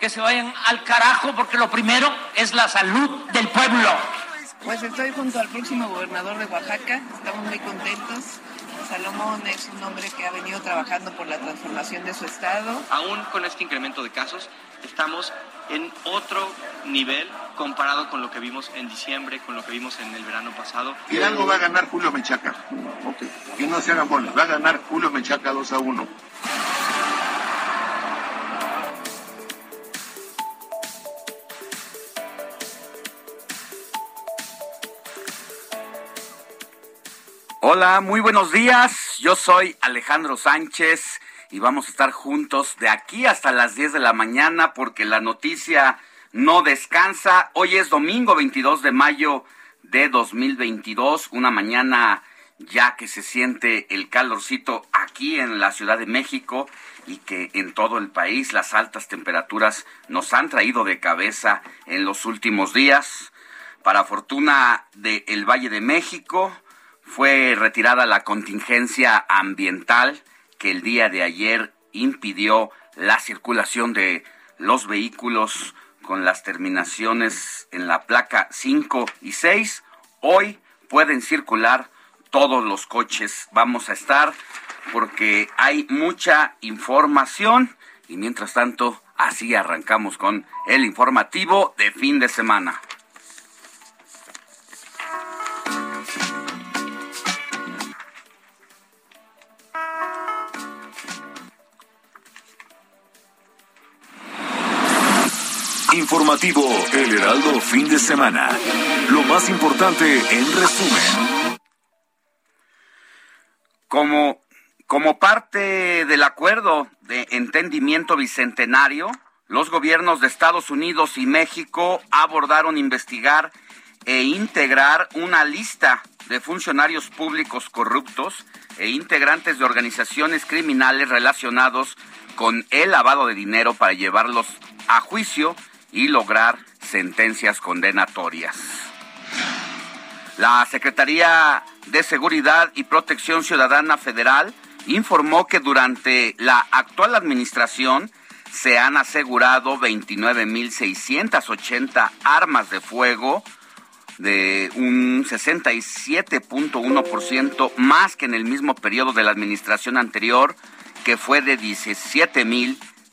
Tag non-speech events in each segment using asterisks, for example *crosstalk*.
que se vayan al carajo porque lo primero es la salud del pueblo. Pues estoy junto al próximo gobernador de Oaxaca, estamos muy contentos. Salomón es un hombre que ha venido trabajando por la transformación de su estado. Aún con este incremento de casos, estamos en otro nivel comparado con lo que vimos en diciembre, con lo que vimos en el verano pasado. Hidalgo va a ganar Julio Menchaca. Ok. Que no se hagan bolas. Va a ganar Julio Menchaca 2 a 1. Hola, muy buenos días. Yo soy Alejandro Sánchez y vamos a estar juntos de aquí hasta las 10 de la mañana porque la noticia no descansa. Hoy es domingo 22 de mayo de 2022, una mañana ya que se siente el calorcito aquí en la Ciudad de México y que en todo el país las altas temperaturas nos han traído de cabeza en los últimos días. Para fortuna del Valle de México, fue retirada la contingencia ambiental que el día de ayer impidió la circulación de los vehículos con las terminaciones en la placa 5 y 6. Hoy pueden circular todos los coches. Vamos a estar porque hay mucha información y mientras tanto así arrancamos con el informativo de fin de semana. Informativo El Heraldo Fin de Semana. Lo más importante en resumen. Como, como parte del acuerdo de entendimiento bicentenario, los gobiernos de Estados Unidos y México abordaron investigar e integrar una lista de funcionarios públicos corruptos e integrantes de organizaciones criminales relacionados con el lavado de dinero para llevarlos a juicio y lograr sentencias condenatorias. La Secretaría de Seguridad y Protección Ciudadana Federal informó que durante la actual administración se han asegurado 29.680 armas de fuego, de un 67.1% más que en el mismo periodo de la administración anterior, que fue de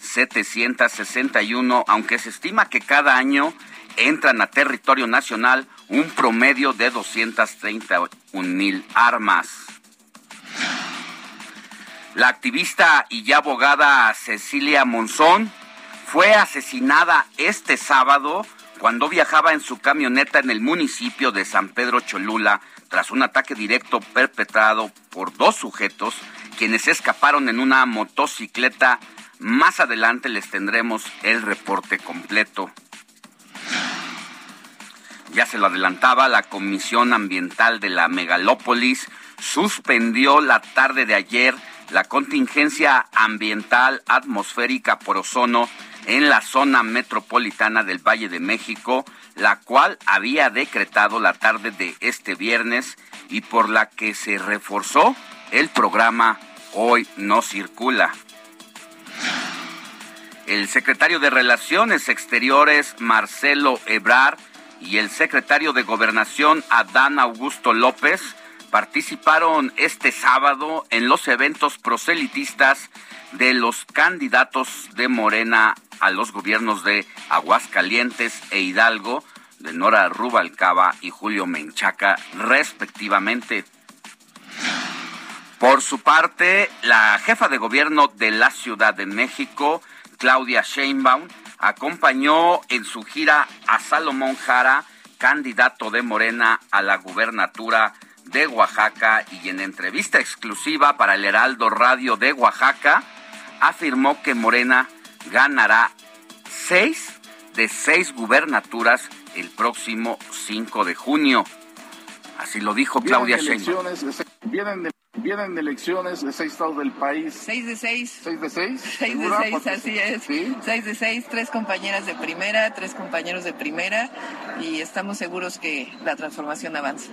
17.761, aunque se estima que cada año entran a territorio nacional un promedio de 231 mil armas. La activista y ya abogada Cecilia Monzón fue asesinada este sábado cuando viajaba en su camioneta en el municipio de San Pedro Cholula tras un ataque directo perpetrado por dos sujetos quienes escaparon en una motocicleta. Más adelante les tendremos el reporte completo. Ya se lo adelantaba, la Comisión Ambiental de la Megalópolis suspendió la tarde de ayer la contingencia ambiental atmosférica por ozono en la zona metropolitana del Valle de México, la cual había decretado la tarde de este viernes y por la que se reforzó el programa Hoy no circula. El secretario de Relaciones Exteriores, Marcelo Ebrar, y el secretario de Gobernación, Adán Augusto López, participaron este sábado en los eventos proselitistas de los candidatos de Morena a los gobiernos de Aguascalientes e Hidalgo de Nora Rubalcaba y Julio Menchaca, respectivamente. Por su parte, la jefa de gobierno de la Ciudad de México, Claudia Sheinbaum, acompañó en su gira a Salomón Jara, candidato de Morena a la gubernatura de Oaxaca y en entrevista exclusiva para el Heraldo Radio de Oaxaca, afirmó que Morena ganará seis de seis gubernaturas el próximo 5 de junio. Así lo dijo Claudia Sheinbaum. Vienen Vienen elecciones de seis estados del país. Seis de seis. ¿Seis de seis? Seis de seis, así es. Seis de seis, tres compañeras de primera, tres compañeros de primera y estamos seguros que la transformación avanza.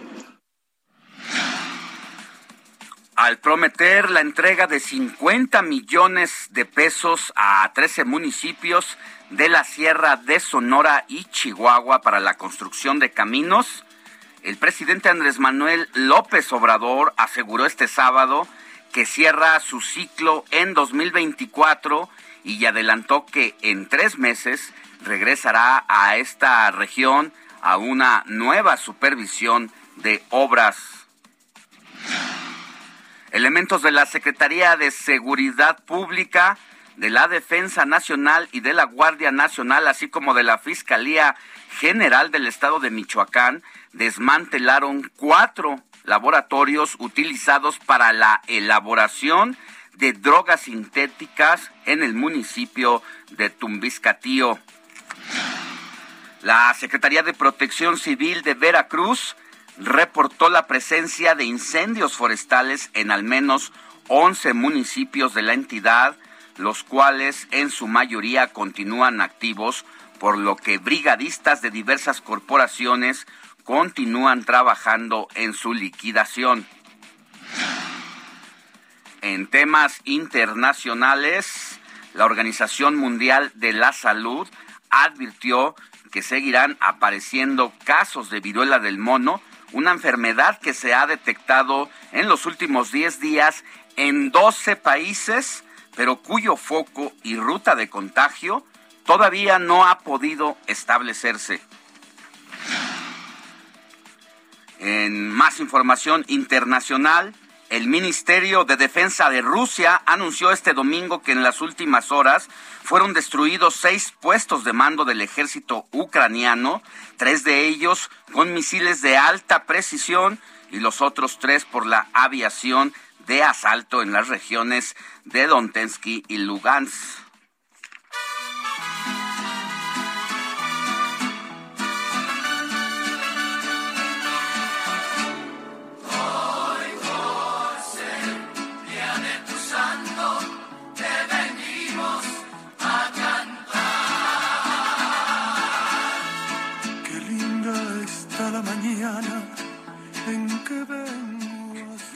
Al prometer la entrega de 50 millones de pesos a 13 municipios de la Sierra de Sonora y Chihuahua para la construcción de caminos, el presidente Andrés Manuel López Obrador aseguró este sábado que cierra su ciclo en 2024 y adelantó que en tres meses regresará a esta región a una nueva supervisión de obras. Elementos de la Secretaría de Seguridad Pública, de la Defensa Nacional y de la Guardia Nacional, así como de la Fiscalía General del Estado de Michoacán, desmantelaron cuatro laboratorios utilizados para la elaboración de drogas sintéticas en el municipio de Tumbiscatío. La Secretaría de Protección Civil de Veracruz reportó la presencia de incendios forestales en al menos 11 municipios de la entidad, los cuales en su mayoría continúan activos, por lo que brigadistas de diversas corporaciones continúan trabajando en su liquidación. En temas internacionales, la Organización Mundial de la Salud advirtió que seguirán apareciendo casos de viruela del mono, una enfermedad que se ha detectado en los últimos 10 días en 12 países, pero cuyo foco y ruta de contagio todavía no ha podido establecerse. En más información internacional, el Ministerio de Defensa de Rusia anunció este domingo que en las últimas horas fueron destruidos seis puestos de mando del ejército ucraniano, tres de ellos con misiles de alta precisión y los otros tres por la aviación de asalto en las regiones de Donetsk y Lugansk.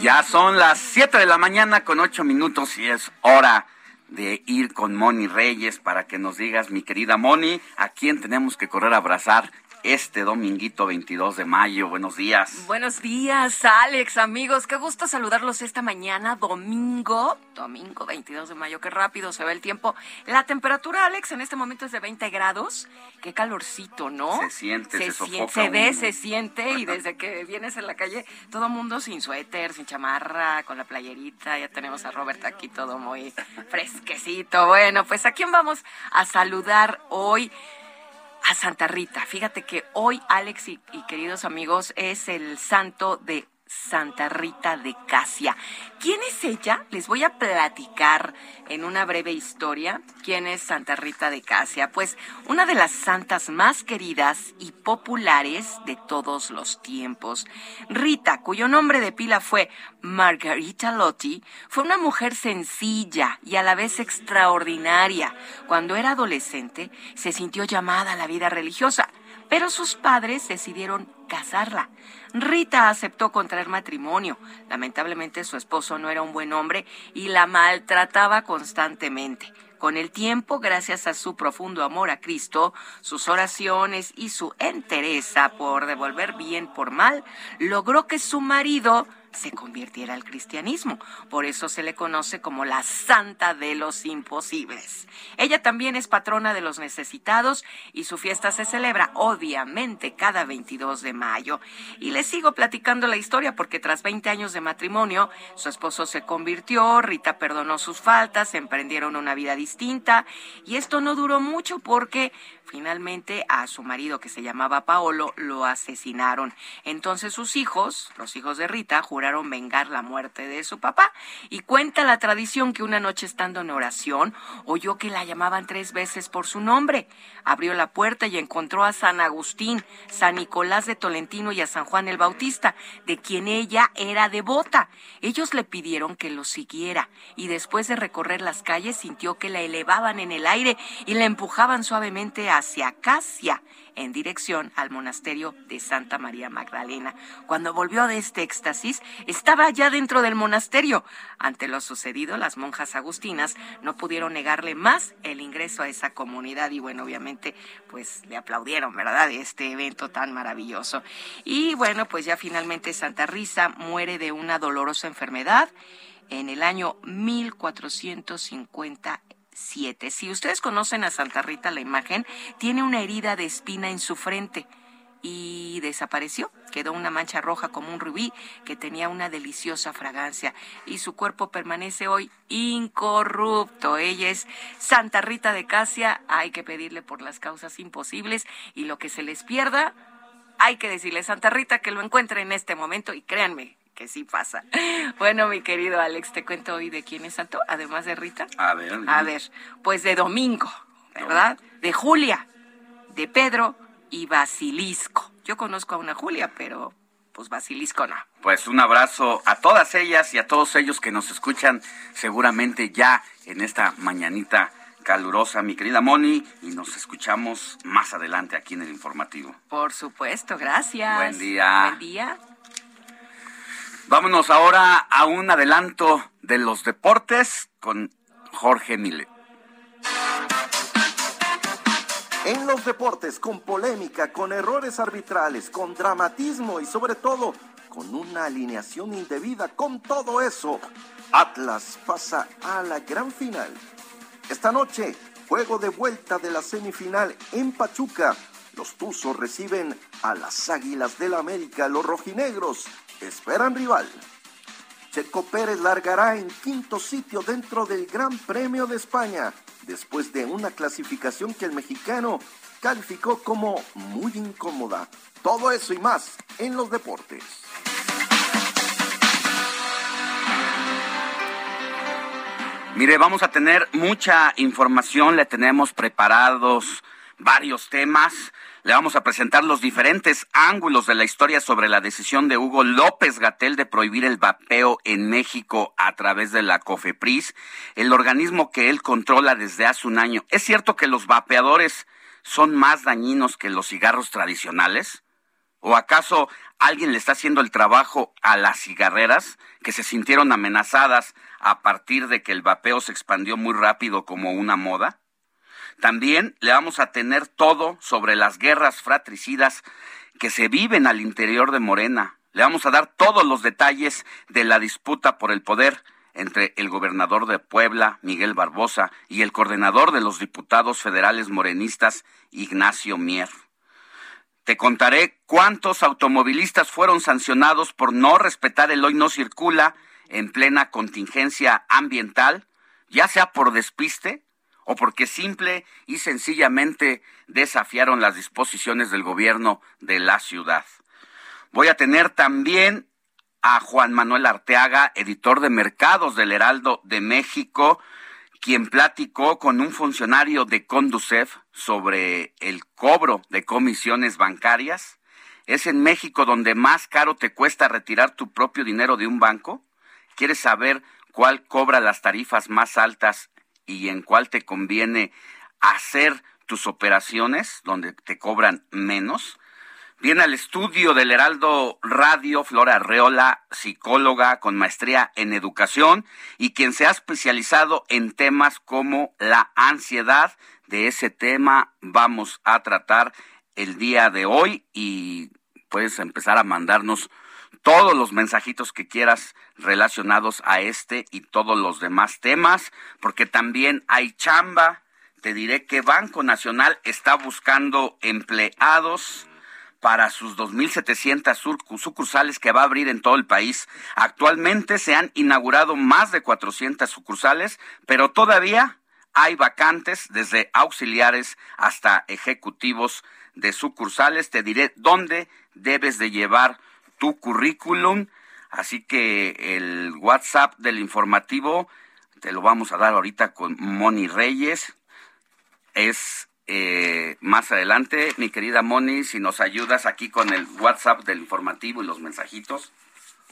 Ya son las 7 de la mañana con 8 minutos y es hora de ir con Moni Reyes para que nos digas, mi querida Moni, a quién tenemos que correr a abrazar este dominguito 22 de mayo. Buenos días. Buenos días, Alex, amigos. Qué gusto saludarlos esta mañana, domingo, domingo 22 de mayo. Qué rápido se ve el tiempo. La temperatura, Alex, en este momento es de 20 grados. Qué calorcito, ¿no? Se siente, se, se, se ve, se siente y desde que vienes en la calle, todo mundo sin suéter, sin chamarra, con la playerita. Ya tenemos a Robert aquí todo muy fresquecito. Bueno, pues a quién vamos a saludar hoy a Santa Rita. Fíjate que hoy, Alex y, queridos amigos, es el santo de Santa Rita de Casia. ¿Quién es ella? Les voy a platicar en una breve historia quién es Santa Rita de Casia. Pues una de las santas más queridas y populares de todos los tiempos. Rita, cuyo nombre de pila fue Margarita Lotti, fue una mujer sencilla y a la vez extraordinaria. Cuando era adolescente se sintió llamada a la vida religiosa pero sus padres decidieron casarla. Rita aceptó contraer matrimonio. Lamentablemente su esposo no era un buen hombre y la maltrataba constantemente. Con el tiempo, gracias a su profundo amor a Cristo, sus oraciones y su entereza por devolver bien por mal, logró que su marido se convirtiera al cristianismo. Por eso se le conoce como la Santa de los Imposibles. Ella también es patrona de los necesitados y su fiesta se celebra obviamente cada 22 de mayo. Y les sigo platicando la historia porque tras 20 años de matrimonio, su esposo se convirtió, Rita perdonó sus faltas, emprendieron una vida distinta y esto no duró mucho porque finalmente a su marido que se llamaba Paolo lo asesinaron. Entonces sus hijos, los hijos de Rita, juraron vengar la muerte de su papá y cuenta la tradición que una noche estando en oración oyó que la llamaban tres veces por su nombre. Abrió la puerta y encontró a San Agustín, San Nicolás de Tolentino y a San Juan el Bautista, de quien ella era devota. Ellos le pidieron que lo siguiera y después de recorrer las calles sintió que la elevaban en el aire y la empujaban suavemente hacia Casia en dirección al monasterio de Santa María Magdalena. Cuando volvió de este éxtasis, estaba ya dentro del monasterio. Ante lo sucedido, las monjas agustinas no pudieron negarle más el ingreso a esa comunidad y bueno, obviamente, pues le aplaudieron, ¿verdad? Este evento tan maravilloso. Y bueno, pues ya finalmente Santa Risa muere de una dolorosa enfermedad en el año 1450 si ustedes conocen a Santa Rita, la imagen, tiene una herida de espina en su frente y desapareció. Quedó una mancha roja como un rubí que tenía una deliciosa fragancia y su cuerpo permanece hoy incorrupto. Ella es Santa Rita de Casia. Hay que pedirle por las causas imposibles y lo que se les pierda, hay que decirle Santa Rita que lo encuentre en este momento y créanme, que sí pasa. Bueno, mi querido Alex, te cuento hoy de quién es santo, además de Rita. A ver. A ver, pues de Domingo, ¿verdad? De Julia, de Pedro y Basilisco. Yo conozco a una Julia, pero pues Basilisco no. Pues un abrazo a todas ellas y a todos ellos que nos escuchan seguramente ya en esta mañanita calurosa, mi querida Moni, y nos escuchamos más adelante aquí en el informativo. Por supuesto, gracias. Buen día. Buen día. Vámonos ahora a un adelanto de los deportes con Jorge Mile. En los deportes, con polémica, con errores arbitrales, con dramatismo y sobre todo con una alineación indebida, con todo eso, Atlas pasa a la gran final. Esta noche, juego de vuelta de la semifinal en Pachuca. Los Tuzos reciben a las Águilas del América, los rojinegros esperan rival. Checo Pérez largará en quinto sitio dentro del Gran Premio de España, después de una clasificación que el mexicano calificó como muy incómoda. Todo eso y más en los deportes. Mire, vamos a tener mucha información, le tenemos preparados varios temas. Le vamos a presentar los diferentes ángulos de la historia sobre la decisión de Hugo López Gatel de prohibir el vapeo en México a través de la COFEPRIS, el organismo que él controla desde hace un año. ¿Es cierto que los vapeadores son más dañinos que los cigarros tradicionales? ¿O acaso alguien le está haciendo el trabajo a las cigarreras que se sintieron amenazadas a partir de que el vapeo se expandió muy rápido como una moda? También le vamos a tener todo sobre las guerras fratricidas que se viven al interior de Morena. Le vamos a dar todos los detalles de la disputa por el poder entre el gobernador de Puebla, Miguel Barbosa, y el coordinador de los diputados federales morenistas, Ignacio Mier. Te contaré cuántos automovilistas fueron sancionados por no respetar el hoy no circula en plena contingencia ambiental, ya sea por despiste o porque simple y sencillamente desafiaron las disposiciones del gobierno de la ciudad. Voy a tener también a Juan Manuel Arteaga, editor de mercados del Heraldo de México, quien platicó con un funcionario de Conducef sobre el cobro de comisiones bancarias. ¿Es en México donde más caro te cuesta retirar tu propio dinero de un banco? ¿Quieres saber cuál cobra las tarifas más altas y en cuál te conviene hacer tus operaciones, donde te cobran menos. Viene al estudio del Heraldo Radio Flora Reola, psicóloga con maestría en educación y quien se ha especializado en temas como la ansiedad. De ese tema vamos a tratar el día de hoy y puedes empezar a mandarnos todos los mensajitos que quieras relacionados a este y todos los demás temas, porque también hay chamba. Te diré que Banco Nacional está buscando empleados para sus 2.700 sucursales que va a abrir en todo el país. Actualmente se han inaugurado más de 400 sucursales, pero todavía hay vacantes desde auxiliares hasta ejecutivos de sucursales. Te diré dónde debes de llevar tu currículum. Así que el WhatsApp del informativo te lo vamos a dar ahorita con Moni Reyes. Es eh, más adelante, mi querida Moni, si nos ayudas aquí con el WhatsApp del informativo y los mensajitos.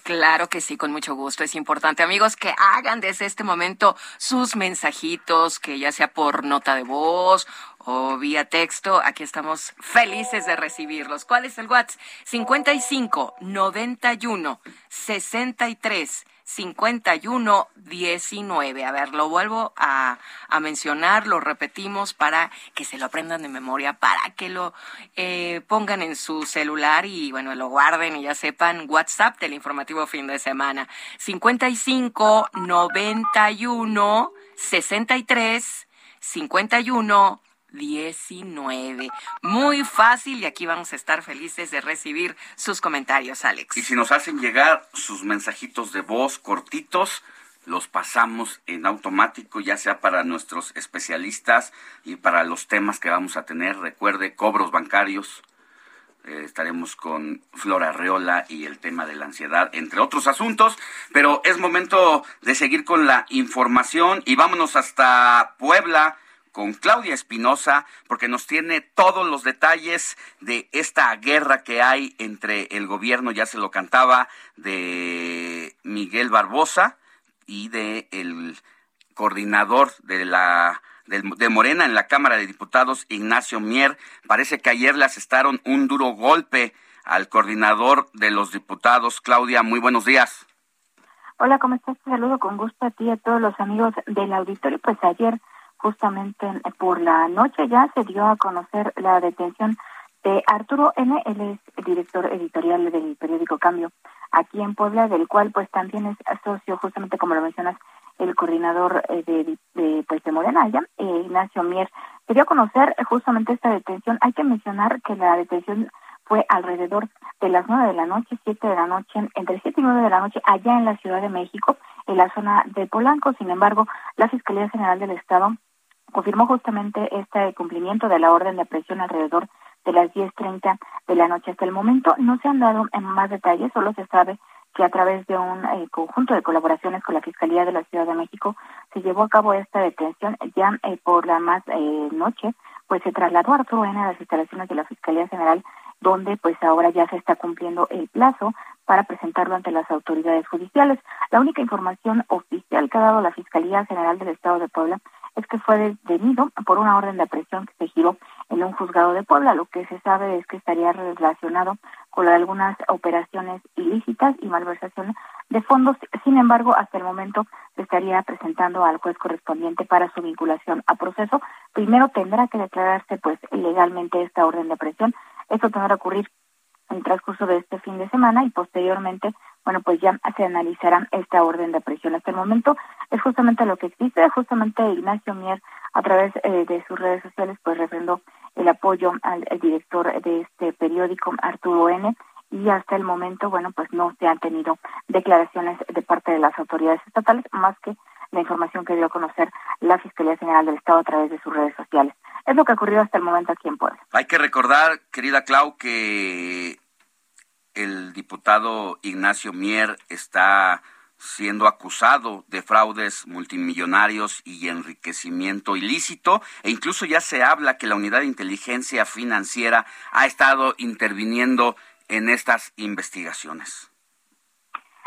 Claro que sí, con mucho gusto. Es importante, amigos, que hagan desde este momento sus mensajitos, que ya sea por nota de voz o vía texto. Aquí estamos felices de recibirlos. ¿Cuál es el WhatsApp? 55 91 63 5119. A ver, lo vuelvo a, a, mencionar, lo repetimos para que se lo aprendan de memoria, para que lo eh, pongan en su celular y bueno, lo guarden y ya sepan WhatsApp del informativo fin de semana. 55 91 63 51 19. Muy fácil y aquí vamos a estar felices de recibir sus comentarios, Alex. Y si nos hacen llegar sus mensajitos de voz cortitos, los pasamos en automático, ya sea para nuestros especialistas y para los temas que vamos a tener. Recuerde, cobros bancarios. Eh, estaremos con Flora Reola y el tema de la ansiedad, entre otros asuntos. Pero es momento de seguir con la información y vámonos hasta Puebla con Claudia Espinosa, porque nos tiene todos los detalles de esta guerra que hay entre el gobierno, ya se lo cantaba, de Miguel Barbosa y de el coordinador de la de, Morena en la Cámara de Diputados, Ignacio Mier. Parece que ayer le asestaron un duro golpe al coordinador de los diputados. Claudia, muy buenos días. Hola, ¿cómo estás? Te saludo con gusto a ti y a todos los amigos del auditorio. Pues ayer justamente por la noche ya se dio a conocer la detención de Arturo N. Él es director editorial del periódico Cambio aquí en Puebla, del cual pues también es socio, justamente como lo mencionas, el coordinador eh, de, de, pues de Morena, ya, eh, Ignacio Mier. Se dio a conocer justamente esta detención. Hay que mencionar que la detención fue alrededor de las nueve de la noche, siete de la noche, entre siete y nueve de la noche, allá en la Ciudad de México, en la zona de Polanco. Sin embargo, la Fiscalía General del Estado confirmó justamente este cumplimiento de la orden de presión alrededor de las 10.30 de la noche. Hasta el momento no se han dado en más detalles, solo se sabe que a través de un eh, conjunto de colaboraciones con la Fiscalía de la Ciudad de México se llevó a cabo esta detención ya eh, por la más eh, noche, pues se trasladó a Arturo N a las instalaciones de la Fiscalía General donde pues ahora ya se está cumpliendo el plazo para presentarlo ante las autoridades judiciales. La única información oficial que ha dado la Fiscalía General del Estado de Puebla es que fue detenido por una orden de aprehensión que se giró en un juzgado de Puebla. Lo que se sabe es que estaría relacionado con algunas operaciones ilícitas y malversación de fondos. Sin embargo, hasta el momento se estaría presentando al juez correspondiente para su vinculación a proceso. Primero tendrá que declararse pues legalmente esta orden de aprehensión. Esto tendrá que ocurrir en el transcurso de este fin de semana y posteriormente bueno, pues ya se analizará esta orden de presión. Hasta el momento es justamente lo que existe, justamente Ignacio Mier a través eh, de sus redes sociales pues refrendó el apoyo al, director de este periódico, Arturo N., y hasta el momento, bueno, pues no se han tenido declaraciones de parte de las autoridades estatales, más que la información que dio a conocer la Fiscalía General del Estado a través de sus redes sociales. Es lo que ha ocurrido hasta el momento aquí en Puebla. Hay que recordar, querida Clau, que el diputado Ignacio Mier está siendo acusado de fraudes multimillonarios y enriquecimiento ilícito e incluso ya se habla que la unidad de inteligencia financiera ha estado interviniendo en estas investigaciones.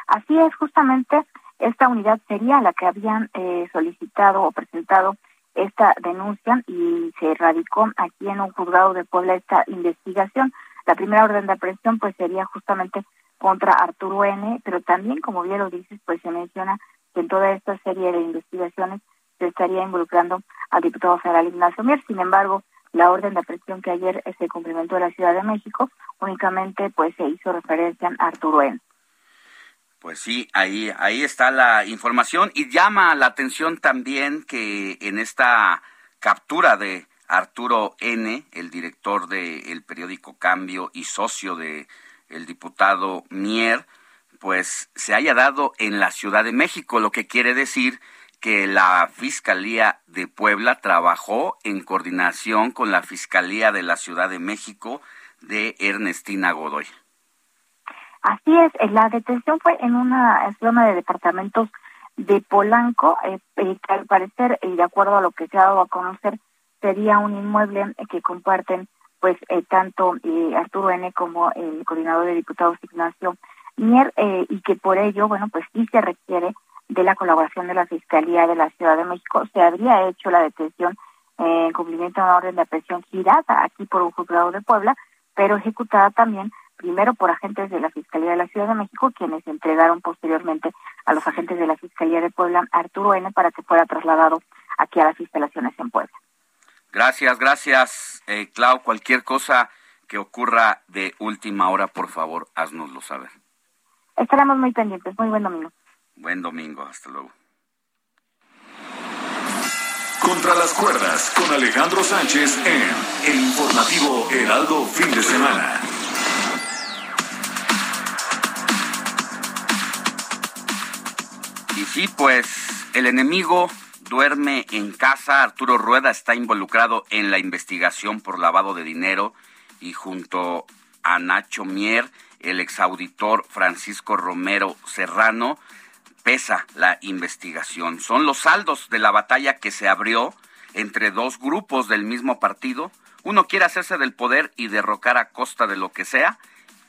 Así es, justamente esta unidad sería la que habían eh, solicitado o presentado esta denuncia y se radicó aquí en un juzgado de Puebla esta investigación. La primera orden de aprehensión pues sería justamente contra Arturo N, pero también, como bien lo dices, pues se menciona que en toda esta serie de investigaciones se estaría involucrando al diputado federal Ignacio Mier. Sin embargo, la orden de aprehensión que ayer se cumplimentó en la Ciudad de México únicamente pues se hizo referencia a Arturo N. Pues sí, ahí, ahí está la información y llama la atención también que en esta captura de Arturo N., el director del periódico Cambio y socio de el diputado Mier, pues se haya dado en la Ciudad de México, lo que quiere decir que la Fiscalía de Puebla trabajó en coordinación con la Fiscalía de la Ciudad de México de Ernestina Godoy. Así es, la detención fue en una zona de departamentos de Polanco, eh, eh, que al parecer, y de acuerdo a lo que se ha dado a conocer, sería un inmueble que comparten pues eh, tanto Arturo N como el coordinador de diputados Ignacio Mier y que por ello, bueno, pues sí se requiere de la colaboración de la Fiscalía de la Ciudad de México. Se habría hecho la detención en cumplimiento de una orden de aprehensión girada aquí por un juzgado de Puebla, pero ejecutada también primero por agentes de la Fiscalía de la Ciudad de México, quienes entregaron posteriormente a los agentes de la Fiscalía de Puebla Arturo N para que fuera trasladado aquí a las instalaciones en Puebla. Gracias, gracias, eh, Clau. Cualquier cosa que ocurra de última hora, por favor, haznoslo saber. Estaremos muy pendientes. Muy buen domingo. Buen domingo. Hasta luego. Contra las cuerdas con Alejandro Sánchez en el informativo Heraldo Fin de Semana. Y sí, pues el enemigo duerme en casa. Arturo Rueda está involucrado en la investigación por lavado de dinero y junto a Nacho Mier, el exauditor Francisco Romero Serrano, pesa la investigación. Son los saldos de la batalla que se abrió entre dos grupos del mismo partido. Uno quiere hacerse del poder y derrocar a costa de lo que sea,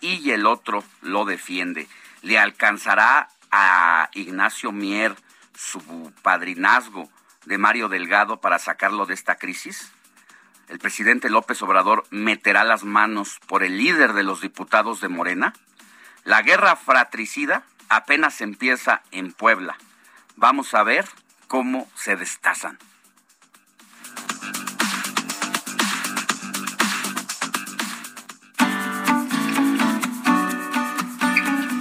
y el otro lo defiende. ¿Le alcanzará a Ignacio Mier su padrinazgo de Mario Delgado para sacarlo de esta crisis? ¿El presidente López Obrador meterá las manos por el líder de los diputados de Morena? La guerra fratricida apenas empieza en Puebla. Vamos a ver cómo se destazan.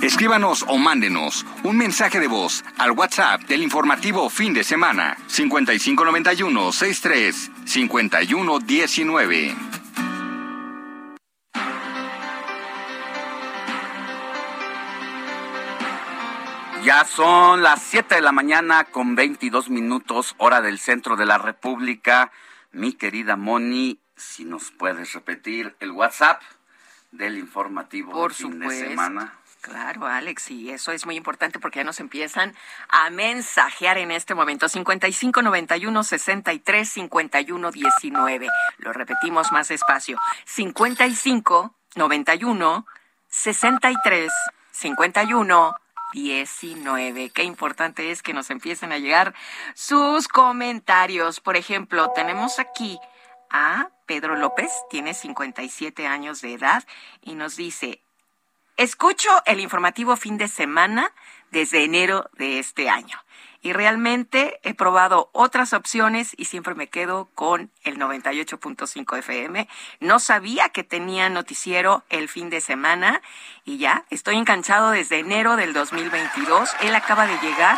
Escríbanos o mándenos un mensaje de voz al WhatsApp del informativo fin de semana 5591 63 5119. Ya son las 7 de la mañana con 22 minutos, hora del centro de la República. Mi querida Moni, si nos puedes repetir el WhatsApp del informativo Por fin supuesto. de semana. Claro, Alex, y eso es muy importante porque ya nos empiezan a mensajear en este momento. 55 91 63 51 19. Lo repetimos más despacio. 55 91 63 51 19. Qué importante es que nos empiecen a llegar sus comentarios. Por ejemplo, tenemos aquí a Pedro López, tiene 57 años de edad y nos dice, Escucho el informativo fin de semana desde enero de este año y realmente he probado otras opciones y siempre me quedo con el 98.5 FM. No sabía que tenía noticiero el fin de semana y ya estoy enganchado desde enero del 2022. Él acaba de llegar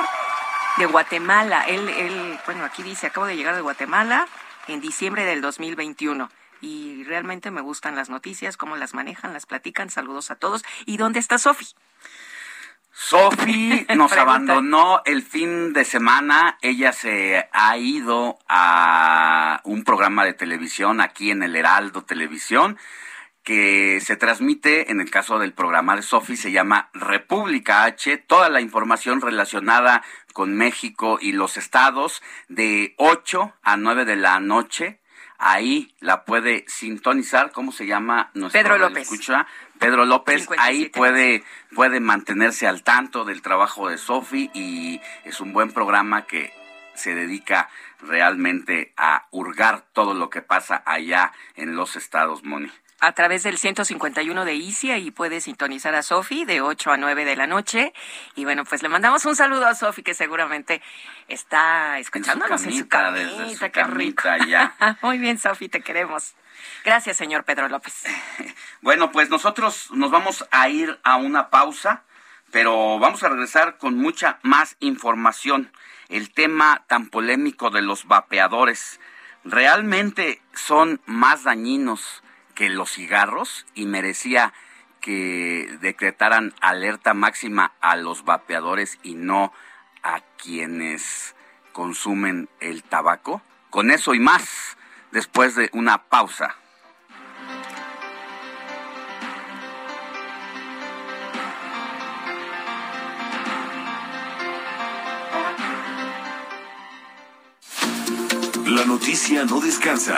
de Guatemala. Él, él, bueno, aquí dice, acabo de llegar de Guatemala en diciembre del 2021 y realmente me gustan las noticias, cómo las manejan, las platican. Saludos a todos. ¿Y dónde está Sofi? Sofi *laughs* nos abandonó el fin de semana. Ella se ha ido a un programa de televisión aquí en el Heraldo Televisión que se transmite, en el caso del programa de Sofi, se llama República H, toda la información relacionada con México y los estados de 8 a 9 de la noche ahí la puede sintonizar, ¿cómo se llama? Nuestro Pedro López. Escucha? Pedro López, ahí puede, puede mantenerse al tanto del trabajo de Sofi y es un buen programa que se dedica realmente a hurgar todo lo que pasa allá en los estados, Moni a través del 151 de ICIA y puede sintonizar a Sofi de 8 a 9 de la noche. Y bueno, pues le mandamos un saludo a Sofi que seguramente está escuchándonos en su camita. rico. Ya. *laughs* Muy bien, Sofi, te queremos. Gracias, señor Pedro López. *laughs* bueno, pues nosotros nos vamos a ir a una pausa pero vamos a regresar con mucha más información. El tema tan polémico de los vapeadores realmente son más dañinos que los cigarros y merecía que decretaran alerta máxima a los vapeadores y no a quienes consumen el tabaco. Con eso y más, después de una pausa. La noticia no descansa.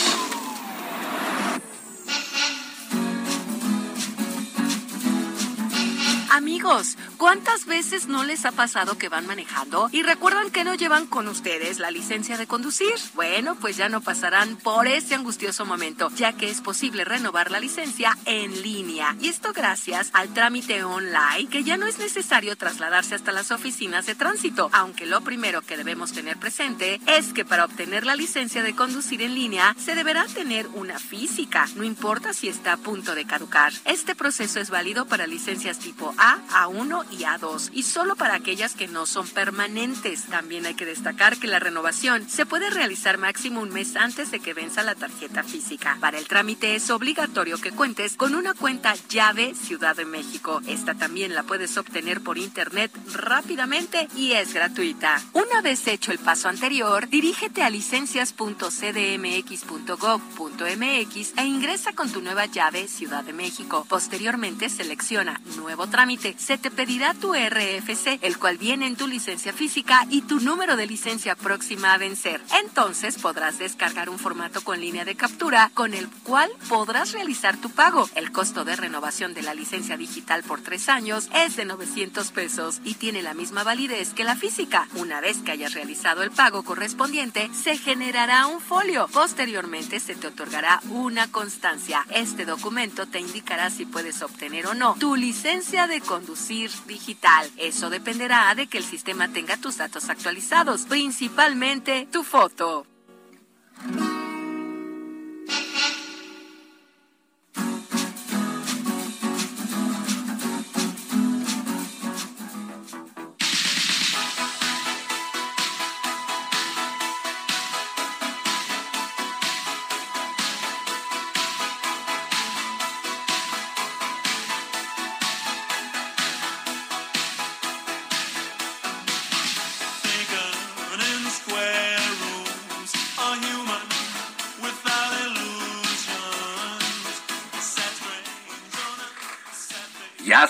Amigos, ¿cuántas veces no les ha pasado que van manejando y recuerdan que no llevan con ustedes la licencia de conducir? Bueno, pues ya no pasarán por ese angustioso momento, ya que es posible renovar la licencia en línea. Y esto gracias al trámite online, que ya no es necesario trasladarse hasta las oficinas de tránsito, aunque lo primero que debemos tener presente es que para obtener la licencia de conducir en línea se deberá tener una física, no importa si está a punto de caducar. Este proceso es válido para licencias tipo a, A1 y A2 y solo para aquellas que no son permanentes. También hay que destacar que la renovación se puede realizar máximo un mes antes de que venza la tarjeta física. Para el trámite es obligatorio que cuentes con una cuenta llave Ciudad de México. Esta también la puedes obtener por internet rápidamente y es gratuita. Una vez hecho el paso anterior, dirígete a licencias.cdmx.gov.mx e ingresa con tu nueva llave Ciudad de México. Posteriormente selecciona Nuevo Trámite se te pedirá tu RFC, el cual viene en tu licencia física y tu número de licencia próxima a vencer. Entonces podrás descargar un formato con línea de captura con el cual podrás realizar tu pago. El costo de renovación de la licencia digital por tres años es de 900 pesos y tiene la misma validez que la física. Una vez que hayas realizado el pago correspondiente, se generará un folio. Posteriormente se te otorgará una constancia. Este documento te indicará si puedes obtener o no tu licencia de conducir digital. Eso dependerá de que el sistema tenga tus datos actualizados, principalmente tu foto.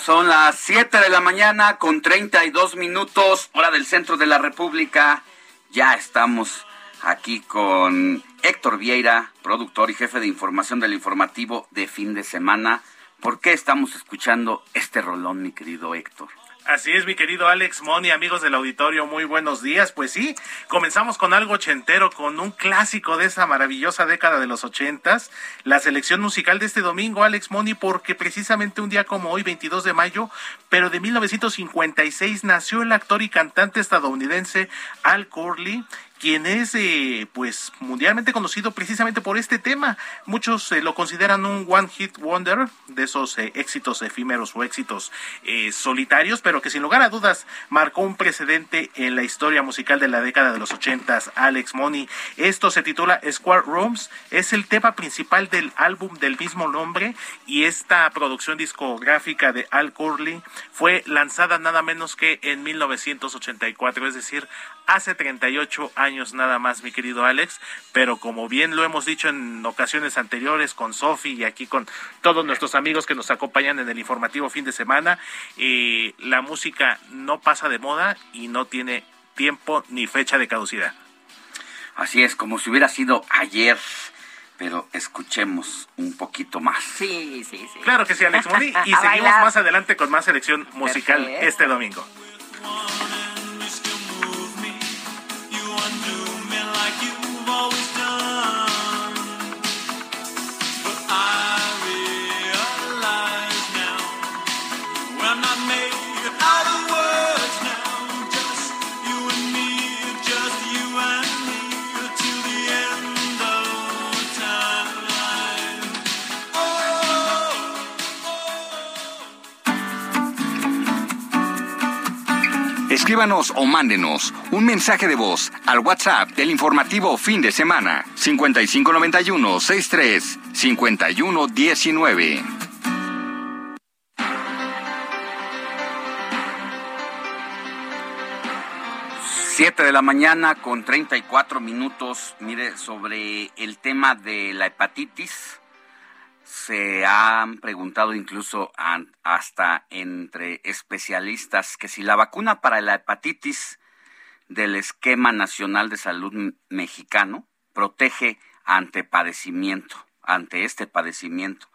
Son las 7 de la mañana con 32 minutos, hora del centro de la República. Ya estamos aquí con Héctor Vieira, productor y jefe de información del informativo de fin de semana. ¿Por qué estamos escuchando este rolón, mi querido Héctor? Así es, mi querido Alex Moni, amigos del auditorio, muy buenos días. Pues sí, comenzamos con algo ochentero, con un clásico de esa maravillosa década de los ochentas, la selección musical de este domingo, Alex Moni, porque precisamente un día como hoy, 22 de mayo, pero de 1956, nació el actor y cantante estadounidense Al Corley, quien es eh, pues mundialmente conocido precisamente por este tema. Muchos eh, lo consideran un one hit wonder de esos eh, éxitos efímeros o éxitos solitarios, pero que sin lugar a dudas marcó un precedente en la historia musical de la década de los ochentas. Alex Money. Esto se titula Square Rooms, es el tema principal del álbum del mismo nombre y esta producción discográfica de Al Curley fue lanzada nada menos que en 1984, es decir, hace 38 años nada más, mi querido Alex, pero como bien lo hemos dicho en ocasiones anteriores con Sofi y aquí con todos nuestros amigos que nos acompañan en el informativo fin de semana, eh, la música no pasa de moda y no tiene tiempo ni fecha de caducidad. Así es, como si hubiera sido ayer pero escuchemos un poquito más. Sí, sí, sí. Claro que sí, Alex Moni. *laughs* Y seguimos más adelante con más selección musical este domingo. undo Escríbanos o mándenos un mensaje de voz al WhatsApp del informativo fin de semana 5591 63 51 19. Siete de la mañana con 34 minutos. Mire, sobre el tema de la hepatitis se han preguntado incluso hasta entre especialistas que si la vacuna para la hepatitis del esquema nacional de salud mexicano protege ante padecimiento, ante este padecimiento.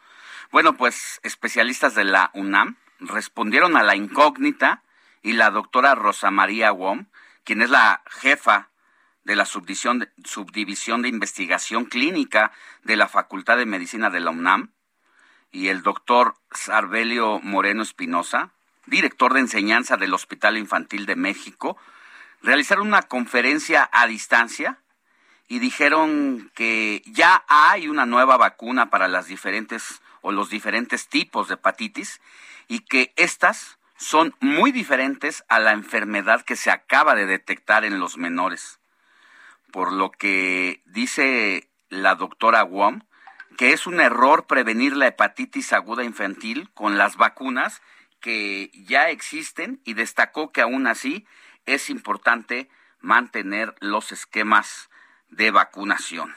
Bueno, pues especialistas de la UNAM respondieron a la incógnita y la doctora Rosa María Wong, quien es la jefa de la subdivisión, subdivisión de investigación clínica de la Facultad de Medicina de la UNAM, y el doctor Sarbelio Moreno Espinosa, director de enseñanza del Hospital Infantil de México, realizaron una conferencia a distancia y dijeron que ya hay una nueva vacuna para las diferentes o los diferentes tipos de hepatitis y que estas son muy diferentes a la enfermedad que se acaba de detectar en los menores. Por lo que dice la doctora Wong, que es un error prevenir la hepatitis aguda infantil con las vacunas que ya existen y destacó que aún así es importante mantener los esquemas de vacunación.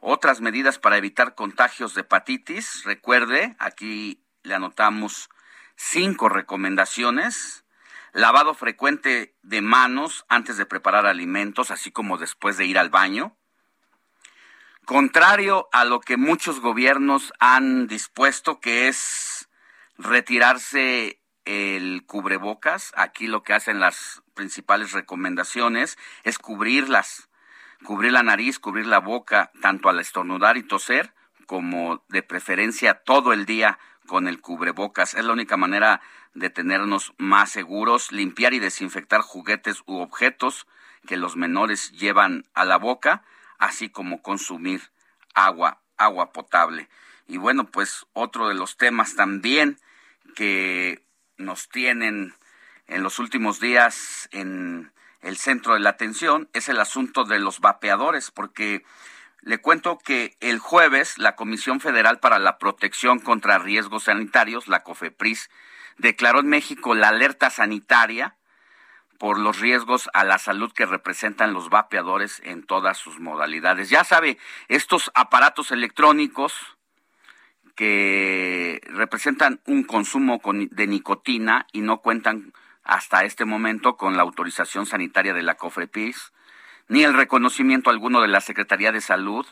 Otras medidas para evitar contagios de hepatitis, recuerde, aquí le anotamos cinco recomendaciones. Lavado frecuente de manos antes de preparar alimentos, así como después de ir al baño contrario a lo que muchos gobiernos han dispuesto, que es retirarse el cubrebocas. Aquí lo que hacen las principales recomendaciones es cubrirlas, cubrir la nariz, cubrir la boca, tanto al estornudar y toser, como de preferencia todo el día con el cubrebocas. Es la única manera de tenernos más seguros, limpiar y desinfectar juguetes u objetos que los menores llevan a la boca así como consumir agua, agua potable. Y bueno, pues otro de los temas también que nos tienen en los últimos días en el centro de la atención es el asunto de los vapeadores, porque le cuento que el jueves la Comisión Federal para la Protección contra Riesgos Sanitarios, la COFEPRIS, declaró en México la alerta sanitaria por los riesgos a la salud que representan los vapeadores en todas sus modalidades. Ya sabe, estos aparatos electrónicos que representan un consumo de nicotina y no cuentan hasta este momento con la autorización sanitaria de la COFREPIS, ni el reconocimiento alguno de la Secretaría de Salud.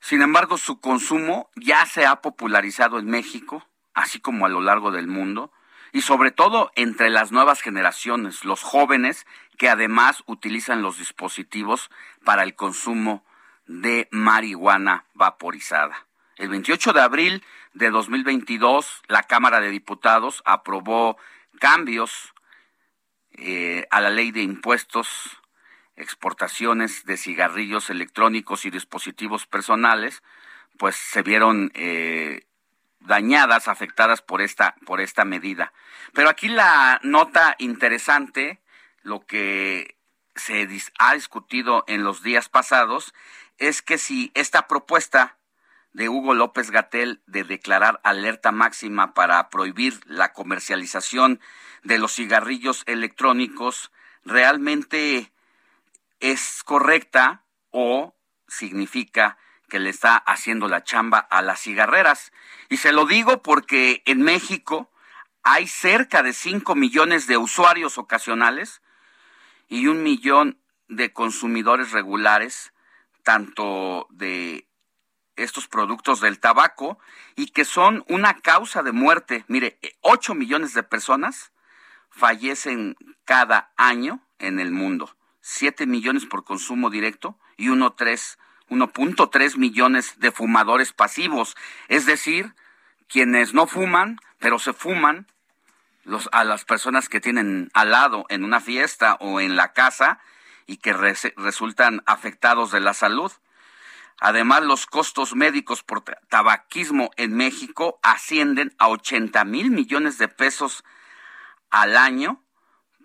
Sin embargo, su consumo ya se ha popularizado en México, así como a lo largo del mundo, y sobre todo entre las nuevas generaciones, los jóvenes que además utilizan los dispositivos para el consumo de marihuana vaporizada. El 28 de abril de 2022, la Cámara de Diputados aprobó cambios eh, a la ley de impuestos, exportaciones de cigarrillos electrónicos y dispositivos personales, pues se vieron eh, dañadas, afectadas por esta, por esta medida. Pero aquí la nota interesante, lo que se ha discutido en los días pasados, es que si esta propuesta de Hugo López Gatel de declarar alerta máxima para prohibir la comercialización de los cigarrillos electrónicos realmente es correcta o significa que le está haciendo la chamba a las cigarreras. Y se lo digo porque en México hay cerca de 5 millones de usuarios ocasionales y un millón de consumidores regulares, tanto de estos productos del tabaco, y que son una causa de muerte. Mire, 8 millones de personas fallecen cada año en el mundo. 7 millones por consumo directo y 1.3 1.3 millones de fumadores pasivos, es decir, quienes no fuman, pero se fuman a las personas que tienen al lado en una fiesta o en la casa y que resultan afectados de la salud. Además, los costos médicos por tabaquismo en México ascienden a 80 mil millones de pesos al año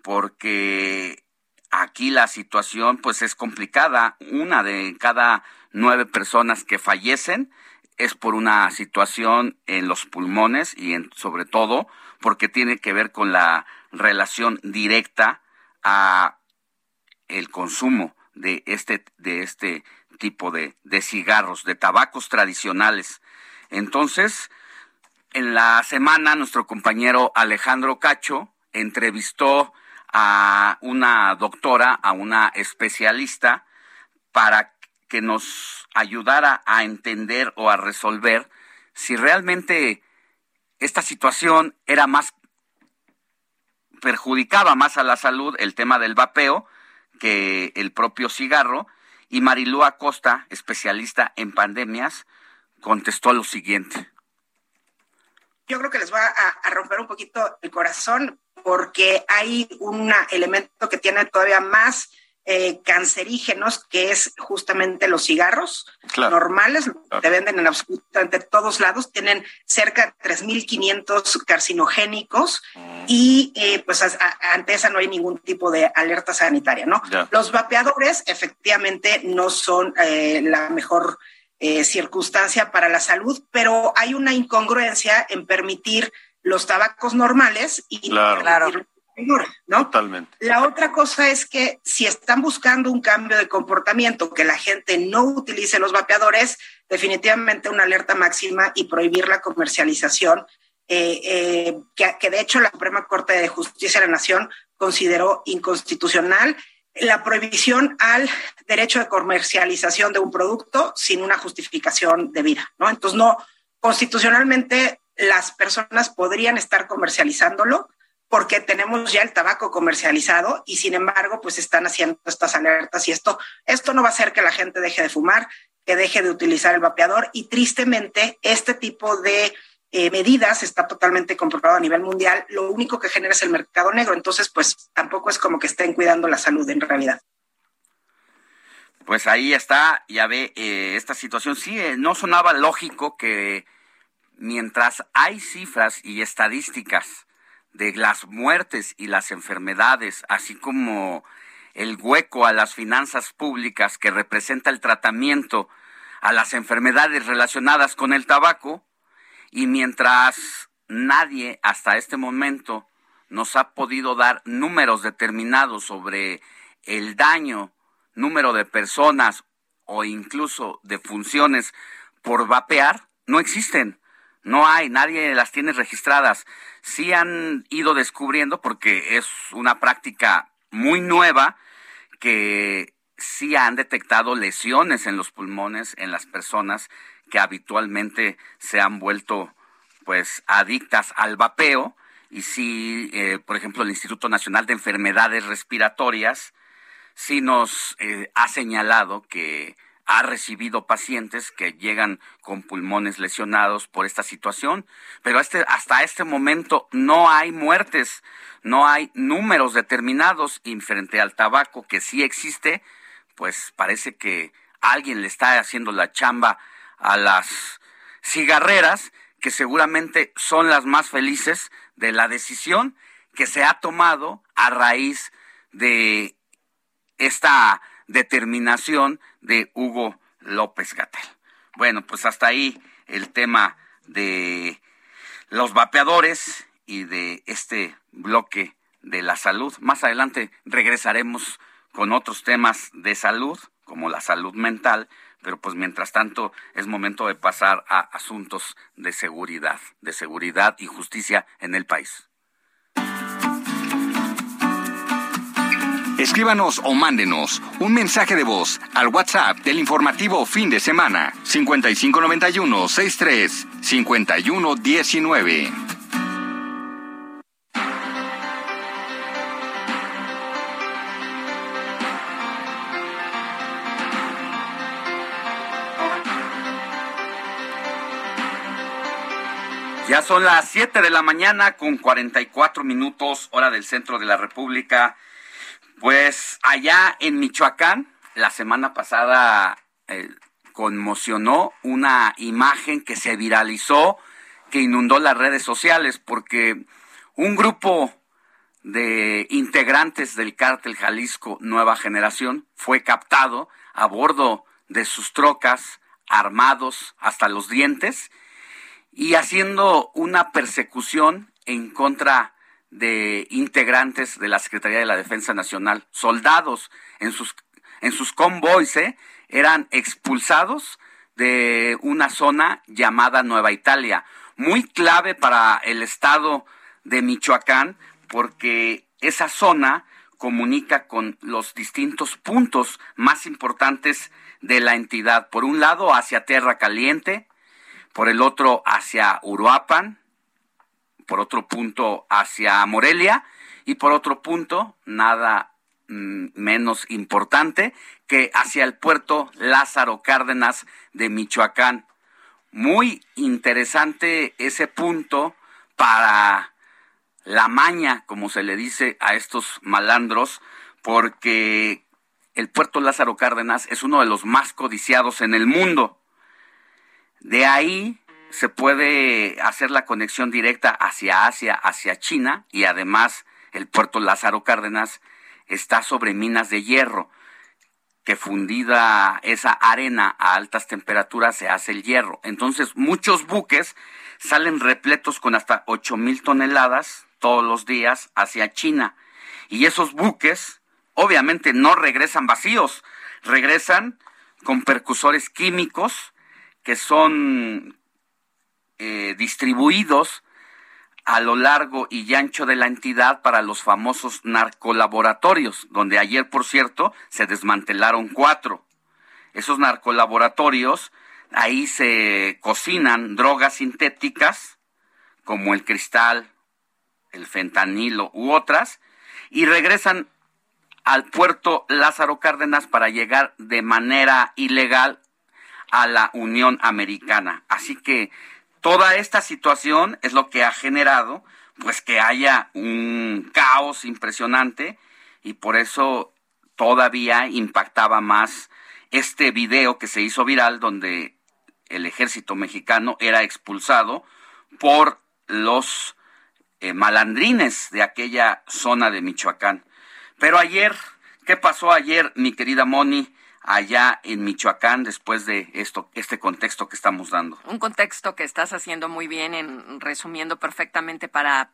porque aquí la situación pues es complicada. Una de cada nueve personas que fallecen es por una situación en los pulmones y en, sobre todo porque tiene que ver con la relación directa a el consumo de este, de este tipo de, de cigarros, de tabacos tradicionales. Entonces, en la semana, nuestro compañero Alejandro Cacho entrevistó a una doctora, a una especialista, para que nos ayudara a entender o a resolver si realmente esta situación era más perjudicaba más a la salud el tema del vapeo que el propio cigarro y Marilú Acosta, especialista en pandemias, contestó lo siguiente. Yo creo que les va a, romper un poquito el corazón porque hay un elemento que tiene todavía más eh, cancerígenos, que es justamente los cigarros normales, te venden en absolutamente todos lados, tienen cerca de 3.500 carcinogénicos mm. y eh, pues ante esa no hay ningún tipo de alerta sanitaria, ¿no? Los vapeadores efectivamente no son eh, la mejor circunstancia para la salud, pero hay una incongruencia en permitir los tabacos normales y claro. ¿no? Totalmente. La otra cosa es que si están buscando un cambio de comportamiento, que la gente no utilice los vapeadores, definitivamente una alerta máxima y prohibir la comercialización, eh, eh, que, que de hecho la Suprema Corte de Justicia de la Nación consideró inconstitucional la prohibición al derecho de comercialización de un producto sin una justificación debida, ¿no? Entonces, no, constitucionalmente las personas podrían estar comercializándolo, porque tenemos ya el tabaco comercializado y sin embargo, pues están haciendo estas alertas y esto, esto no va a hacer que la gente deje de fumar, que deje de utilizar el vapeador y tristemente este tipo de eh, medidas está totalmente comprobado a nivel mundial. Lo único que genera es el mercado negro, entonces pues tampoco es como que estén cuidando la salud en realidad. Pues ahí está, ya ve, eh, esta situación sí, eh, no sonaba lógico que mientras hay cifras y estadísticas de las muertes y las enfermedades, así como el hueco a las finanzas públicas que representa el tratamiento a las enfermedades relacionadas con el tabaco, y mientras nadie hasta este momento nos ha podido dar números determinados sobre el daño, número de personas o incluso de funciones por vapear, no existen. No hay, nadie las tiene registradas. Sí han ido descubriendo, porque es una práctica muy nueva, que sí han detectado lesiones en los pulmones en las personas que habitualmente se han vuelto pues adictas al vapeo y sí, eh, por ejemplo, el Instituto Nacional de Enfermedades Respiratorias sí nos eh, ha señalado que ha recibido pacientes que llegan con pulmones lesionados por esta situación, pero este, hasta este momento no hay muertes, no hay números determinados y frente al tabaco que sí existe, pues parece que alguien le está haciendo la chamba a las cigarreras, que seguramente son las más felices de la decisión que se ha tomado a raíz de esta determinación de Hugo López Gatel. Bueno, pues hasta ahí el tema de los vapeadores y de este bloque de la salud. Más adelante regresaremos con otros temas de salud, como la salud mental, pero pues mientras tanto es momento de pasar a asuntos de seguridad, de seguridad y justicia en el país. Escríbanos o mándenos un mensaje de voz al WhatsApp del informativo fin de semana 5591 63 5119. Ya son las 7 de la mañana con 44 minutos hora del centro de la República. Pues allá en Michoacán, la semana pasada eh, conmocionó una imagen que se viralizó, que inundó las redes sociales, porque un grupo de integrantes del cártel Jalisco Nueva Generación fue captado a bordo de sus trocas, armados hasta los dientes, y haciendo una persecución en contra de integrantes de la Secretaría de la Defensa Nacional, soldados en sus, en sus convoys, ¿eh? eran expulsados de una zona llamada Nueva Italia, muy clave para el estado de Michoacán, porque esa zona comunica con los distintos puntos más importantes de la entidad. Por un lado, hacia Tierra Caliente, por el otro, hacia Uruapan, por otro punto, hacia Morelia, y por otro punto, nada mm, menos importante, que hacia el puerto Lázaro Cárdenas de Michoacán. Muy interesante ese punto para la maña, como se le dice a estos malandros, porque el puerto Lázaro Cárdenas es uno de los más codiciados en el mundo. De ahí se puede hacer la conexión directa hacia Asia, hacia China, y además el puerto Lázaro Cárdenas está sobre minas de hierro, que fundida esa arena a altas temperaturas se hace el hierro. Entonces muchos buques salen repletos con hasta ocho mil toneladas todos los días hacia China. Y esos buques obviamente no regresan vacíos, regresan con percusores químicos que son eh, distribuidos a lo largo y ancho de la entidad para los famosos narcolaboratorios, donde ayer, por cierto, se desmantelaron cuatro. Esos narcolaboratorios, ahí se cocinan drogas sintéticas, como el cristal, el fentanilo u otras, y regresan al puerto Lázaro Cárdenas para llegar de manera ilegal a la Unión Americana. Así que toda esta situación es lo que ha generado pues que haya un caos impresionante y por eso todavía impactaba más este video que se hizo viral donde el ejército mexicano era expulsado por los eh, malandrines de aquella zona de Michoacán. Pero ayer, ¿qué pasó ayer, mi querida Moni? Allá en Michoacán después de esto, este contexto que estamos dando. Un contexto que estás haciendo muy bien en resumiendo perfectamente para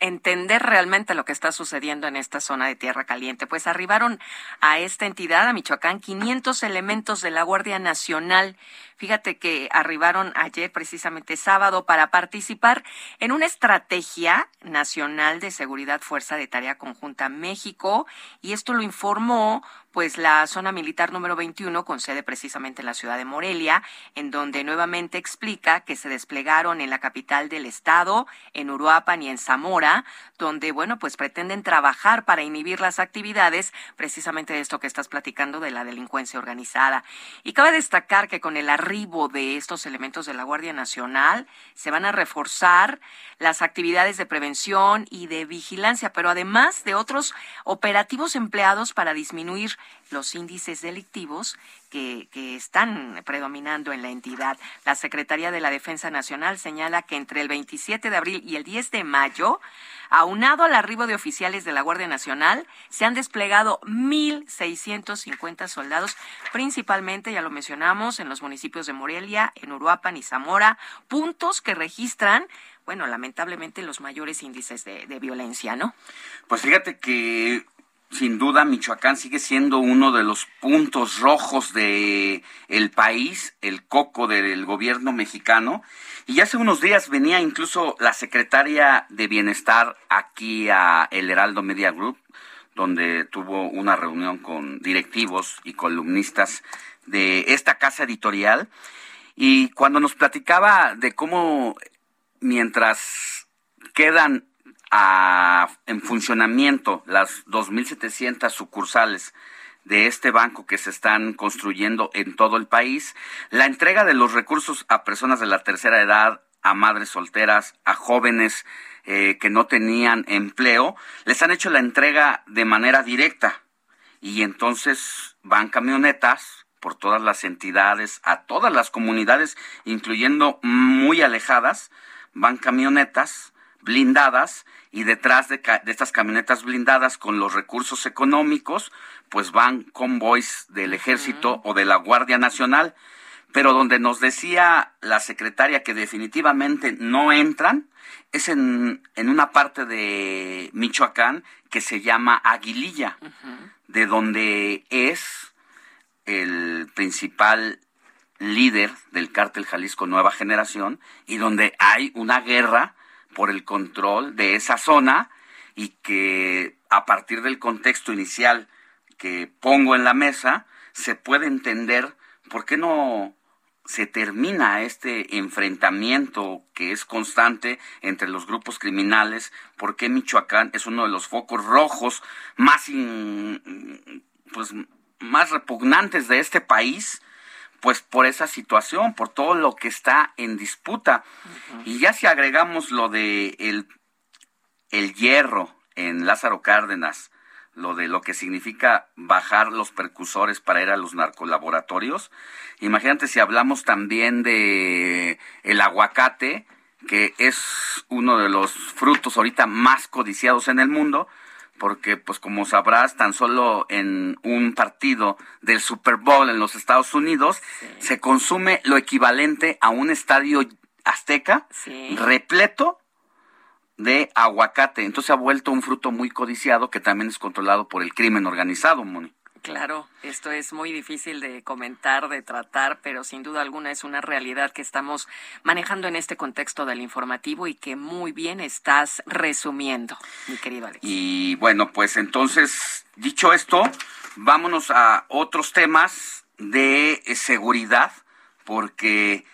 entender realmente lo que está sucediendo en esta zona de Tierra Caliente. Pues arribaron a esta entidad, a Michoacán, 500 elementos de la Guardia Nacional. Fíjate que arribaron ayer, precisamente sábado, para participar en una estrategia nacional de seguridad Fuerza de Tarea Conjunta México. Y esto lo informó pues la zona militar número 21 con sede precisamente en la ciudad de Morelia, en donde nuevamente explica que se desplegaron en la capital del estado, en Uruapan y en Zamora, donde bueno, pues pretenden trabajar para inhibir las actividades precisamente de esto que estás platicando de la delincuencia organizada. Y cabe destacar que con el arribo de estos elementos de la Guardia Nacional se van a reforzar las actividades de prevención y de vigilancia, pero además de otros operativos empleados para disminuir los índices delictivos que, están predominando en la entidad. La Secretaría de la Defensa Nacional señala que entre el 27 de abril y el 10 de mayo, aunado al arribo de oficiales de la Guardia Nacional, se han desplegado 1.650 soldados, principalmente, ya lo mencionamos, en los municipios de Morelia, en Uruapan y Zamora, puntos que registran bueno, lamentablemente los mayores índices de, de, violencia, ¿no? Pues fíjate que sin duda Michoacán sigue siendo uno de los puntos rojos de el país, el coco del gobierno mexicano. Y hace unos días venía incluso la secretaria de Bienestar aquí a El Heraldo Media Group, donde tuvo una reunión con directivos y columnistas de esta casa editorial. Y cuando nos platicaba de cómo mientras quedan en funcionamiento las 2.700 sucursales de este banco que se están construyendo en todo el país, la entrega de los recursos a personas de la tercera edad, a madres solteras, a jóvenes eh, que no tenían empleo, les han hecho la entrega de manera directa. Y entonces van camionetas por todas las entidades, a todas las comunidades, incluyendo muy alejadas, van camionetas blindadas y detrás de, estas camionetas blindadas con los recursos económicos, pues van convoys del ejército o de la Guardia Nacional, pero donde nos decía la secretaria que definitivamente no entran es en, una parte de Michoacán que se llama Aguililla, de donde es el principal líder del cártel Jalisco Nueva Generación y donde hay una guerra por el control de esa zona y que a partir del contexto inicial que pongo en la mesa se puede entender por qué no se termina este enfrentamiento que es constante entre los grupos criminales, por qué Michoacán es uno de los focos rojos más pues más repugnantes de este país pues por esa situación, por todo lo que está en disputa. Y ya si agregamos lo de el, el hierro en Lázaro Cárdenas, lo de lo que significa bajar los percusores para ir a los narcolaboratorios, imagínate si hablamos también de el aguacate, que es uno de los frutos ahorita más codiciados en el mundo, porque pues como sabrás, tan solo en un partido del Super Bowl en los Estados Unidos se consume lo equivalente a un estadio azteca repleto de aguacate. Entonces ha vuelto un fruto muy codiciado que también es controlado por el crimen organizado, Moni. Claro, esto es muy difícil de comentar, de tratar, pero sin duda alguna es una realidad que estamos manejando en este contexto del informativo y que muy bien estás resumiendo, mi querido Alex. Y bueno, pues entonces, dicho esto, vámonos a otros temas de seguridad, porque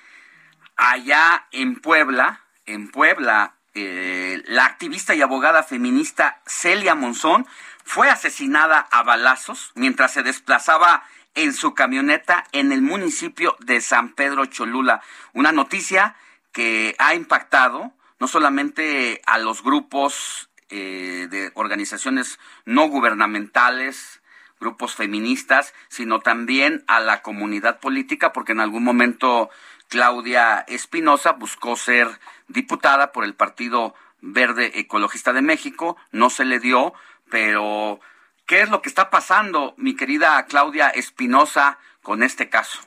allá en Puebla, en Puebla, eh, la activista y abogada feminista Celia Monzón fue asesinada a balazos mientras se desplazaba en su camioneta en el municipio de San Pedro Cholula. Una noticia que ha impactado no solamente a los grupos eh, de organizaciones no gubernamentales, grupos feministas, sino también a la comunidad política, porque en algún momento Claudia Espinosa buscó ser diputada por el Partido Verde Ecologista de México, no se le dio, pero ¿qué es lo que está pasando, mi querida Claudia Espinosa, con este caso?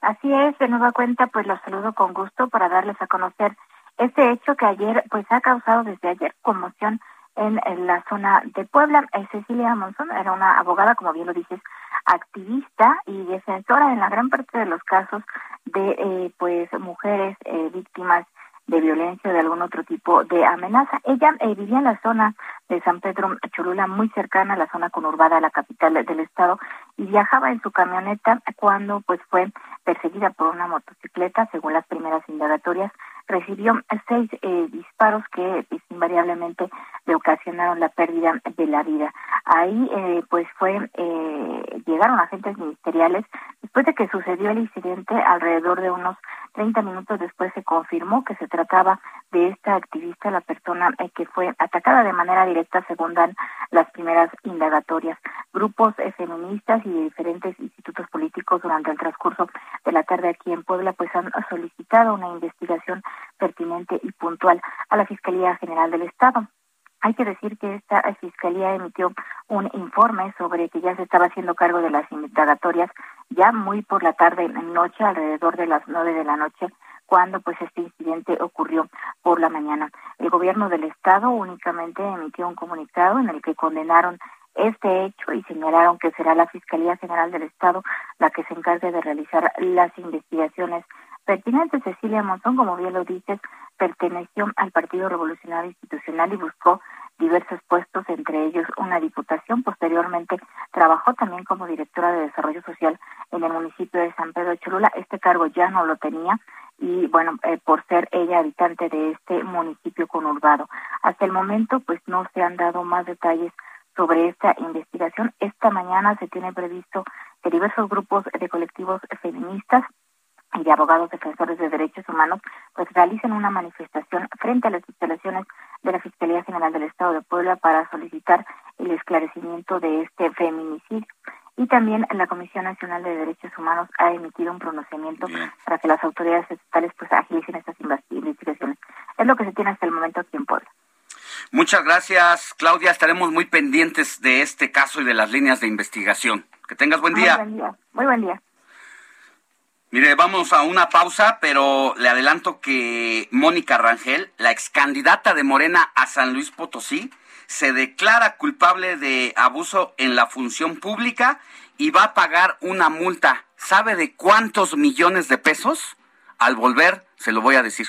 Así es, de nueva cuenta, pues los saludo con gusto para darles a conocer este hecho que ayer, pues ha causado desde ayer conmoción en, la zona de Puebla. Eh, Cecilia Monzón era una abogada, como bien lo dices, activista y defensora en la gran parte de los casos de eh, pues mujeres eh, víctimas de violencia o de algún otro tipo de amenaza. Ella eh, vivía en la zona de San Pedro Cholula, muy cercana a la zona conurbada, a la capital del estado, y viajaba en su camioneta cuando pues fue perseguida por una motocicleta, según las primeras indagatorias, recibió seis eh, disparos que pues, invariablemente le ocasionaron la pérdida de la vida. Ahí eh, pues fue eh, llegaron agentes ministeriales después de que sucedió el incidente alrededor de unos 30 minutos después se confirmó que se trataba de esta activista, la persona eh, que fue atacada de manera directa según dan las primeras indagatorias. Grupos eh, feministas y de diferentes institutos políticos durante el transcurso de la tarde aquí en Puebla pues han solicitado una investigación pertinente y puntual a la Fiscalía General del Estado. Hay que decir que esta fiscalía emitió un informe sobre que ya se estaba haciendo cargo de las indagatorias ya muy por la tarde noche, alrededor de las nueve de la noche, cuando pues este incidente ocurrió por la mañana. El gobierno del estado únicamente emitió un comunicado en el que condenaron este hecho y señalaron que será la Fiscalía General del Estado la que se encargue de realizar las investigaciones pertinentes. Cecilia Monzón, como bien lo dices, perteneció al Partido Revolucionario Institucional y buscó diversos puestos, entre ellos una diputación. Posteriormente trabajó también como directora de Desarrollo Social en el municipio de San Pedro de Cholula. Este cargo ya no lo tenía y bueno, eh, por ser ella habitante de este municipio conurbado. Hasta el momento, pues no se han dado más detalles sobre esta investigación. Esta mañana se tiene previsto que diversos grupos de colectivos feministas y de abogados defensores de derechos humanos pues realicen una manifestación frente a las instalaciones de la Fiscalía General del Estado de Puebla para solicitar el esclarecimiento de este feminicidio. Y también la Comisión Nacional de Derechos Humanos ha emitido un pronunciamiento para que las autoridades estatales pues agilicen estas investigaciones. Es lo que se tiene hasta el momento aquí en Puebla. Muchas gracias, Claudia. Estaremos muy pendientes de este caso y de las líneas de investigación. Que tengas buen día. Muy buen día. Muy buen día. Mire, vamos a una pausa, pero le adelanto que Mónica Rangel, la ex candidata de Morena a San Luis Potosí, se declara culpable de abuso en la función pública y va a pagar una multa. ¿Sabe de cuántos millones de pesos? Al volver, se lo voy a decir.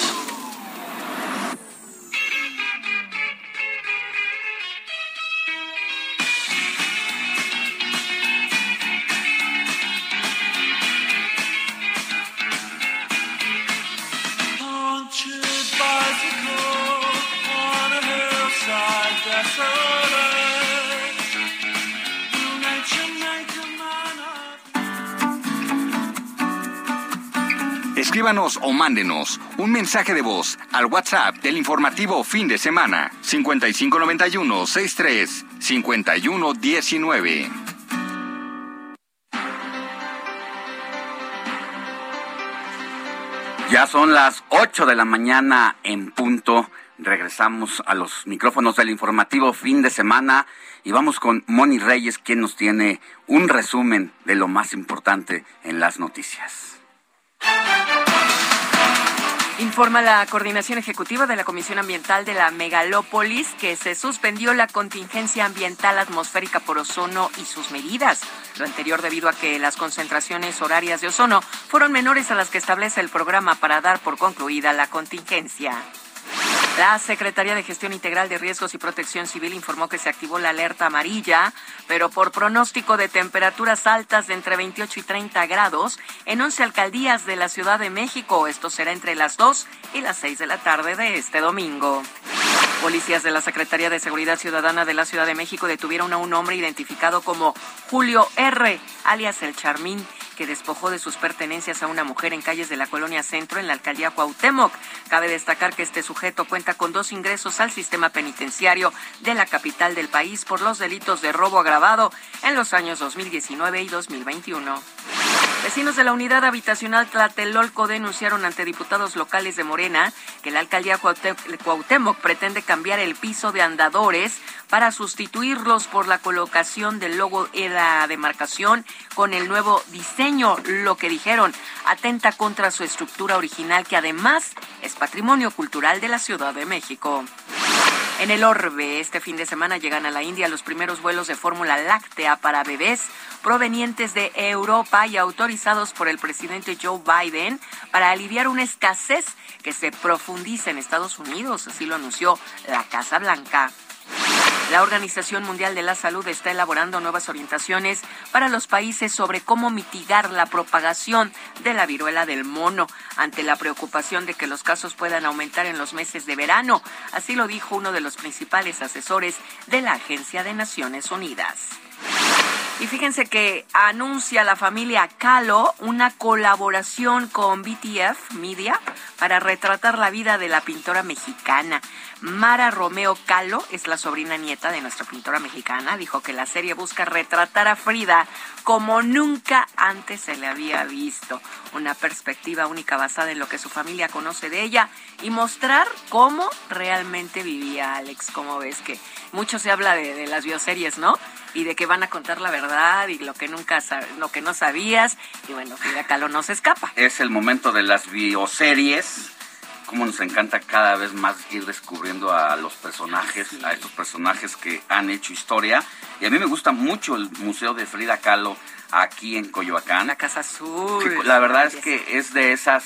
Escríbanos o mándenos un mensaje de voz al WhatsApp del informativo fin de semana 5591 63 5119. Ya son las 8 de la mañana en punto. Regresamos a los micrófonos del informativo fin de semana y vamos con Moni Reyes, quien nos tiene un resumen de lo más importante en las noticias. Informa la Coordinación Ejecutiva de la Comisión Ambiental de la Megalópolis que se suspendió la contingencia ambiental atmosférica por ozono y sus medidas. Lo anterior debido a que las concentraciones horarias de ozono fueron menores a las que establece el programa para dar por concluida la contingencia. La Secretaría de Gestión Integral de Riesgos y Protección Civil informó que se activó la alerta amarilla, pero por pronóstico de temperaturas altas de entre 28 y 30 grados en 11 alcaldías de la Ciudad de México. Esto será entre las 2 y las 6 de la tarde de este domingo. Policías de la Secretaría de Seguridad Ciudadana de la Ciudad de México detuvieron a un hombre identificado como Julio R., alias El Charmín, que despojó de sus pertenencias a una mujer en calles de la colonia Centro en la alcaldía Cuauhtémoc. Cabe destacar que este sujeto cuenta con dos ingresos al sistema penitenciario de la capital del país por los delitos de robo agravado en los años 2019 y 2021. Vecinos de la unidad habitacional Tlatelolco denunciaron ante diputados locales de Morena que la alcaldía Cuauhtémoc pretende cambiar el piso de andadores para sustituirlos por la colocación del logo de la demarcación con el nuevo diseño. Lo que dijeron atenta contra su estructura original que además es patrimonio cultural de la Ciudad de México. En el orbe, este fin de semana llegan a la India los primeros vuelos de fórmula láctea para bebés provenientes de Europa y autorizados por el presidente Joe Biden para aliviar una escasez que se profundiza en Estados Unidos, así lo anunció la Casa Blanca. La Organización Mundial de la Salud está elaborando nuevas orientaciones para los países sobre cómo mitigar la propagación de la viruela del mono ante la preocupación de que los casos puedan aumentar en los meses de verano. Así lo dijo uno de los principales asesores de la Agencia de Naciones Unidas. Y fíjense que anuncia la familia Calo una colaboración con BTF Media para retratar la vida de la pintora mexicana. Mara Romeo Calo es la sobrina nieta de nuestra pintora mexicana. Dijo que la serie busca retratar a Frida como nunca antes se le había visto. Una perspectiva única basada en lo que su familia conoce de ella y mostrar cómo realmente vivía Alex. Como ves que mucho se habla de, las bioseries, ¿no? y de que van a contar la verdad y lo que nunca lo que no sabías y bueno Frida Kahlo no se escapa es el momento de las bioseries como nos encanta cada vez más ir descubriendo a los personajes a estos personajes que han hecho historia y a mí me gusta mucho el museo de Frida Kahlo aquí en Coyoacán la casa azul la verdad es que es de esas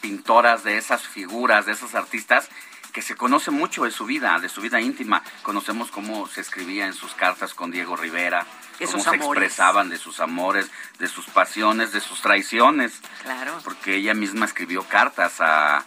pintoras de esas figuras de esos artistas que se conoce mucho de su vida, de su vida íntima. Conocemos cómo se escribía en sus cartas con Diego Rivera. cómo se expresaban de sus amores, de sus pasiones, de sus traiciones. Claro. Porque ella misma escribió cartas a,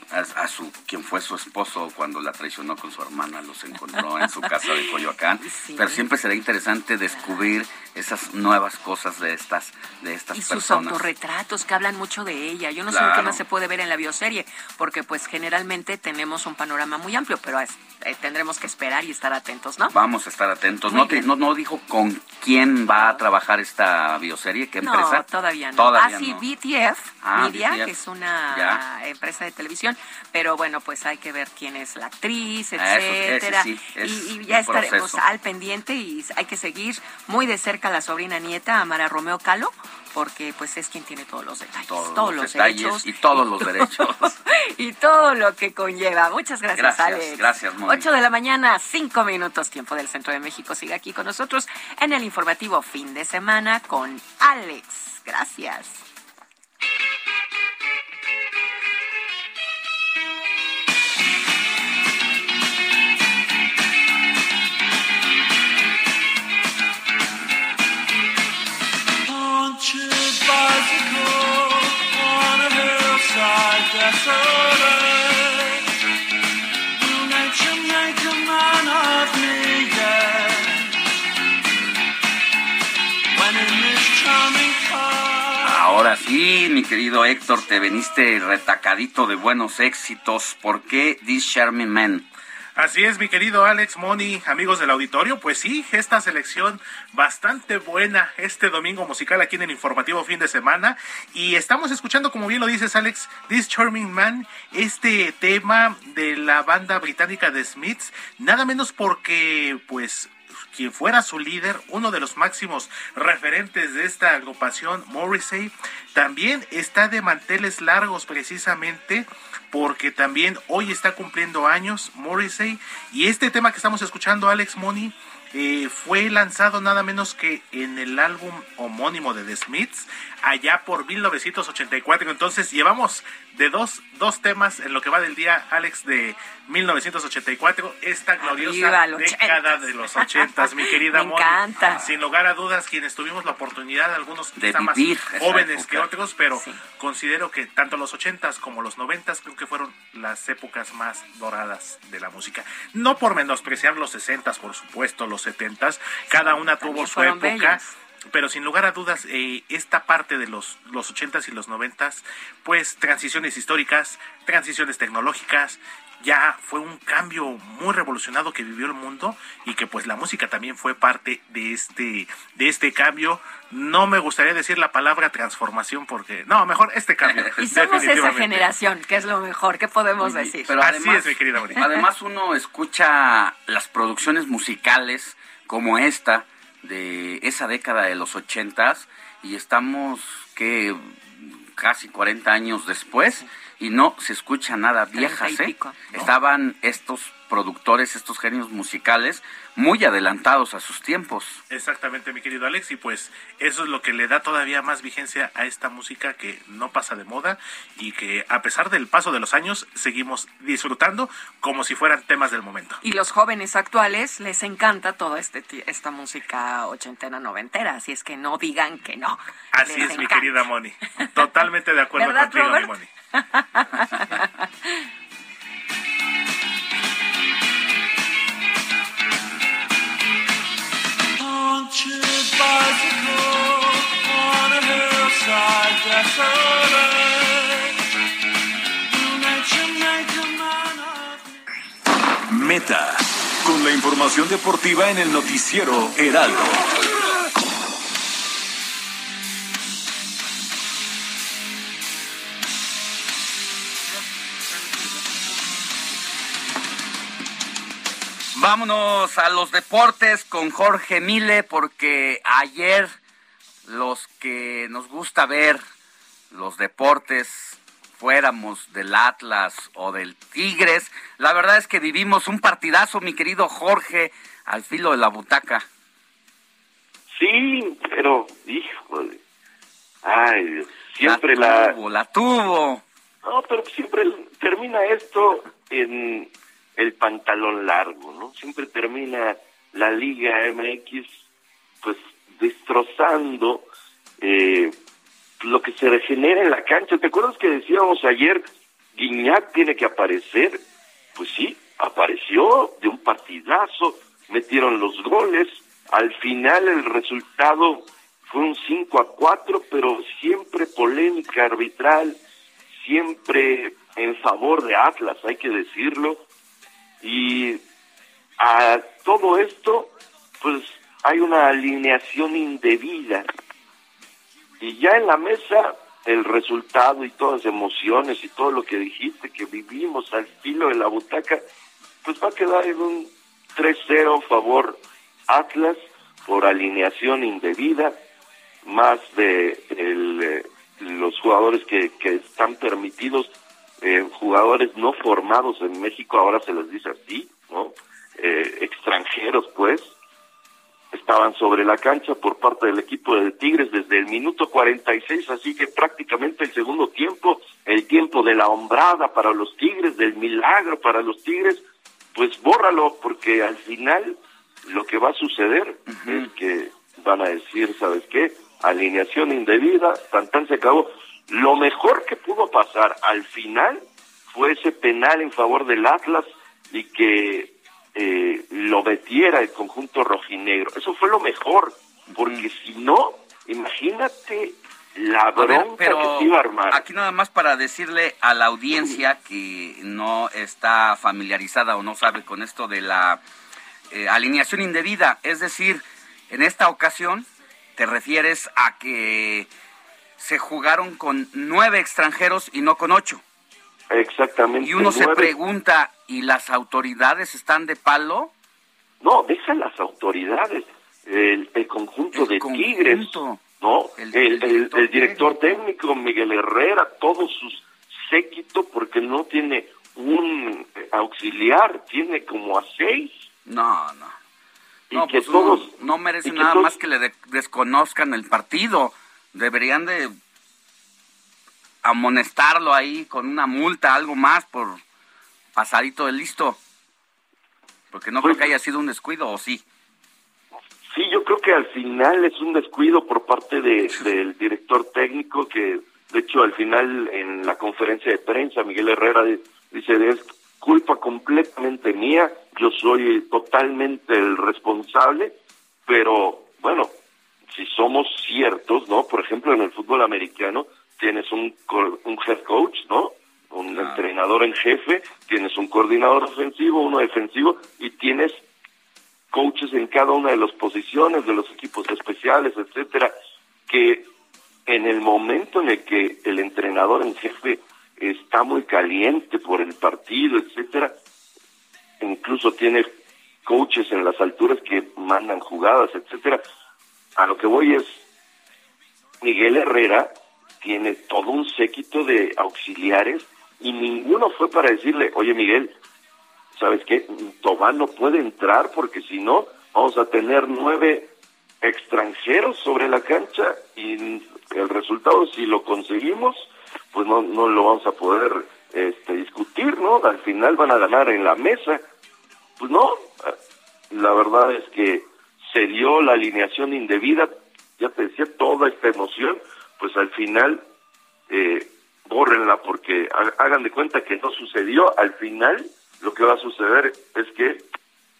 a, su quien fue su esposo cuando la traicionó con su hermana, los encontró en su casa de Coyoacán. *laughs* Pero siempre será interesante descubrir esas nuevas cosas de estas de estas y personas. sus autorretratos que hablan mucho de ella. Yo no sé qué más se puede ver en la bioserie, porque pues generalmente tenemos un panorama muy amplio, pero eh, tendremos que esperar y estar atentos, ¿no? Vamos a estar atentos. No, no, no, dijo con quién va a trabajar esta bioserie, qué empresa. No, todavía no. Todavía ah, BTF ah, Media, que es una empresa de televisión, pero bueno, pues hay que ver quién es la actriz, ah, etcétera. y, ya estaremos al pendiente y hay que seguir muy de cerca a la sobrina nieta, Amara Romeo Calo, porque pues es quien tiene todos los detalles, todos, los, derechos y todos los derechos *laughs* y todo lo que conlleva. Muchas gracias, gracias Alex. Gracias, 8 de la mañana, 5 minutos, tiempo del Centro de México. Sigue aquí con nosotros en el informativo fin de semana con Alex. Gracias. Ahora sí, mi querido Héctor, te veniste retacadito de buenos éxitos. ¿Por qué This Charming Man? Así es, mi querido Alex Moni, amigos del auditorio. Pues sí, esta selección bastante buena este domingo musical aquí en el informativo fin de semana. Y estamos escuchando, como bien lo dices, Alex, This Charming Man, este tema de la banda británica de Smiths, nada menos porque, pues, quien fuera su líder, uno de los máximos referentes de esta agrupación, Morrissey, también está de manteles largos precisamente porque también hoy está cumpliendo años Morrissey. Y este tema que estamos escuchando, Alex Money, eh, fue lanzado nada menos que en el álbum homónimo de The Smiths allá por 1984. Entonces llevamos de dos, dos temas en lo que va del día, Alex, de 1984, esta gloriosa década de los ochentas, mi querida *laughs* Me encanta. Sin lugar a dudas, quienes tuvimos la oportunidad, algunos de más jóvenes que otros, pero considero que tanto los ochentas como los noventas creo que fueron las épocas más doradas de la música. No por menospreciar los sesentas, por supuesto, los setentas, cada una tuvo su época pero sin lugar a dudas, eh, esta parte de los, los 80 y los 90 pues transiciones históricas, transiciones tecnológicas, ya fue un cambio muy revolucionado que vivió el mundo y que pues la música también fue parte de este de este cambio. No me gustaría decir la palabra transformación porque no, mejor este cambio. *laughs* y somos esa generación, que es lo mejor, ¿qué podemos decir? Pero además, Además uno escucha las producciones musicales como esta de esa década de los ochentas y estamos que casi 40 años después y no se escucha nada viejas, ¿eh? Estaban estos productores, estos genios musicales, muy adelantados a sus tiempos. Exactamente, mi querido Alex, y pues eso es lo que le da todavía más vigencia a esta música que no pasa de moda y que a pesar del paso de los años seguimos disfrutando como si fueran temas del momento. Y los jóvenes actuales les encanta toda este, esta música ochentena, noventera, así es que no digan que no. Así es, mi querida Moni. Totalmente de acuerdo contigo, mi Moni. *laughs* Meta, con la información deportiva en el noticiero Heraldo. Vámonos a los deportes con Jorge Mile, porque ayer los que nos gusta ver los deportes fuéramos del Atlas o del Tigres, la verdad es que vivimos un partidazo, mi querido Jorge, al filo de la butaca. Sí, pero, híjole, ay Dios, siempre la... Tuvo, la tuvo. No, pero siempre termina esto en el pantalón largo, ¿no? Siempre termina la Liga MX pues destrozando eh, lo que se regenera en la cancha. ¿Te acuerdas que decíamos ayer, Guiñac tiene que aparecer? Pues sí, apareció de un partidazo, metieron los goles, al final el resultado fue un 5 a 4, pero siempre polémica arbitral, siempre en favor de Atlas, hay que decirlo. Y a todo esto, pues hay una alineación indebida. Y ya en la mesa, el resultado y todas las emociones y todo lo que dijiste que vivimos al filo de la butaca, pues va a quedar en un 3-0 favor Atlas por alineación indebida, más de el, eh, los jugadores que, que están permitidos, eh, jugadores no formados en México, ahora se les dice así, ¿no? Eh, extranjeros, pues, estaban sobre la cancha por parte del equipo de Tigres desde el minuto 46, así que prácticamente el segundo tiempo, el tiempo de la hombrada para los Tigres, del milagro para los Tigres, pues bórralo, porque al final lo que va a suceder es que van a decir, ¿sabes qué? Alineación indebida, tan tan se acabó. Lo mejor que pudo pasar al final fue ese penal en favor del Atlas y que eh, lo metiera el conjunto rojinegro. Eso fue lo mejor, porque si no, imagínate la bronca pero que se iba a armar. Aquí nada más para decirle a la audiencia que no está familiarizada o no sabe con esto de la eh, alineación indebida, es decir, en esta ocasión te refieres a que se jugaron con nueve extranjeros y no con ocho. Exactamente. Y uno se pregunta, ¿y las autoridades están de palo? No, deja las autoridades, el, el conjunto de Tigres, ¿no? El, el- el director técnico, Miguel Herrera, todos sus séquito, porque no tiene un auxiliar, tiene como a seis. No, no. Y No, que pues todos, no, no merece nada todos- más que le de- desconozcan el partido. Deberían de amonestarlo ahí con una multa, algo más por pasadito de listo. Porque no Pues creo que haya sido un descuido, ¿o sí? Sí, yo creo que al final es un descuido por parte de, del director técnico que, de hecho, al final en la conferencia de prensa, Miguel Herrera di- dice, es culpa completamente mía, yo soy totalmente el responsable, pero bueno, si somos ciertos, ¿no? Por ejemplo, en el fútbol americano tienes un, un head coach, ¿no? Un entrenador en jefe, tienes un coordinador ofensivo, uno defensivo, y tienes coaches en cada una de las posiciones de los equipos especiales, etcétera, que en el momento en el que el entrenador en jefe está muy caliente por el partido, etcétera, incluso tiene coaches en las alturas que mandan jugadas, etcétera. A lo que voy es Miguel Herrera tiene todo un séquito de auxiliares y ninguno fue para decirle, oye Miguel, ¿sabes qué? Tobán no puede entrar porque si no, vamos a tener nueve extranjeros sobre la cancha y el resultado, si lo conseguimos, pues no, no lo vamos a poder este, discutir, ¿no? Al final van a ganar en la mesa. Pues no, la verdad es que se dio la alineación indebida, ya te decía, toda esta emoción, pues al final eh, bórrenla porque ha- hagan de cuenta que no sucedió. Al final lo que va a suceder es que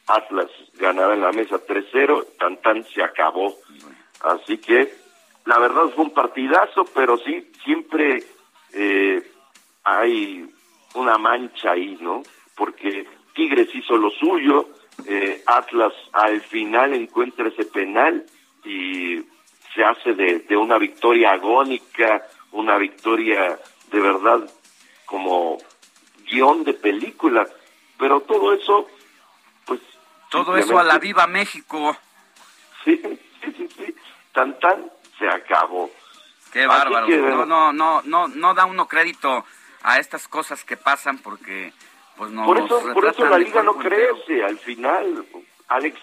Atlas ganará en la mesa 3-0, tan tan se acabó. Así que la verdad fue un partidazo, pero sí, siempre eh, hay una mancha ahí, ¿no? Porque Tigres hizo lo suyo, eh, Atlas al final encuentra ese penal y se hace de, de una victoria agónica, una victoria de verdad como guion de película, pero todo eso, pues... Todo eso a la viva México. Sí, sí, sí, sí, tan tan se acabó. Qué bárbaro. que, no, no, no, no da uno crédito a estas cosas que pasan porque pues no por eso, por eso la liga no entero. crece al final, Alex.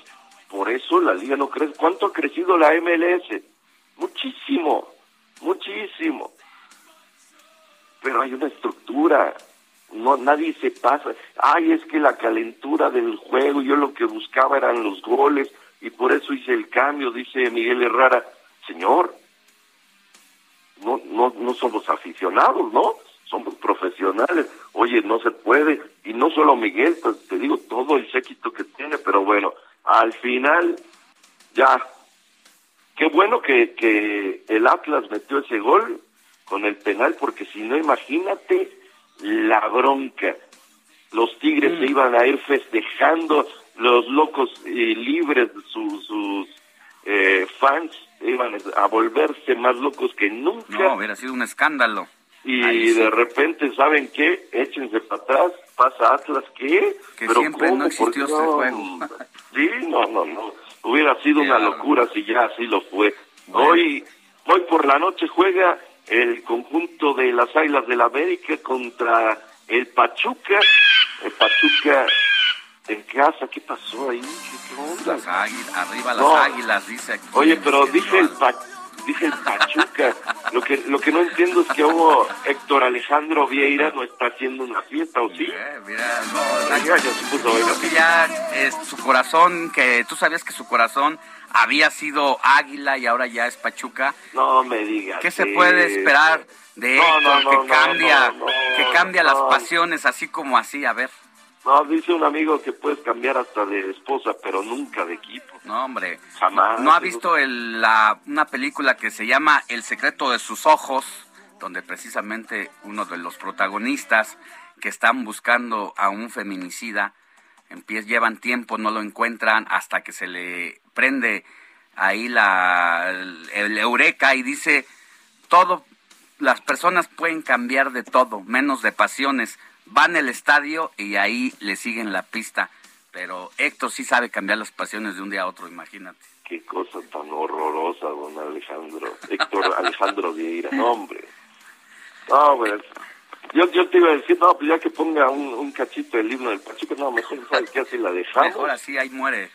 Por eso la liga no crece. ¿Cuánto ha crecido la MLS? Muchísimo, muchísimo. Pero hay una estructura. No, nadie se pasa. Ay, es que la calentura del juego, yo lo que buscaba eran los goles. y por eso hice el cambio, dice Miguel Herrera. Señor, no, no, no somos aficionados, ¿no? Somos profesionales. Oye, no se puede. Y no solo Miguel, pues te digo todo el séquito que tiene, pero bueno, al final ya. Qué bueno que, que el Atlas metió ese gol con el penal, porque si no, imagínate la bronca. Los Tigres se Mm. iban a ir festejando, los locos eh, libres, sus, sus eh, fans iban a volverse más locos que nunca. No, hubiera sido un escándalo. Y ahí sí. de repente, ¿saben qué? Échense para atrás, pasa Atlas, ¿qué? Que siempre no existió ¿Por qué este juego. *laughs* Sí, no, no, no. Hubiera sido una locura si ya así lo fue. Hoy, hoy por la noche juega el conjunto de las Águilas del América contra el Pachuca. El Pachuca en casa, ¿qué pasó ahí? ¿Qué, onda? Las águilas, arriba las No. águilas, dice aquí. Oye, pero dije el, pa- dije el Pachuca. Lo que, lo que no entiendo es que hubo Héctor Alejandro Vieira no está haciendo una fiesta, ¿o sí? Eh, mira, no, se puso Creo bueno. que ya es su corazón, que tú sabías que su corazón había sido Águila y ahora ya es Pachuca. No me digas. ¿Qué se puede esperar de No, Héctor no, no, que cambia, que cambia las pasiones así como así? A ver, No, dice un amigo que puedes cambiar hasta de esposa, pero nunca de equipo. no hombre, Jamás. ¿no ha visto el, la, una película que se llama El secreto de sus ojos? Donde precisamente uno de los protagonistas que están buscando a un feminicida, empie- llevan tiempo, no lo encuentran hasta que se le prende ahí la, el, el eureka y dice, todo, las personas pueden cambiar de todo, menos de pasiones. Van al estadio y ahí le siguen la pista. Pero Héctor sí sabe cambiar las pasiones de un día a otro, imagínate. Qué cosa tan horrorosa, don Alejandro. Héctor Alejandro Vieira, no, hombre. No, pues, yo, yo te iba a decir, no, pues ya que ponga un, un cachito del himno del Pachuca, no, mejor, ¿sabes qué? Así la dejamos. Mejor así, ahí muere.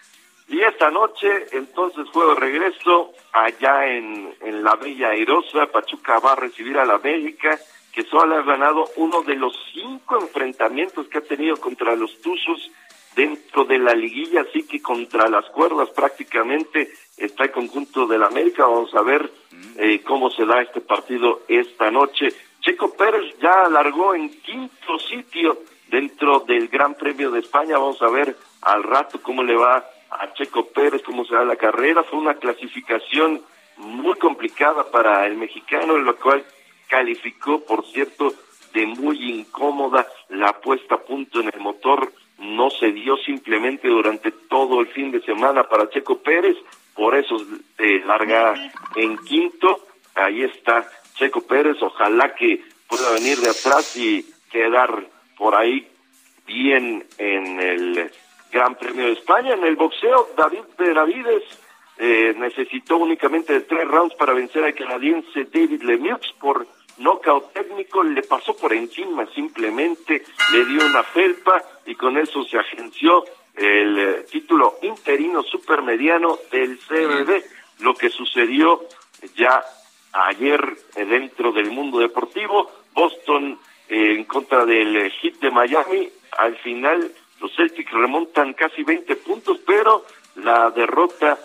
Y esta noche, entonces, juego de regreso allá en, en la Bella Airosa. Pachuca va a recibir a la América, que solo ha ganado uno de los cinco enfrentamientos que ha tenido contra los Tuzos dentro de la liguilla, así que contra las cuerdas prácticamente está el conjunto de la América. Vamos a ver eh, cómo se da este partido esta noche. Checo Pérez ya alargó en quinto sitio dentro del Gran Premio de España. Vamos a ver al rato cómo le va a Checo Pérez, cómo se da la carrera. Fue una clasificación muy complicada para el mexicano, en lo cual calificó, por cierto, de muy incómoda la puesta a punto en el motor. No se dio simplemente durante todo el fin de semana para Checo Pérez, por eso eh, larga en quinto. Ahí está Checo Pérez, ojalá que pueda venir de atrás y quedar por ahí bien en el Gran Premio de España. En el boxeo, David Benavides eh, necesitó únicamente de tres rounds para vencer al canadiense David Lemieux por nocaut técnico, le pasó por encima simplemente, le dio una felpa y con eso se agenció el eh, título interino supermediano del CBD. Lo que sucedió ya ayer eh, dentro del mundo deportivo, Boston eh, en contra del eh, Heat de Miami, al final los Celtics remontan casi 20 puntos, pero la derrota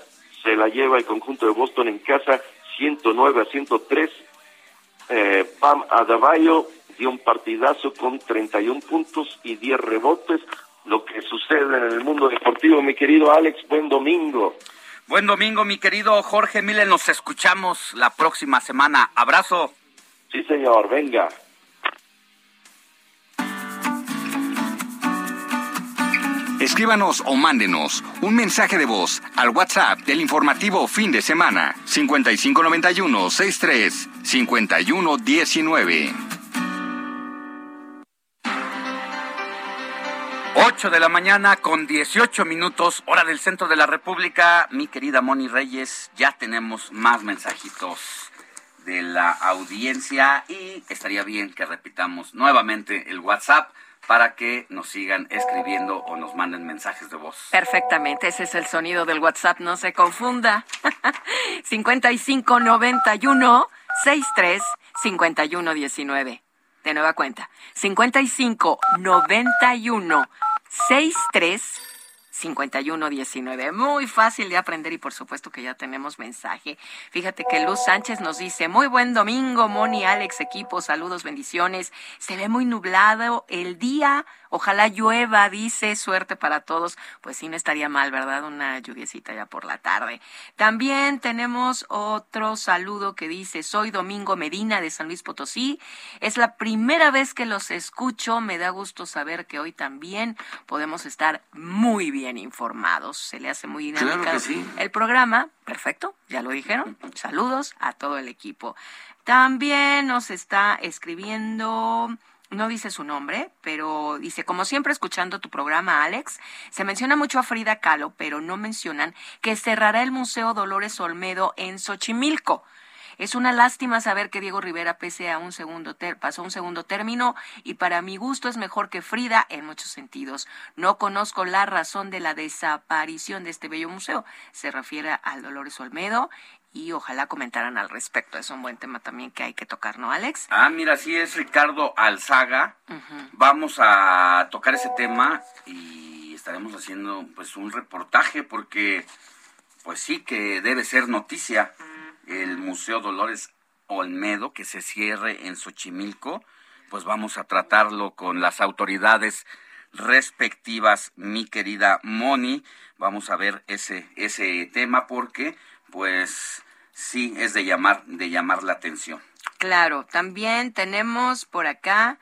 se la lleva el conjunto de Boston en casa 109 a 103. Eh, Pam Adebayo dio un partidazo con 31 puntos y 10 rebotes. Lo que sucede en el mundo deportivo, mi querido Alex, buen domingo. Buen domingo, mi querido Jorge Mile. Nos escuchamos la próxima semana. Abrazo. Sí, señor, venga. Escríbanos o mándenos un mensaje de voz al WhatsApp del informativo fin de semana 5591 63 5119. 8 de la mañana con 18 minutos, hora del centro de la República. Mi querida Moni Reyes, ya tenemos más mensajitos de la audiencia y estaría bien que repitamos nuevamente el WhatsApp para que nos sigan escribiendo o nos manden mensajes de voz. Perfectamente, ese es el sonido del WhatsApp, no se confunda. 5591 63 5119. De nueva cuenta. 5591 63 5119. Muy fácil de aprender y por supuesto que ya tenemos mensaje. Fíjate que Luz Sánchez nos dice, muy buen domingo, Moni, Alex, equipo, saludos, bendiciones. Se ve muy nublado el día, ojalá llueva, dice, suerte para todos. Pues sí, no estaría mal, ¿verdad? Una lluviecita ya por la tarde. También tenemos otro saludo que dice, soy Domingo Medina de San Luis Potosí. Es la primera vez que los escucho, me da gusto saber que hoy también podemos estar muy bien informados. Se le hace muy dinámica el programa. Perfecto, ya lo dijeron. Saludos a todo el equipo. También nos está escribiendo no dice su nombre, pero dice, como siempre escuchando tu programa, Alex, se menciona mucho a Frida Kahlo, pero no mencionan que cerrará el Museo Dolores Olmedo en Xochimilco. Es una lástima saber que Diego Rivera pese a un segundo pasó un segundo término y para mi gusto es mejor que Frida en muchos sentidos. No conozco la razón de la desaparición de este bello museo. Se refiere al Dolores Olmedo y ojalá comentaran al respecto. Es un buen tema también que hay que tocar, ¿no, Alex? Ah, mira, sí es Ricardo Alzaga. Vamos a tocar ese tema y estaremos haciendo pues un reportaje porque pues sí que debe ser noticia el Museo Dolores Olmedo que se cierre en Xochimilco, pues vamos a tratarlo con las autoridades respectivas, mi querida Moni. Vamos a ver ese, ese tema porque, pues, sí es de llamar, de llamar la atención. Claro, también tenemos por acá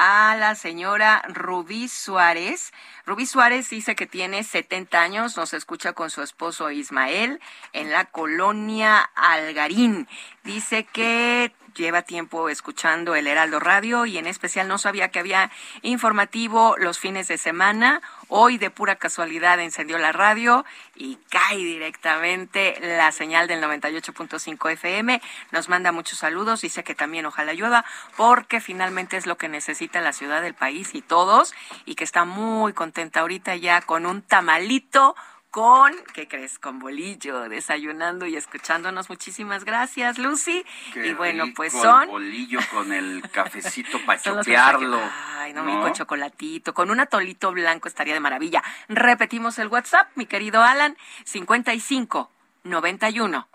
a la señora Rubí Suárez. Rubí Suárez dice que tiene 70 años, nos escucha con su esposo Ismael en la colonia Algarín. Dice que lleva tiempo escuchando el Heraldo Radio y en especial no sabía que había informativo los fines de semana. Hoy de pura casualidad encendió la radio y cae directamente la señal del 98.5 FM. Nos manda muchos saludos, dice que también ojalá llueva porque finalmente es lo que necesita la ciudad, del país y todos y que está muy contenta ahorita ya con un tamalito con, ¿qué crees? Con bolillo, desayunando y escuchándonos. Muchísimas gracias, Lucy. y bueno, pues son. El bolillo con el *laughs* cafecito para chopearlo. Ay, no, con chocolatito, con un atolito blanco estaría de maravilla. Repetimos el WhatsApp, mi querido Alan, 55 91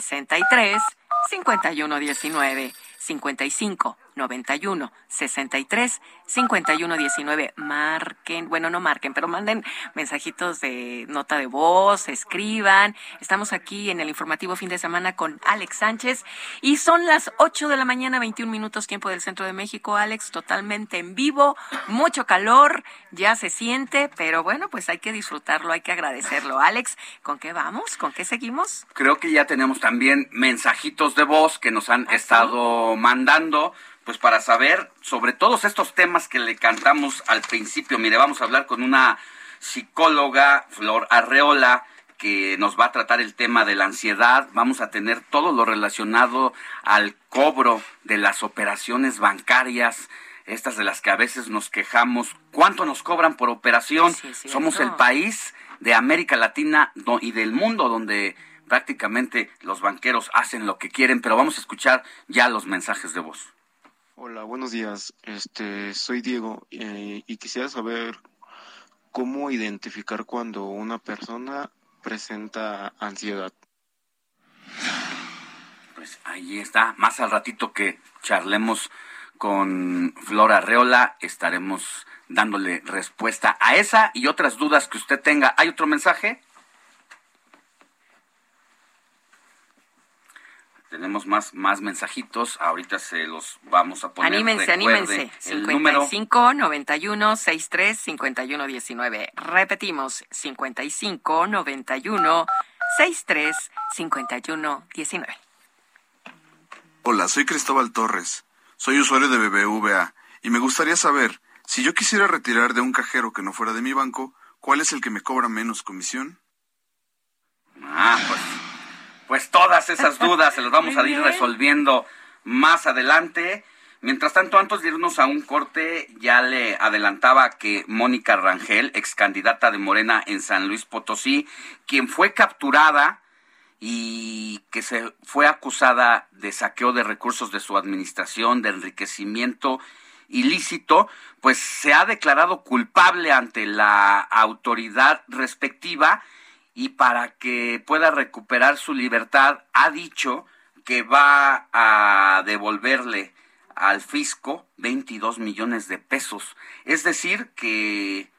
63 51 19 55 91 63 51 19. Marquen, bueno, no marquen, pero manden mensajitos de nota de voz, escriban. Estamos aquí en el informativo fin de semana con Alex Sánchez y son las 8 de la mañana, 21 minutos tiempo del centro de México. Alex, totalmente en vivo, mucho calor, ya se siente, pero bueno, pues hay que disfrutarlo, hay que agradecerlo. Alex, ¿con qué vamos? ¿Con qué seguimos? Creo que ya tenemos también mensajitos de voz que nos han ¿Ah, estado mandando pues para saber sobre todos estos temas que le cantamos al principio. Mire, vamos a hablar con una psicóloga, Flor Arreola, que nos va a tratar el tema de la ansiedad. Vamos a tener todo lo relacionado al cobro de las operaciones bancarias, estas de las que a veces nos quejamos. ¿Cuánto nos cobran por operación? Somos el país de América Latina y del mundo donde prácticamente los banqueros hacen lo que quieren, pero vamos a escuchar ya los mensajes de voz. Hola, buenos días. Este, soy Diego eh, y quisiera saber cómo identificar cuando una persona presenta ansiedad. Pues ahí está. Más al ratito que charlemos con Flora Reola, estaremos dándole respuesta a esa y otras dudas que usted tenga. ¿Hay otro mensaje? Tenemos más, más mensajitos, ahorita se los vamos a poner. Anímense, anímense. 55 91 63 51 19. Repetimos, 55 91 63 51 19. Hola, soy Cristóbal Torres. Soy usuario de BBVA y me gustaría saber, si yo quisiera retirar de un cajero que no fuera de mi banco, ¿cuál es el que me cobra menos comisión? Ah, pues pues todas esas dudas se las vamos a ir resolviendo más adelante. Mientras tanto, antes de irnos a un corte, ya le adelantaba que Mónica Rangel, ex candidata de Morena en San Luis Potosí, quien fue capturada y que se fue acusada de saqueo de recursos de su administración, de enriquecimiento ilícito, pues se ha declarado culpable ante la autoridad respectiva y para que pueda recuperar su libertad ha dicho que va a devolverle al fisco 22 millones de pesos. Es decir, que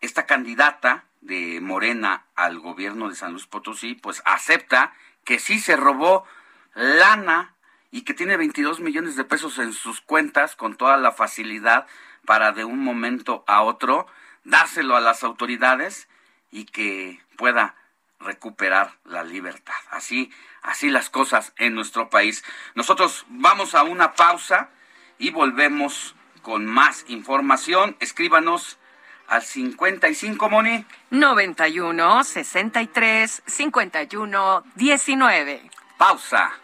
esta candidata de Morena al gobierno de San Luis Potosí, pues acepta que sí se robó lana y que tiene 22 millones de pesos en sus cuentas con toda la facilidad para de un momento a otro dárselo a las autoridades y que pueda recuperar la libertad. Así, así las cosas en nuestro país. Nosotros vamos a una pausa y volvemos con más información. Escríbanos al 55 Moni 91 63 51 19. Pausa.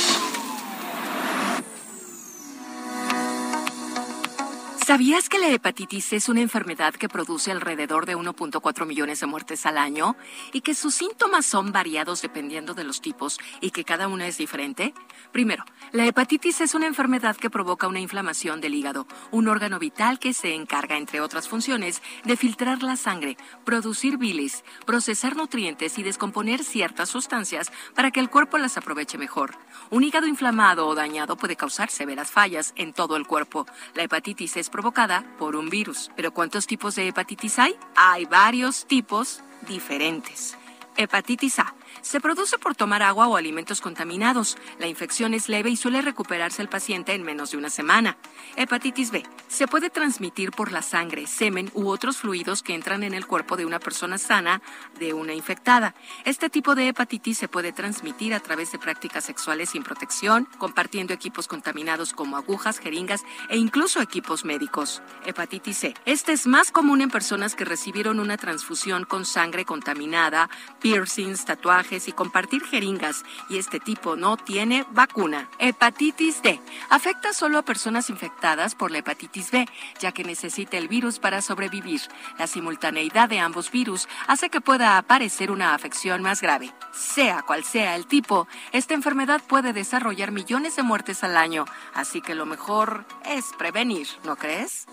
¿Sabías que la hepatitis es una enfermedad que produce alrededor de 1.4 millones de muertes al año y que sus síntomas son variados dependiendo de los tipos y que cada una es diferente? Primero, la hepatitis es una enfermedad que provoca una inflamación del hígado, un órgano vital que se encarga, entre otras funciones, de filtrar la sangre, producir bilis, procesar nutrientes y descomponer ciertas sustancias para que el cuerpo las aproveche mejor. Un hígado inflamado o dañado puede causar severas fallas en todo el cuerpo. La hepatitis es provocada por un virus. ¿Pero cuántos tipos de hepatitis hay? Hay varios tipos diferentes. Hepatitis A se produce por tomar agua o alimentos contaminados. La infección es leve y suele recuperarse el paciente en menos de una semana. Hepatitis B se puede transmitir por la sangre, semen u otros fluidos que entran en el cuerpo de una persona sana de una infectada. Este tipo de hepatitis se puede transmitir a través de prácticas sexuales sin protección, compartiendo equipos contaminados como agujas, jeringas e incluso equipos médicos. Hepatitis C. Este es más común en personas que recibieron una transfusión con sangre contaminada, piercings, tatuajes, y compartir jeringas y este tipo no tiene vacuna. Hepatitis D. Afecta solo a personas infectadas por la hepatitis B, ya que necesita el virus para sobrevivir. La simultaneidad de ambos virus hace que pueda aparecer una afección más grave. Sea cual sea el tipo, esta enfermedad puede desarrollar millones de muertes al año, así que lo mejor es prevenir, ¿no crees?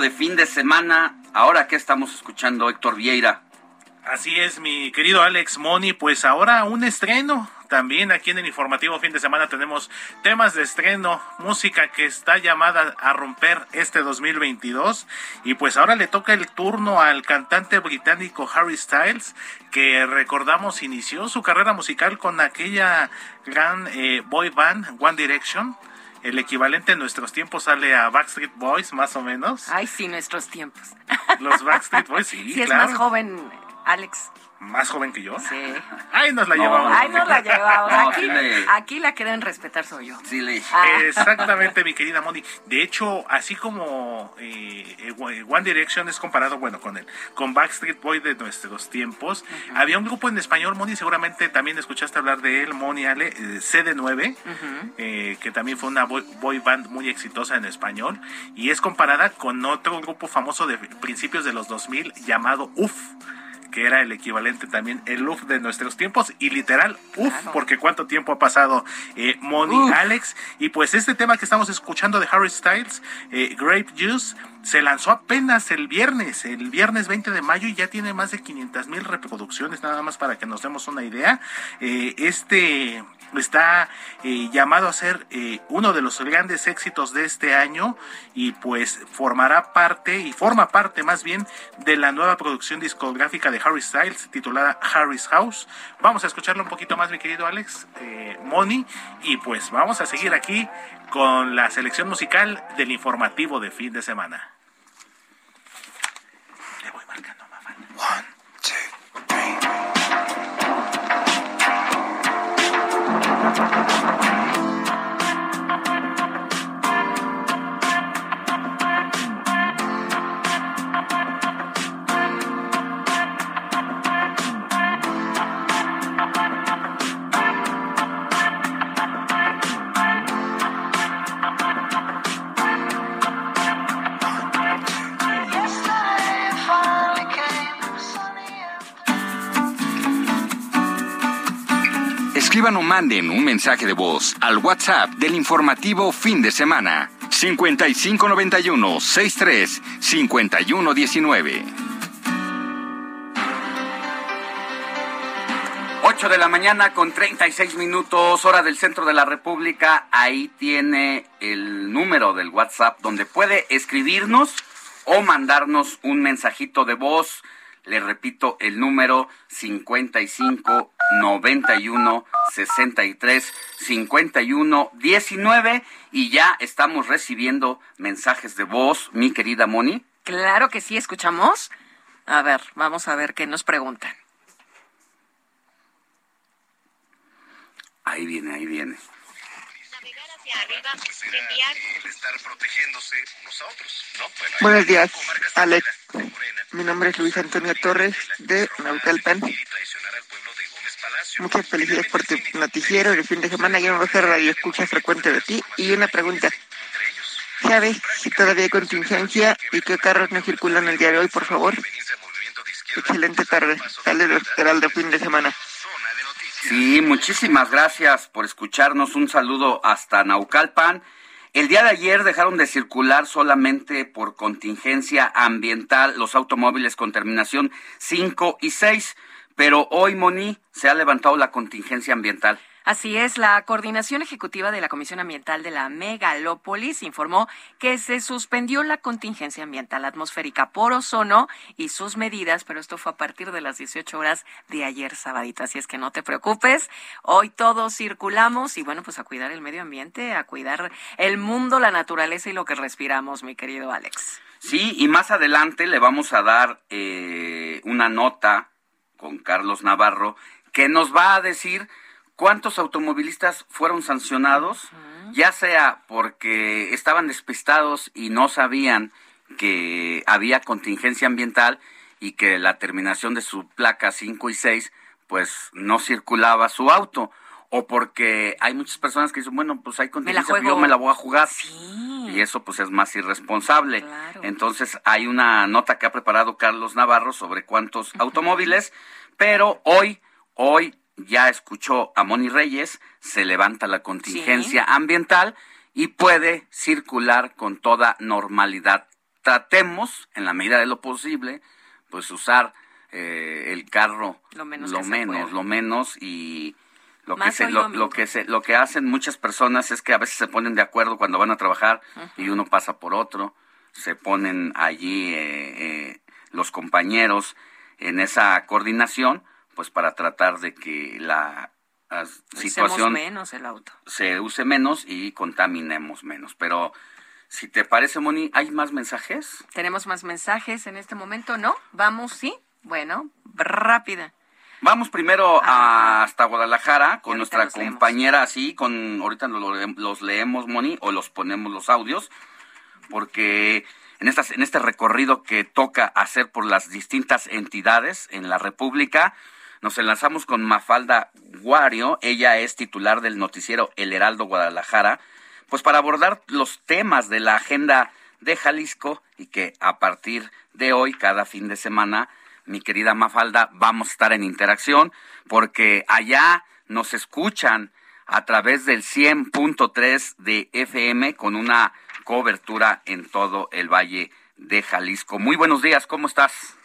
De fin de semana. Ahora que estamos escuchando Héctor Vieira. Así es, mi querido Alex Moni, pues ahora un estreno. También aquí en el informativo fin de semana tenemos temas de estreno, música que está llamada a romper este 2022 y pues ahora le toca el turno al cantante británico Harry Styles que recordamos inició su carrera musical con aquella gran eh, boy band One Direction el equivalente en nuestros tiempos sale a Backstreet Boys, más o menos. Ay, sí, nuestros tiempos. Los Backstreet Boys, sí, *laughs* sí es más joven, Alex. ¿Más joven que yo? Sí. *laughs* Ahí nos la llevamos. Ahí nos la llevamos. Aquí, aquí la que deben respetar soy yo. Sí, le... Ah. Exactamente, mi querida Moni. De hecho, así como eh, One Direction es comparado, bueno, con el con Backstreet Boy de nuestros tiempos, había un grupo en español, Moni, seguramente también escuchaste hablar de él, Moni Ale, eh, CD9, eh, que también fue una boy, boy band muy exitosa en español, y es comparada con otro grupo famoso de principios de los 2000 llamado UF que era el equivalente también, el UF de nuestros tiempos, y literal, UF, porque cuánto tiempo ha pasado eh, Moni Alex, y pues este tema que estamos escuchando de Harry Styles, eh, Grape Juice, se lanzó apenas el viernes, el viernes 20 de mayo, y ya tiene más de 500 mil reproducciones, nada más para que nos demos una idea. Eh, este está eh, llamado a ser eh, uno de los grandes éxitos de este año y pues formará parte y forma parte más bien de la nueva producción discográfica de Harry Styles titulada Harry's House. Vamos a escucharlo un poquito más mi querido Alex eh, Moni y pues vamos a seguir aquí con la selección musical del informativo de fin de semana. Manden un mensaje de voz al WhatsApp del informativo fin de semana 5591 63 5119. 8 de la mañana con 36 minutos, hora del centro de la República. Ahí tiene el número del WhatsApp donde puede escribirnos o mandarnos un mensajito de voz. Le repito el número 55 91 63 51 19 y ya estamos recibiendo mensajes de voz, mi querida Moni. Claro que sí, escuchamos. A ver, vamos a ver qué nos preguntan. Ahí viene, ahí viene. Estar protegiéndose unos a otros, ¿no? Bueno, Buenos días, Alex. Mi nombre es Luis Antonio Torres de Naucalpan. Muchas felicidades por tu noticiero el fin de semana. Yo me voy a hacer radio escucha frecuente de ti. Y una pregunta. ¿Sabes si todavía hay contingencia y qué carros no circulan el día de hoy, por favor? Excelente tarde. Saludos, Heraldo, fin de semana. Sí, muchísimas gracias por escucharnos. Un saludo hasta Naucalpan. El día de ayer dejaron de circular solamente por contingencia ambiental los automóviles con terminación 5 y 6, pero hoy, Moni, se ha levantado la contingencia ambiental. Así es, la Coordinación Ejecutiva de la Comisión Ambiental de la Megalópolis informó que se suspendió la contingencia ambiental atmosférica por ozono y sus medidas, pero esto fue a partir de las 18 horas de ayer sabadito, así es que no te preocupes. Hoy todos circulamos y bueno, pues a cuidar el medio ambiente, a cuidar el mundo, la naturaleza y lo que respiramos, mi querido Alex. Sí, y más adelante le vamos a dar eh, una nota con Carlos Navarro que nos va a decir cuántos automovilistas fueron sancionados, ya sea porque estaban despistados y no sabían que había contingencia ambiental y que la terminación de su placa 5 y 6 pues no circulaba su auto o porque hay muchas personas que dicen, bueno, pues hay contingencia, yo me la voy a jugar. Y eso pues es más irresponsable. Entonces hay una nota que ha preparado Carlos Navarro sobre cuántos automóviles, pero hoy, hoy ya escuchó a Moni Reyes, se levanta la contingencia ambiental y puede circular con toda normalidad. Tratemos, en la medida de lo posible, pues usar eh, el carro lo menos, lo menos, lo menos y lo que, se, lo, que se, lo que hacen muchas personas es que a veces se ponen de acuerdo cuando van a trabajar y uno pasa por otro, se ponen allí eh, eh, los compañeros en esa coordinación, pues para tratar de que la situación menos el auto. se use menos y contaminemos menos. Pero si te parece, Moni, ¿hay más mensajes? Tenemos más mensajes en este momento, ¿no? Vamos, sí. Bueno, rápida. Vamos primero hasta Guadalajara con nuestra compañera, así, con ahorita los, leemos, Moni, o los ponemos los audios, porque en, estas, en este recorrido que toca hacer por las distintas entidades en la República, nos enlazamos con Mafalda Guario, ella es titular del noticiero El Heraldo Guadalajara, pues para abordar los temas de la agenda de Jalisco y que a partir de hoy, cada fin de semana, mi querida Mafalda, vamos a estar en interacción porque allá nos escuchan a través del 100.3 de FM con una cobertura en todo el Valle de Jalisco. Muy buenos días, ¿cómo estás?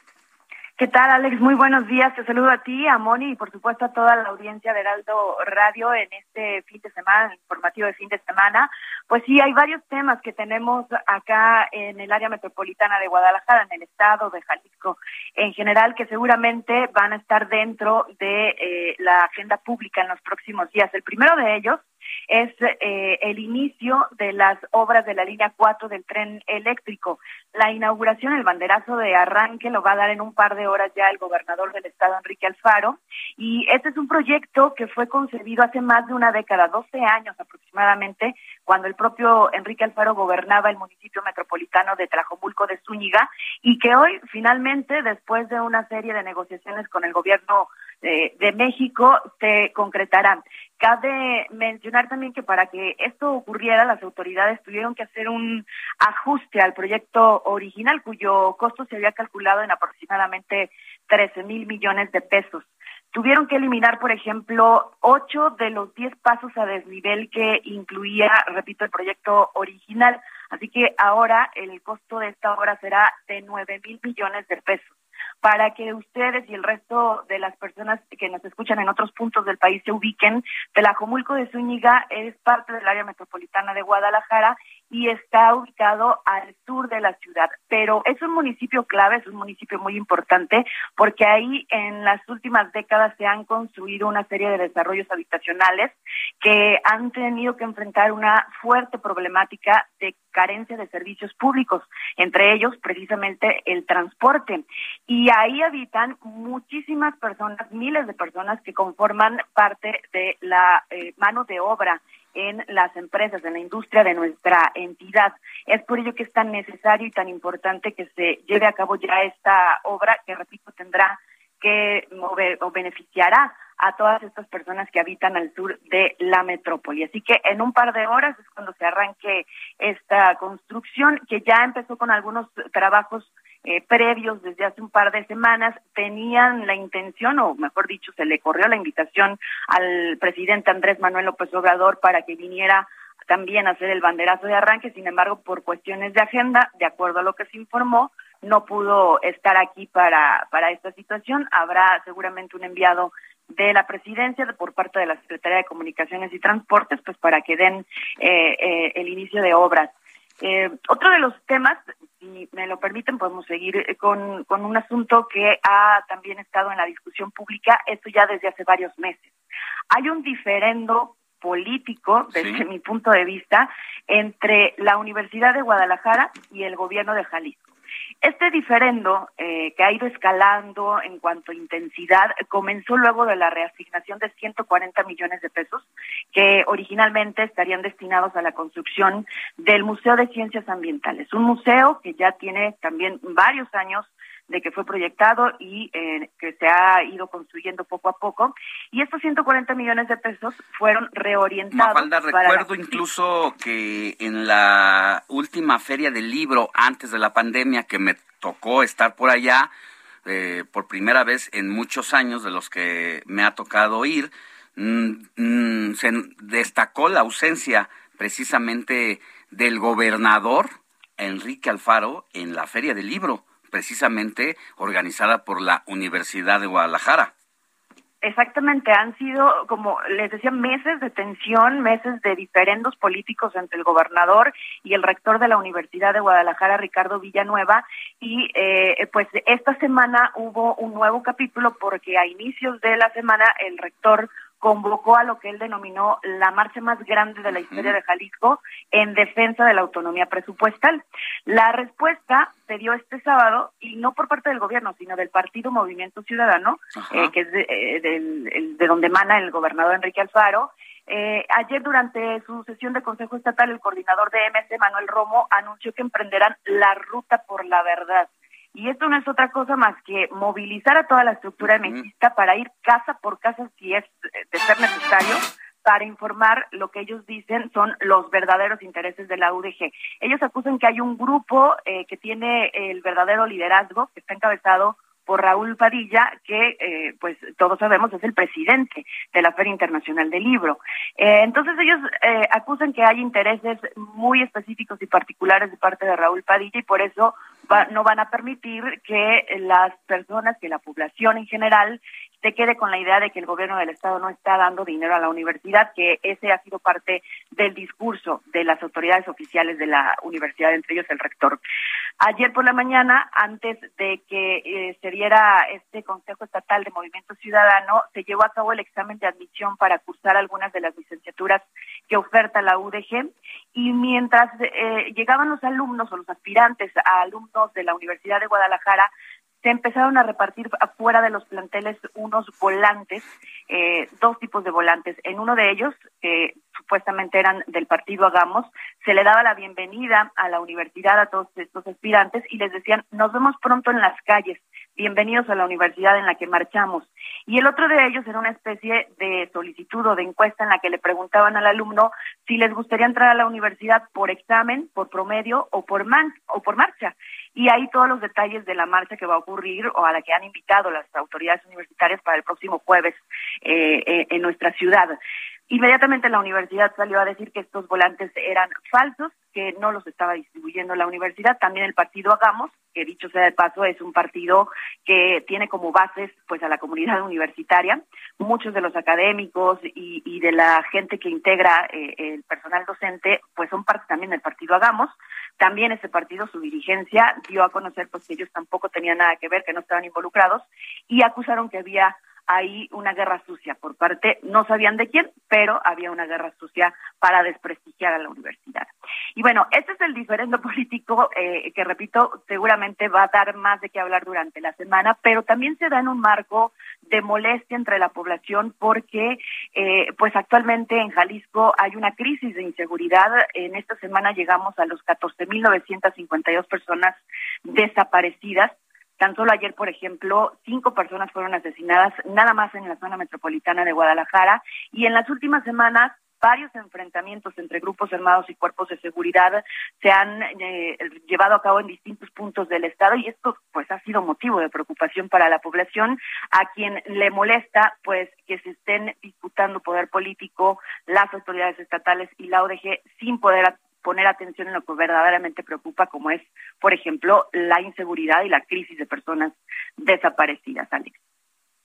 ¿Qué tal, Alex? Muy buenos días. Te saludo a ti, a Moni y por supuesto a toda la audiencia de Heraldo Radio en este fin de semana, informativo de fin de semana. Pues sí, hay varios temas que tenemos acá en el área metropolitana de Guadalajara, en el estado de Jalisco en general, que seguramente van a estar dentro de eh, la agenda pública en los próximos días. El primero de ellos es eh, el inicio de las obras de la línea 4 del tren eléctrico. La inauguración, el banderazo de arranque lo va a dar en un par de horas ya el gobernador del estado, Enrique Alfaro, y este es un proyecto que fue concebido hace más de una década, 12 años aproximadamente, cuando el propio Enrique Alfaro gobernaba el municipio metropolitano de Tlajomulco de Zúñiga, y que hoy finalmente, después de una serie de negociaciones con el gobierno eh, de México, se concretará. Cabe mencionar también que para que esto ocurriera, las autoridades tuvieron que hacer un ajuste al proyecto original, cuyo costo se había calculado en aproximadamente 13 mil millones de pesos. Tuvieron que eliminar, por ejemplo, ocho de los diez pasos a desnivel que incluía, repito, el proyecto original. Así que ahora el costo de esta obra será de nueve mil millones de pesos para que ustedes y el resto de las personas que nos escuchan en otros puntos del país se ubiquen. Telajomulco de Zúñiga es parte del área metropolitana de Guadalajara y está ubicado al sur de la ciudad. Pero es un municipio clave, es un municipio muy importante, porque ahí en las últimas décadas se han construido una serie de desarrollos habitacionales que han tenido que enfrentar una fuerte problemática de carencia de servicios públicos, entre ellos precisamente el transporte. Y ahí habitan muchísimas personas, miles de personas que conforman parte de la eh, mano de obra en las empresas, en la industria de nuestra entidad. Es por ello que es tan necesario y tan importante que se lleve a cabo ya esta obra que, repito, tendrá que mover o beneficiará a todas estas personas que habitan al sur de la metrópoli. Así que en un par de horas es cuando se arranque esta construcción que ya empezó con algunos trabajos eh, previos desde hace un par de semanas tenían la intención, o mejor dicho, se le corrió la invitación al presidente Andrés Manuel López Obrador para que viniera también a hacer el banderazo de arranque, sin embargo, por cuestiones de agenda, de acuerdo a lo que se informó, no pudo estar aquí para, para esta situación. Habrá seguramente un enviado de la presidencia por parte de la Secretaría de Comunicaciones y Transportes, pues para que den eh, eh, el inicio de obras. Eh, otro de los temas, si me lo permiten, podemos seguir con, con un asunto que ha también estado en la discusión pública, esto ya desde hace varios meses. Hay un diferendo político, desde mi punto de vista, entre la Universidad de Guadalajara y el gobierno de Jalisco. Este diferendo, eh, que ha ido escalando en cuanto a intensidad, comenzó luego de la reasignación de 140 millones de pesos que originalmente estarían destinados a la construcción del Museo de Ciencias Ambientales, un museo que ya tiene también varios años de que fue proyectado y eh, que se ha ido construyendo poco a poco. Y estos 140 millones de pesos fueron reorientados. Mafalda, recuerdo incluso que en la última feria del libro, antes de la pandemia, que me tocó estar por allá, eh, por primera vez en muchos años de los que me ha tocado ir, mm, mm, se destacó la ausencia precisamente del gobernador Enrique Alfaro en la Feria del Libro, precisamente organizada por la Universidad de Guadalajara. Exactamente, han sido, como les decía, meses de tensión, meses de diferendos políticos entre el gobernador y el rector de la Universidad de Guadalajara, Ricardo Villanueva, y eh, pues esta semana hubo un nuevo capítulo porque a inicios de la semana el rector convocó a lo que él denominó la marcha más grande de la historia de Jalisco en defensa de la autonomía presupuestal. La respuesta se dio este sábado y no por parte del gobierno, sino del partido Movimiento Ciudadano, eh, que es de, eh, de donde emana el gobernador Enrique Alfaro. Eh, ayer durante su sesión de Consejo Estatal, el coordinador de MC, Manuel Romo, anunció que emprenderán la ruta por la verdad y esto no es otra cosa más que movilizar a toda la estructura mexista para ir casa por casa si es de ser necesario para informar lo que ellos dicen son los verdaderos intereses de la UDG. Ellos acusan que hay un grupo eh, que tiene el verdadero liderazgo, que está encabezado por Raúl Padilla, que eh, pues todos sabemos es el presidente de la Feria Internacional del Libro. Eh, entonces ellos eh, acusan que hay intereses muy específicos y particulares de parte de Raúl Padilla y por eso no van a permitir que las personas, que la población en general se quede con la idea de que el gobierno del estado no está dando dinero a la universidad, que ese ha sido parte del discurso de las autoridades oficiales de la universidad, entre ellos el rector. Ayer por la mañana, antes de que eh, se diera este Consejo Estatal de Movimiento Ciudadano, se llevó a cabo el examen de admisión para cursar algunas de las licenciaturas que oferta la UDG y mientras eh, llegaban los alumnos o los aspirantes a alumnos de la Universidad de Guadalajara, se empezaron a repartir afuera de los planteles unos volantes, eh, dos tipos de volantes. En uno de ellos, que supuestamente eran del partido Hagamos, se le daba la bienvenida a la universidad a todos estos aspirantes y les decían, nos vemos pronto en las calles, bienvenidos a la universidad en la que marchamos. Y el otro de ellos era una especie de solicitud o de encuesta en la que le preguntaban al alumno si les gustaría entrar a la universidad por examen, por promedio o por, man o por marcha y ahí todos los detalles de la marcha que va a ocurrir o a la que han invitado las autoridades universitarias para el próximo jueves eh, eh, en nuestra ciudad. Inmediatamente la universidad salió a decir que estos volantes eran falsos, que no los estaba distribuyendo la universidad. También el partido Hagamos, que dicho sea de paso, es un partido que tiene como bases pues a la comunidad universitaria. Muchos de los académicos y, de la gente que integra eh, el personal docente pues son parte también del partido Hagamos. También ese partido, su dirigencia, dio a conocer pues que ellos tampoco tenían nada que ver, que no estaban involucrados y acusaron que había ahí una guerra sucia por parte, no sabían de quién, pero había una guerra sucia para desprestigiar a la universidad. Y bueno, este es el diferendo *laughs* político eh, que, repito, seguramente va a dar más de qué hablar durante la semana, pero también se da en un marco de molestia entre la población porque, eh, pues actualmente en Jalisco hay una crisis de inseguridad. En esta semana llegamos a los 14.952 personas desaparecidas Tan solo ayer, por ejemplo, cinco personas fueron asesinadas nada más en la zona metropolitana de Guadalajara y en las últimas semanas varios enfrentamientos entre grupos armados y cuerpos de seguridad se han eh, llevado a cabo en distintos puntos del estado y esto pues ha sido motivo de preocupación para la población a quien le molesta pues que se estén disputando poder político las autoridades estatales y la ODG sin poder poner atención en lo que verdaderamente preocupa, como es, por ejemplo, la inseguridad y la crisis de personas desaparecidas, Alex.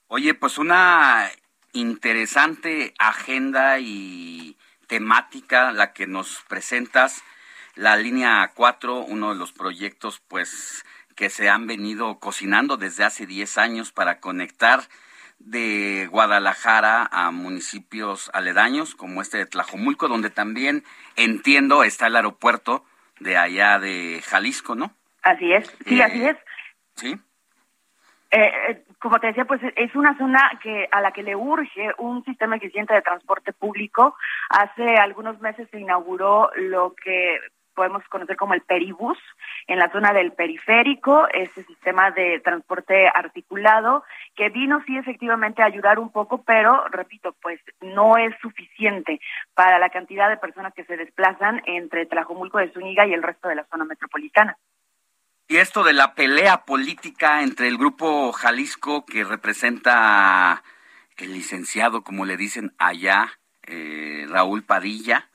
Oye, pues una interesante agenda y temática la que nos presentas, la línea 4, uno de los proyectos pues que se han venido cocinando desde hace 10 años para conectar de Guadalajara a municipios aledaños como este de Tlajomulco, donde también entiendo está el aeropuerto de allá de Jalisco, ¿no? Así es, sí, así Eh, es. Sí. Eh, eh, como te decía, pues es una zona que a la que le urge un sistema eficiente de transporte público. Hace algunos meses se inauguró lo que podemos conocer como el peribús en la zona del periférico, ese sistema de transporte articulado que vino sí efectivamente a ayudar un poco, pero repito, pues no es suficiente para la cantidad de personas que se desplazan entre Tlajomulco de Zúñiga y el resto de la zona metropolitana. Y esto de la pelea política entre el grupo Jalisco que representa el licenciado, como le dicen allá, eh, Raúl Padilla,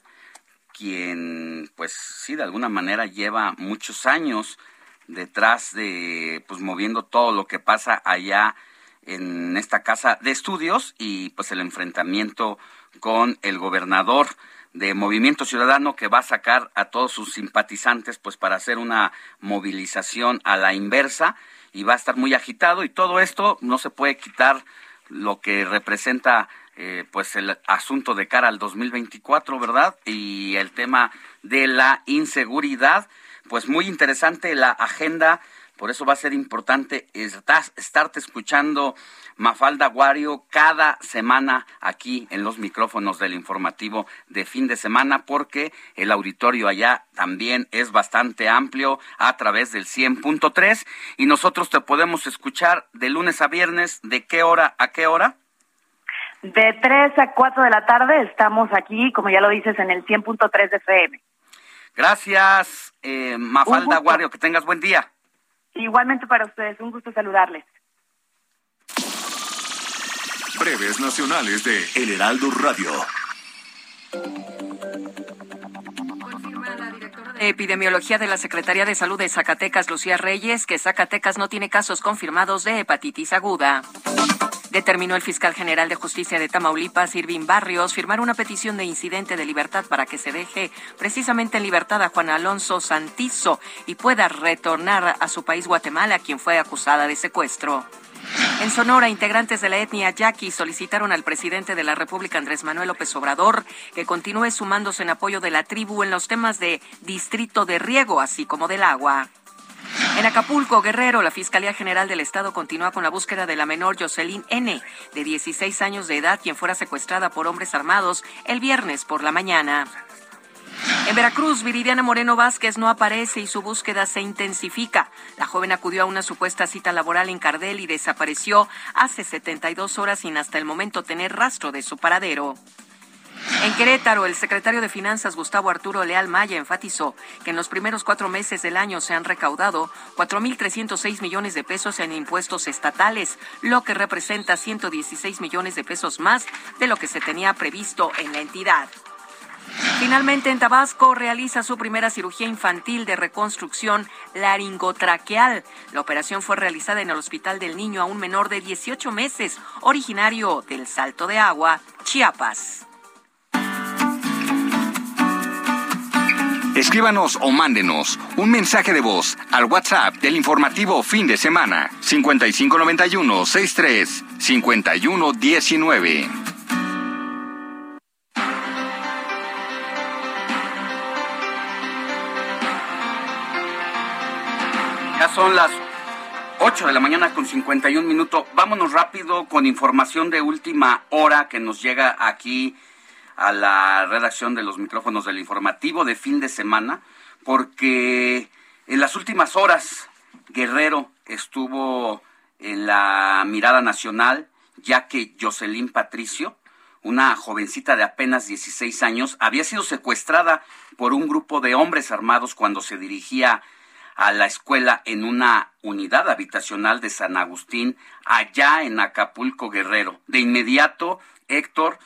quien, pues sí, de alguna manera lleva muchos años detrás de, pues moviendo todo lo que pasa allá en esta casa de estudios y pues el enfrentamiento con el gobernador de Movimiento Ciudadano que va a sacar a todos sus simpatizantes pues para hacer una movilización a la inversa y va a estar muy agitado y todo esto no se puede quitar lo que representa eh, pues el asunto de cara al 2024, ¿verdad? Y el tema de la inseguridad, pues muy interesante la agenda, por eso va a ser importante estarte escuchando Mafalda Guario cada semana aquí en los micrófonos del informativo de fin de semana porque el auditorio allá también es bastante amplio a través del 100.3 y nosotros te podemos escuchar de lunes a viernes de qué hora a qué hora. De 3 a 4 de la tarde estamos aquí, como ya lo dices, en el 100.3 de FM. Gracias, eh, Mafalda Guario, que tengas buen día. Igualmente para ustedes, un gusto saludarles. Breves nacionales de El Heraldo Radio. de epidemiología de la Secretaría de Salud de Zacatecas, Lucía Reyes, que Zacatecas no tiene casos confirmados de hepatitis aguda. Determinó el fiscal general de justicia de Tamaulipas, Irving Barrios, firmar una petición de incidente de libertad para que se deje precisamente en libertad a Juan Alonso Santizo y pueda retornar a su país Guatemala, quien fue acusada de secuestro. En Sonora, integrantes de la etnia yaqui solicitaron al presidente de la República, Andrés Manuel López Obrador, que continúe sumándose en apoyo de la tribu en los temas de distrito de riego, así como del agua. En Acapulco, Guerrero, la Fiscalía General del Estado continúa con la búsqueda de la menor Jocelyn N., de 16 años de edad, quien fuera secuestrada por hombres armados el viernes por la mañana. En Veracruz, Viridiana Moreno Vázquez no aparece y su búsqueda se intensifica. La joven acudió a una supuesta cita laboral en Cardel y desapareció hace 72 horas sin hasta el momento tener rastro de su paradero. En Querétaro, el secretario de Finanzas, Gustavo Arturo Leal Maya, enfatizó que en los primeros cuatro meses del año se han recaudado 4.306 millones de pesos en impuestos estatales, lo que representa 116 millones de pesos más de lo que se tenía previsto en la entidad. Finalmente, en Tabasco realiza su primera cirugía infantil de reconstrucción laringotraqueal. La operación fue realizada en el Hospital del Niño a un menor de 18 meses, originario del Salto de Agua, Chiapas. Escríbanos o mándenos un mensaje de voz al WhatsApp del informativo fin de semana 5591 63 5119. Ya son las 8 de la mañana con 51 minutos. Vámonos rápido con información de última hora que nos llega aquí a la redacción de los micrófonos del informativo de fin de semana, porque en las últimas horas Guerrero estuvo en la mirada nacional, ya que Jocelyn Patricio, una jovencita de apenas 16 años, había sido secuestrada por un grupo de hombres armados cuando se dirigía a la escuela en una unidad habitacional de San Agustín, allá en Acapulco Guerrero. De inmediato, Héctor,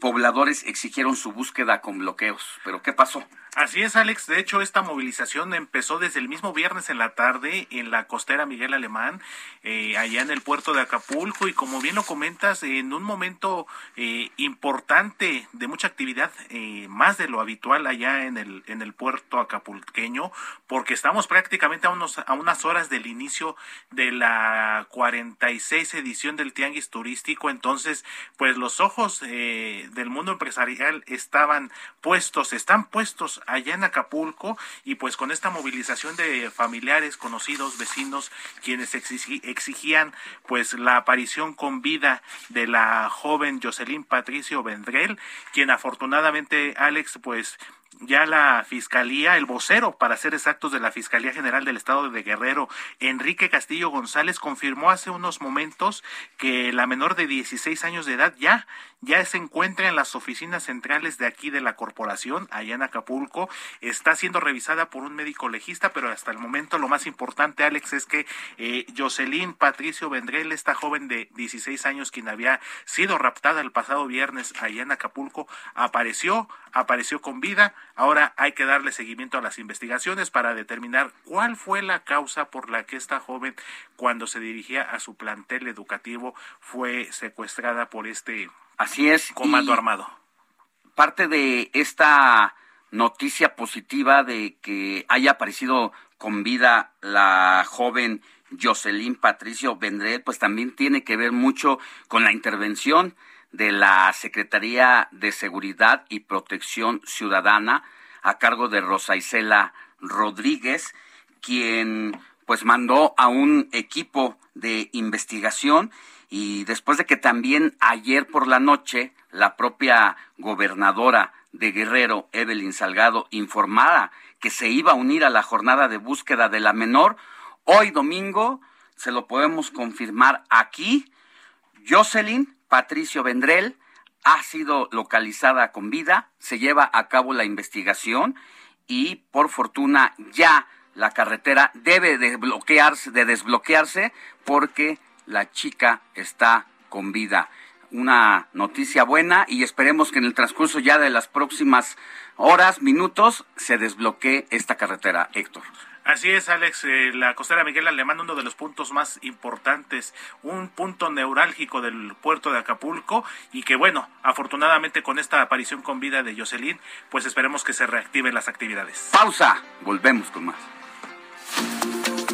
pobladores exigieron su búsqueda con bloqueos. ¿Pero qué pasó? Así es, Alex. De hecho, esta movilización empezó desde el mismo viernes en la tarde en la costera Miguel Alemán, eh, allá en el puerto de Acapulco. Y como bien lo comentas, en un momento eh, importante de mucha actividad, eh, más de lo habitual allá en el, en el puerto acapulqueño, porque estamos prácticamente a, unos, a unas horas del inicio de la 46 edición del Tianguis Turístico. Entonces, pues los ojos del mundo empresarial estaban puestos, están puestos allá en Acapulco y pues con esta movilización de familiares, conocidos, vecinos, quienes exigían pues la aparición con vida de la joven Jocelyn Patricio Vendrell, quien afortunadamente Alex pues ya la Fiscalía, el vocero, para ser exactos, de la Fiscalía General del Estado de Guerrero, Enrique Castillo González, confirmó hace unos momentos que la menor de 16 años de edad ya, ya se encuentra en las oficinas centrales de aquí de la corporación, allá en Acapulco. Está siendo revisada por un médico legista, pero hasta el momento lo más importante, Alex, es que eh, Jocelyn Patricio Vendrell, esta joven de 16 años, quien había sido raptada el pasado viernes allá en Acapulco, apareció, apareció con vida ahora hay que darle seguimiento a las investigaciones para determinar cuál fue la causa por la que esta joven, cuando se dirigía a su plantel educativo, fue secuestrada por este Así es. comando armado. Parte de esta noticia positiva de que haya aparecido con vida la joven Jocelyn Patricio Vendrell, pues también tiene que ver mucho con la intervención de la Secretaría de Seguridad y Protección Ciudadana a cargo de Rosa Isela Rodríguez, quien pues mandó a un equipo de investigación y después de que también ayer por la noche la propia gobernadora de Guerrero, Evelyn Salgado, informara que se iba a unir a la jornada de búsqueda de la menor, hoy domingo se lo podemos confirmar aquí. Jocelyn Patricio Vendrell ha sido localizada con vida, se lleva a cabo la investigación y por fortuna ya la carretera debe de bloquearse, de desbloquearse porque la chica está con vida. Una noticia buena y esperemos que en el transcurso ya de las próximas horas, minutos, se desbloquee esta carretera, Héctor. Así es, Alex. Eh, la costera Miguel Alemán, uno de los puntos más importantes, un punto neurálgico del puerto de Acapulco y que, bueno, afortunadamente con esta aparición con vida de Jocelyn, pues esperemos que se reactiven las actividades. Pausa. Volvemos con más.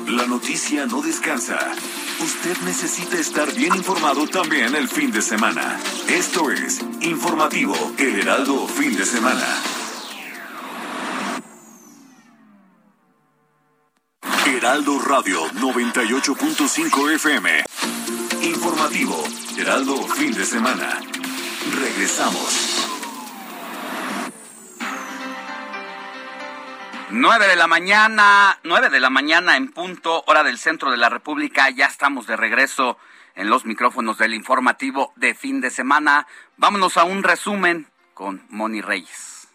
La noticia no descansa. Usted necesita estar bien informado también el fin de semana. Esto es Informativo El Heraldo Fin de Semana. Heraldo Radio 98.5 FM. Informativo Heraldo Fin de Semana. Regresamos. 9 de la mañana, 9 de la mañana en punto, hora del centro de la República. Ya estamos de regreso en los micrófonos del informativo de fin de semana. Vámonos a un resumen con Moni Reyes.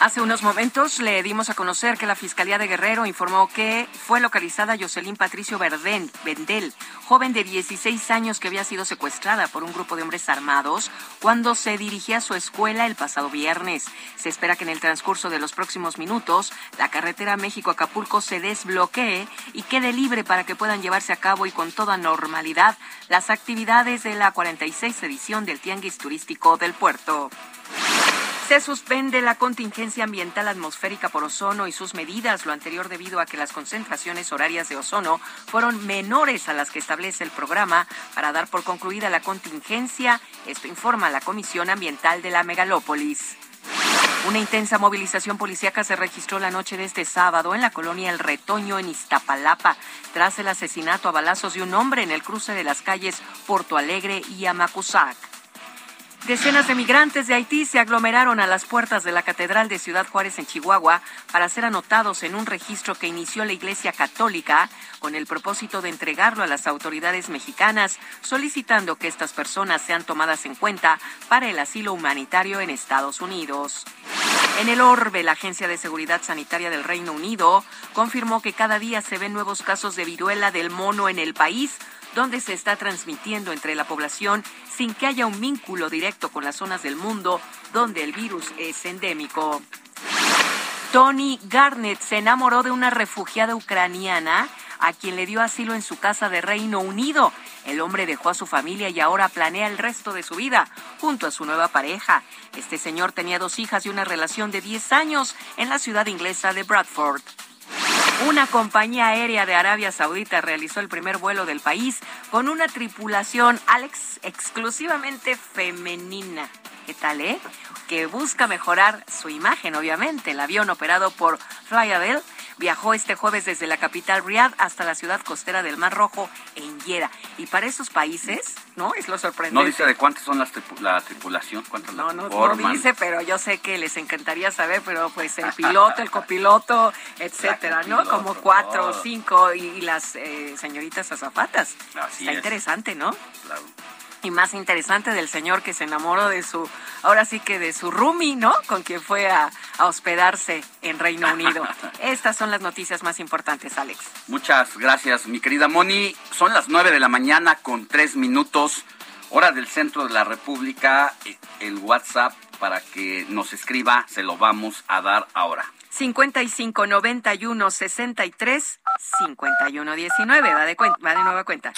Hace unos momentos le dimos a conocer que la Fiscalía de Guerrero informó que fue localizada Jocelyn Patricio Verdén, Vendel, joven de 16 años que había sido secuestrada por un grupo de hombres armados cuando se dirigía a su escuela el pasado viernes. Se espera que en el transcurso de los próximos minutos la carretera México-Acapulco se desbloquee y quede libre para que puedan llevarse a cabo y con toda normalidad las actividades de la 46 edición del Tianguis Turístico del Puerto. Se suspende la contingencia ambiental atmosférica por ozono y sus medidas, lo anterior debido a que las concentraciones horarias de ozono fueron menores a las que establece el programa para dar por concluida la contingencia. Esto informa la Comisión Ambiental de la Megalópolis. Una intensa movilización policíaca se registró la noche de este sábado en la colonia El Retoño en Iztapalapa, tras el asesinato a balazos de un hombre en el cruce de las calles Porto Alegre y Amacuzac. Decenas de migrantes de Haití se aglomeraron a las puertas de la Catedral de Ciudad Juárez en Chihuahua para ser anotados en un registro que inició la Iglesia Católica con el propósito de entregarlo a las autoridades mexicanas, solicitando que estas personas sean tomadas en cuenta para el asilo humanitario en Estados Unidos. En el orbe, la Agencia de Seguridad Sanitaria del Reino Unido confirmó que cada día se ven nuevos casos de viruela del mono en el país, donde se está transmitiendo entre la población sin que haya un vínculo directo con las zonas del mundo donde el virus es endémico. Tony Garnett se enamoró de una refugiada ucraniana a quien le dio asilo en su casa de Reino Unido. El hombre dejó a su familia y ahora planea el resto de su vida junto a su nueva pareja. Este señor tenía dos hijas y una relación de 10 años en la ciudad inglesa de Bradford. Una compañía aérea de Arabia Saudita realizó el primer vuelo del país con una tripulación, Alex, exclusivamente femenina. ¿Qué tal, eh? Que busca mejorar su imagen, obviamente. El avión operado por Flyabel viajó este jueves desde la capital Riyadh hasta la ciudad costera del Mar Rojo en Jeddah. Y para esos países, ¿no? Es lo sorprendente. No dice de cuántas son las tripu la tripulación, cuántas no, no, no forman. dice, pero yo sé que les encantaría saber, pero pues el piloto, el copiloto, *laughs* etcétera, ¿no? Como cuatro o cinco y, y las eh, señoritas azafatas. Así Está es. interesante, ¿no? Claro. Y más interesante del señor que se enamoró de su, ahora sí que de su roomie, ¿no? Con quien fue a, a hospedarse en Reino Unido. *laughs* Estas son las noticias más importantes, Alex. Muchas gracias, mi querida Moni. Son las nueve de la mañana con tres minutos. hora del centro de la República, eh, el WhatsApp para que nos escriba, se lo vamos a dar ahora. 55 91 63 51 19. Va de, va de nueva cuenta.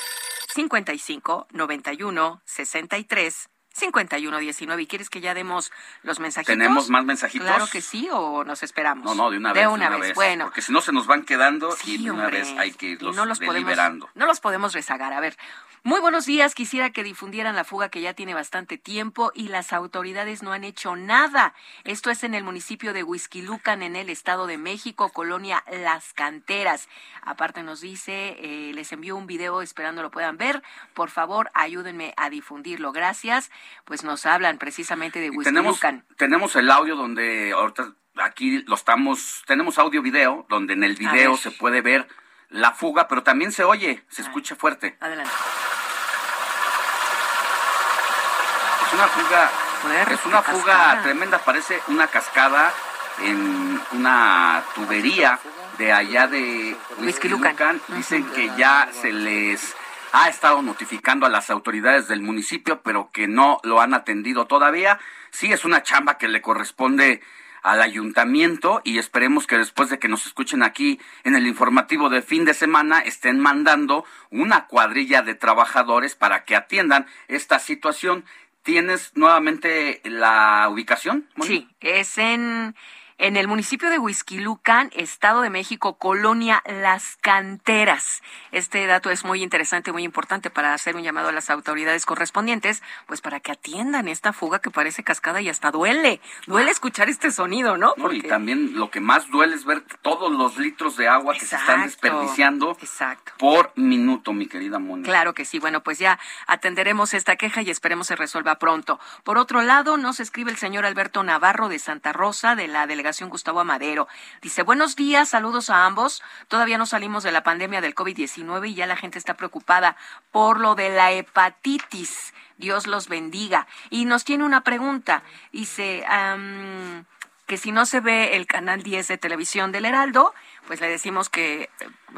55 91 63 5119. ¿Y quieres que ya demos los mensajitos? ¿Tenemos más mensajitos? Claro que sí, o nos esperamos. No, no, de una vez. De una, vez. Bueno. Porque si no se nos van quedando y de una vez hay que irlos no los deliberando. Podemos, no los podemos rezagar. A ver, muy buenos días. Quisiera que difundieran la fuga que ya tiene bastante tiempo y las autoridades no han hecho nada. Esto es en el municipio de Huizquilucan, en el Estado de México, colonia Las Canteras. Aparte nos dice, eh, les envío un video esperando lo puedan ver. Por favor, ayúdenme a difundirlo. Gracias. Pues nos hablan precisamente de Huizquilucan. Tenemos, tenemos el audio donde ahorita aquí lo estamos, tenemos audio video, donde en el video se puede ver la fuga, pero también se oye, se escucha fuerte. Adelante. Es una fuga, es una fuga tremenda, parece una cascada en una tubería de allá de Huizquilucan. Dicen que ya se les ha estado notificando a las autoridades del municipio, pero que no lo han atendido todavía. Sí, es una chamba que le corresponde al ayuntamiento y esperemos que después de que nos escuchen aquí en el informativo de fin de semana estén mandando una cuadrilla de trabajadores para que atiendan esta situación. ¿Tienes nuevamente la ubicación? Sí, es en en el municipio de Huizquilucan, Estado de México, colonia Las Canteras. Este dato es muy interesante, muy importante para hacer un llamado a las autoridades correspondientes, pues para que atiendan esta fuga que parece cascada y hasta duele. Duele escuchar este sonido, ¿no? Y también lo que más duele es ver todos los litros de agua que se están desperdiciando por minuto, mi querida Mónica. Claro que sí. Bueno, pues ya atenderemos esta queja y esperemos se resuelva pronto. Por otro lado, nos escribe el señor Alberto Navarro de Santa Rosa, de la delegación Gustavo Amadero. Dice, buenos días, saludos a ambos. Todavía no salimos de la pandemia del COVID-19 y ya la gente está preocupada por lo de la hepatitis. Dios los bendiga. Y nos tiene una pregunta. Dice, que si no se ve el canal 10 de televisión del Heraldo, pues le decimos que eh,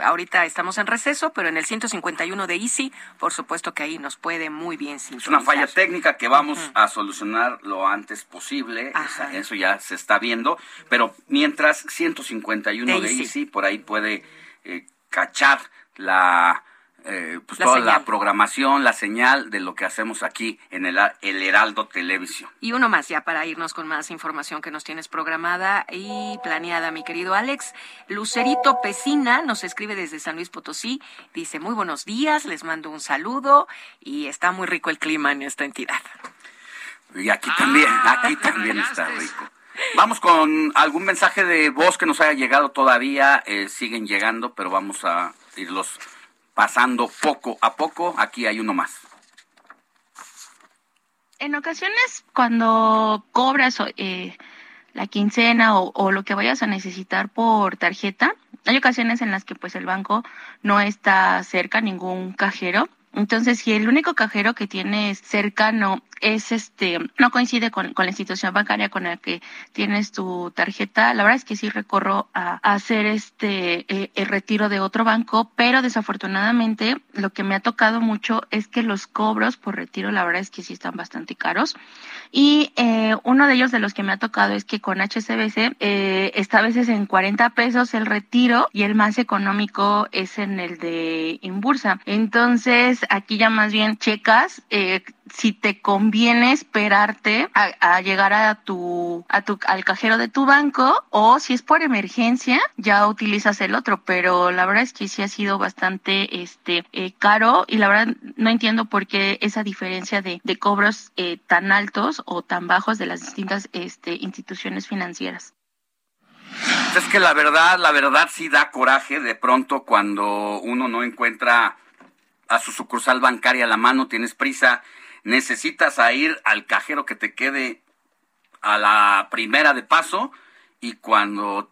ahorita estamos en receso, pero en el 151 de Easy, por supuesto que ahí nos puede muy bien sintonizar. Es una falla técnica que vamos a solucionar lo antes posible, eso ya se está viendo, pero mientras 151 de, Easy. por ahí puede eh, cachar la eh, pues toda la programación, la señal de lo que hacemos aquí en el, el, Heraldo Televisión. Y uno más ya para irnos con más información que nos tienes programada y planeada, mi querido Alex. Lucerito Pesina nos escribe desde San Luis Potosí, dice muy buenos días, les mando un saludo y está muy rico el clima en esta entidad. Y aquí también, aquí también está rico. Vamos con algún mensaje de voz que nos haya llegado todavía, eh, siguen llegando, pero vamos a irlos pasando poco a poco. Aquí hay uno más. En ocasiones, cuando cobras eh, la quincena o, lo que vayas a necesitar por tarjeta, hay ocasiones en las que pues el banco no está cerca, ningún cajero. Entonces, si el único cajero que tienes cercano es este, no coincide con, con, la institución bancaria con la que tienes tu tarjeta, la verdad es que sí recorro a, hacer este eh, el retiro de otro banco, pero desafortunadamente lo que me ha tocado mucho es que los cobros por retiro, la verdad es que sí están bastante caros. Y eh, uno de ellos de los que me ha tocado es que con HSBC eh, está a veces en 40 pesos el retiro y el más económico es en el de Inbursa. Entonces, aquí ya más bien checas eh, si te conviene esperarte a, llegar a tu, a tu, al cajero de tu banco o si es por emergencia, ya utilizas el otro. Pero la verdad es que sí ha sido bastante este eh, caro y la verdad no entiendo por qué esa diferencia de, de cobros eh, tan altos o tan bajos de las distintas este, instituciones financieras. Es que la verdad, la verdad sí da coraje de pronto cuando uno no encuentra a su sucursal bancaria a la mano, tienes prisa, necesitas ir al cajero que te quede a la primera de paso y cuando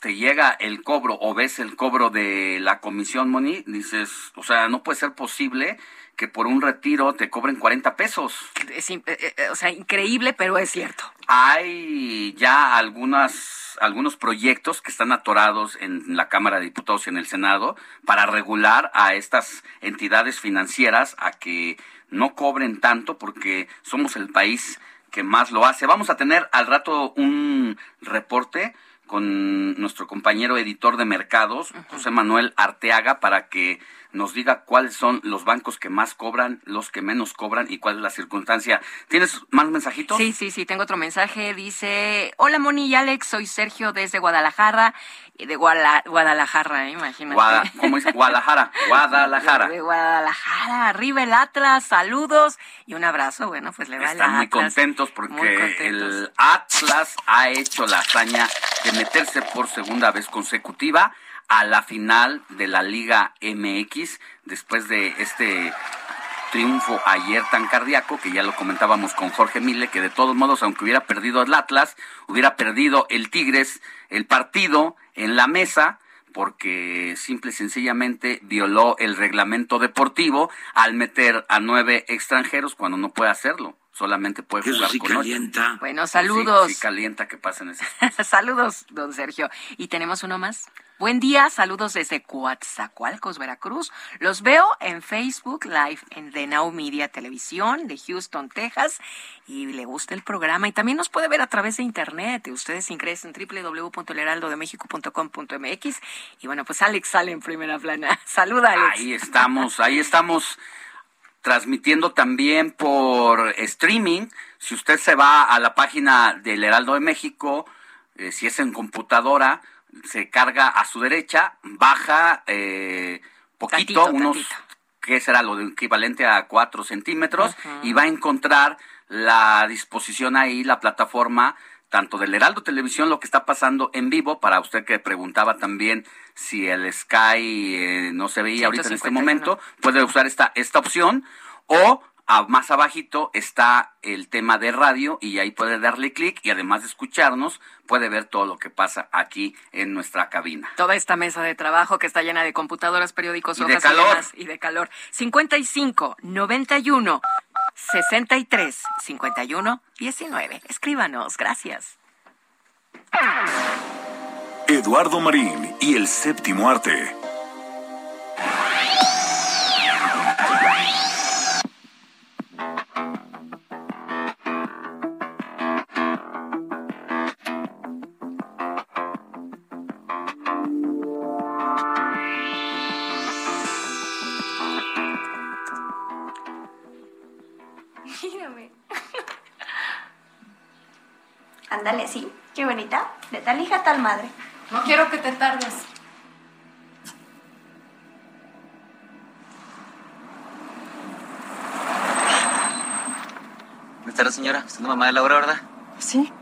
te llega el cobro o ves el cobro de la comisión, Moni, dices, o sea, no puede ser posible que por un retiro te cobren 40 pesos. Es, eh, eh, o sea, increíble, pero es cierto. Hay ya algunas, algunos proyectos que están atorados en la Cámara de Diputados y en el Senado para regular a estas entidades financieras a que no cobren tanto porque somos el país que más lo hace. Vamos a tener al rato un reporte con nuestro compañero editor de mercados, José Manuel Arteaga, para que nos diga cuáles son los bancos que más cobran, los que menos cobran y cuál es la circunstancia. ¿Tienes más mensajitos? Sí, sí, sí, tengo otro mensaje. Dice, hola Moni y Alex, soy Sergio desde Guadalajara. De Guadalajara, ¿eh? imagínate. ¿Cómo es? Guadalajara, *laughs* Guadalajara. De Guadalajara, arriba el Atlas, saludos y un abrazo. Bueno, pues le va Están muy contentos porque el Atlas ha hecho la hazaña de meterse por segunda vez consecutiva a la final de la Liga MX después de este triunfo ayer tan cardíaco que ya lo comentábamos con Jorge Mille que de todos modos aunque hubiera perdido el Atlas hubiera perdido el Tigres el partido en la mesa porque simple y sencillamente violó el reglamento deportivo al meter a nueve extranjeros cuando no puede hacerlo solamente puede jugar con calienta. Bueno, saludos. Sí, calienta que pasen esas *laughs* saludos, don Sergio. ¿Y tenemos uno más? Buen día, saludos desde Coatzacoalcos, Veracruz. Los veo en Facebook Live en The Now Media Televisión de Houston, Texas. Y le gusta el programa. Y también nos puede ver a través de internet. Ustedes ingresan www.elheraldodemexico.com.mx. Y bueno, pues Alex sale en primera plana. *laughs* Saluda, Alex. Ahí estamos, ahí estamos transmitiendo también por streaming. Si usted se va a la página del Heraldo de México, eh, si es en computadora, se carga a su derecha, baja eh, poquito, unos, que será lo equivalente a cuatro centímetros, y va a encontrar la disposición ahí, la plataforma, tanto del Heraldo Televisión, lo que está pasando en vivo, para usted que preguntaba también si el Sky eh, no se veía ahorita en este momento, puede usar esta, esta opción, o más abajito está el tema de radio y ahí puede darle clic y además de escucharnos puede ver todo lo que pasa aquí en nuestra cabina. Toda esta mesa de trabajo que está llena de computadoras, periódicos, y hojas de calor. Y, de calor. 55 91 63 51 19. Escríbanos, gracias. Eduardo Marín y el séptimo arte. Ándale, sí. Qué bonita. De tal hija, tal madre. No quiero que te tardes. ¿Dónde está la señora? ¿Usted es la mamá de Laura, verdad? Sí.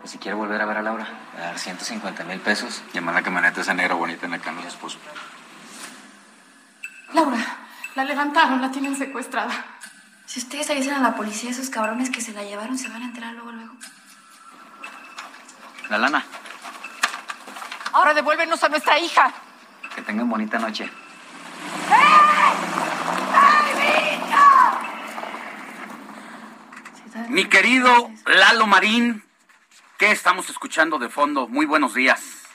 Pues si quiere volver a ver a Laura, a dar 150 mil pesos. Llamar a que manete esa negra bonita en la cama de su esposo. Laura, la levantaron, la tienen secuestrada. Si ustedes avisen a la policía, esos cabrones que se la llevaron se van a enterar luego, luego. La lana. Ahora devuélvenos a nuestra hija. Que tengan bonita noche. Mi querido Lalo Marín, ¿qué estamos escuchando de fondo? Muy buenos días.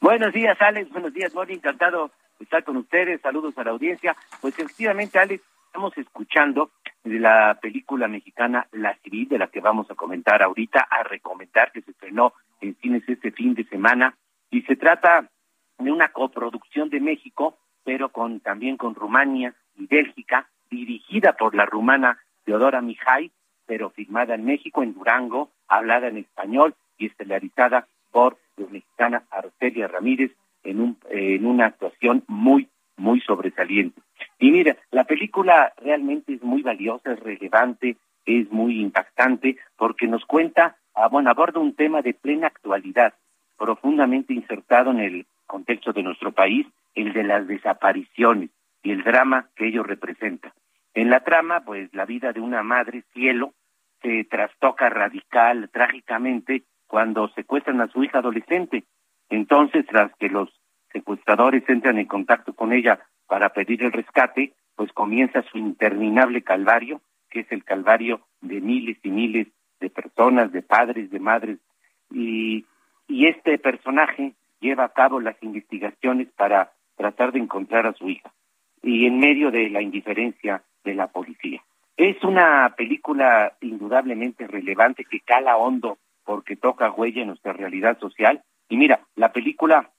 Buenos días, Alex. Buenos días, Mori. Encantado de estar con ustedes. Saludos a la audiencia. Pues efectivamente, Alex, estamos escuchando de la película mexicana La Civil, de la que vamos a comentar ahorita, a recomendar que se estrenó en cines este fin de semana. Y se trata de una coproducción de México, pero con también con Rumania y Bélgica, dirigida por la rumana Teodora Mijay, pero filmada en México, en Durango, hablada en español y estelarizada por la mexicana Arcelia Ramírez en, un, en una actuación muy, muy sobresaliente. Y mira, la película realmente es muy valiosa, es relevante, es muy impactante, porque nos cuenta, ah, bueno, aborda un tema de plena actualidad, profundamente insertado en el contexto de nuestro país, el de las desapariciones y el drama que ello representa. En la trama, pues la vida de una madre cielo se trastoca radical, trágicamente, cuando secuestran a su hija adolescente. Entonces, tras que los secuestradores entran en contacto con ella para pedir el rescate, pues comienza su interminable calvario, que es el calvario de miles y miles de personas, de padres, de madres, y, y este personaje lleva a cabo las investigaciones para tratar de encontrar a su hija, y en medio de la indiferencia de la policía. Es una película indudablemente relevante que cala hondo porque toca huella en nuestra realidad social. Y mira, la película